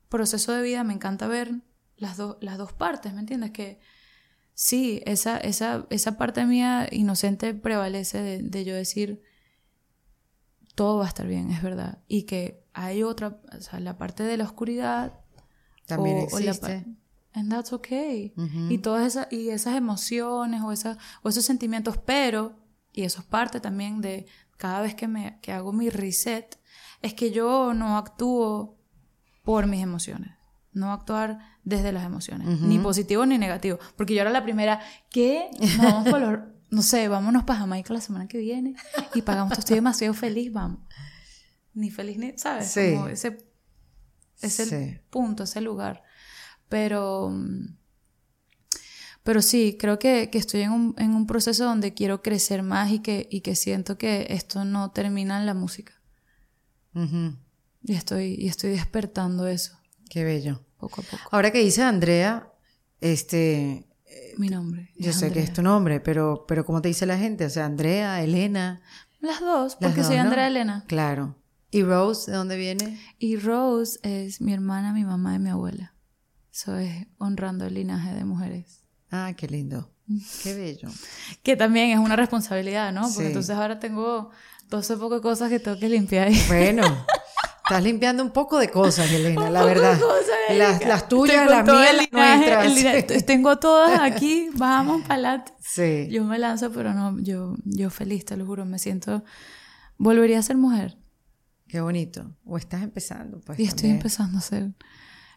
[SPEAKER 2] proceso de vida me encanta ver las, dos las dos partes, ¿me entiendes? Que sí, esa, esa, esa parte mía inocente prevalece de, de yo decir, todo va a estar bien, es verdad. Y que hay otra, o sea, la parte de la oscuridad.
[SPEAKER 1] También
[SPEAKER 2] o- o la
[SPEAKER 1] existe.
[SPEAKER 2] pa- and that's okay.
[SPEAKER 1] Ujú.
[SPEAKER 2] Y todas esas, y esas emociones o, esa, o esos sentimientos, pero, y eso es parte también de cada vez que, me, que hago mi reset, es que yo no actúo por mis emociones. No actuar desde las emociones, ni positivo ni negativo. Porque yo era la primera, que Nos vamos por los- no sé, vámonos para Jamaica la semana que viene y pagamos, estoy demasiado feliz, vamos. Ni feliz ni, ¿sabes?
[SPEAKER 1] Sí.
[SPEAKER 2] Como ese, ese
[SPEAKER 1] Sí.
[SPEAKER 2] punto, ese lugar. Pero, pero sí, creo que, que estoy en un, en un proceso donde quiero crecer más y que, y que siento que esto no termina en la música. Y estoy, y estoy despertando eso,
[SPEAKER 1] Qué bello.
[SPEAKER 2] poco a poco.
[SPEAKER 1] Ahora que dice Andrea, este,
[SPEAKER 2] Mi nombre.
[SPEAKER 1] yo sé que es tu nombre, pero, pero ¿cómo te dice la gente? O sea, Andrea, Elena.
[SPEAKER 2] Las dos,
[SPEAKER 1] las
[SPEAKER 2] porque
[SPEAKER 1] dos,
[SPEAKER 2] soy
[SPEAKER 1] ¿no?
[SPEAKER 2] Andrea Elena.
[SPEAKER 1] Claro. ¿Y Rose, de dónde viene?
[SPEAKER 2] Y Rose es mi hermana, mi mamá y mi abuela. Eso es honrando el linaje de mujeres.
[SPEAKER 1] Ah, qué lindo. Qué bello. *laughs*
[SPEAKER 2] Que también es una responsabilidad, ¿no? Porque
[SPEAKER 1] Sí.
[SPEAKER 2] entonces ahora tengo todo ese poco de cosas que tengo que limpiar. ahí.
[SPEAKER 1] Bueno, *laughs* estás limpiando un poco de cosas, Elena, la
[SPEAKER 2] poco de
[SPEAKER 1] verdad.
[SPEAKER 2] cosas,
[SPEAKER 1] las,
[SPEAKER 2] Erika.
[SPEAKER 1] las tuyas, las mías,
[SPEAKER 2] el
[SPEAKER 1] las nuestras.
[SPEAKER 2] el linaje. *laughs* Tengo todas aquí, vamos para adelante.
[SPEAKER 1] Sí.
[SPEAKER 2] Yo me lanzo, pero no, yo, yo feliz, te lo juro, me siento... Volvería a ser mujer.
[SPEAKER 1] Qué bonito. O estás empezando, pues.
[SPEAKER 2] y estoy empezando a ser...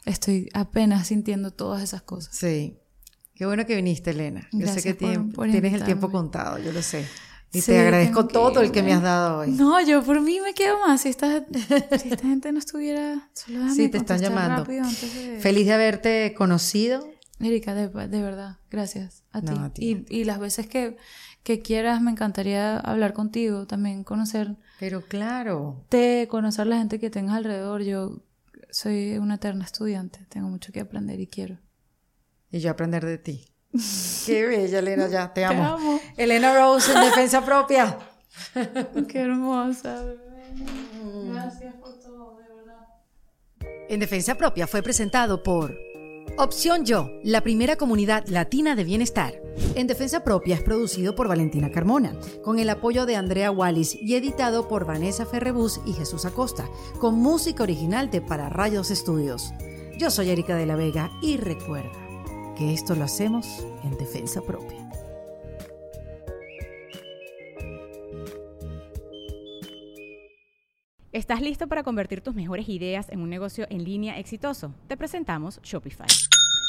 [SPEAKER 2] Estoy apenas sintiendo todas esas cosas.
[SPEAKER 1] Sí. Qué bueno que viniste, Elena. Yo sé
[SPEAKER 2] Gracias
[SPEAKER 1] que
[SPEAKER 2] por- por
[SPEAKER 1] tienes el tiempo contado, yo lo sé. Y
[SPEAKER 2] Sí,
[SPEAKER 1] te agradezco todo el que me has dado hoy.
[SPEAKER 2] No, yo por mí me quedo más. Si esta, *laughs* si esta gente no estuviera... Solo
[SPEAKER 1] Sí, te están llamando.
[SPEAKER 2] rápido antes de-
[SPEAKER 1] Feliz de haberte conocido.
[SPEAKER 2] Erika, de, de verdad, gracias a
[SPEAKER 1] No,
[SPEAKER 2] ti.
[SPEAKER 1] a ti.
[SPEAKER 2] Y, y las veces que, que quieras, me encantaría hablar contigo, también conocerte,
[SPEAKER 1] Pero claro.
[SPEAKER 2] conocer la gente que tengas alrededor. Yo soy una eterna estudiante, tengo mucho que aprender y quiero.
[SPEAKER 1] Y yo aprender de ti. Qué bella, Elena, ya. Te amo.
[SPEAKER 2] amo.
[SPEAKER 1] Elena Rose en defensa propia.
[SPEAKER 2] Qué hermosa, bebé. Gracias por todo, de verdad.
[SPEAKER 1] En Defensa Propia fue presentado por Opción Yo, la primera comunidad latina de bienestar. En Defensa Propia es producido por Valentina Carmona, con el apoyo de Andrea Wallis y editado por Vanessa Ferrebus y Jesús Acosta, con música original de Para Rayos Estudios. Yo soy Erika de la Vega y recuerda que esto lo hacemos en Defensa Propia.
[SPEAKER 3] ¿Estás listo para convertir tus mejores ideas en un negocio en línea exitoso? Te presentamos Shopify.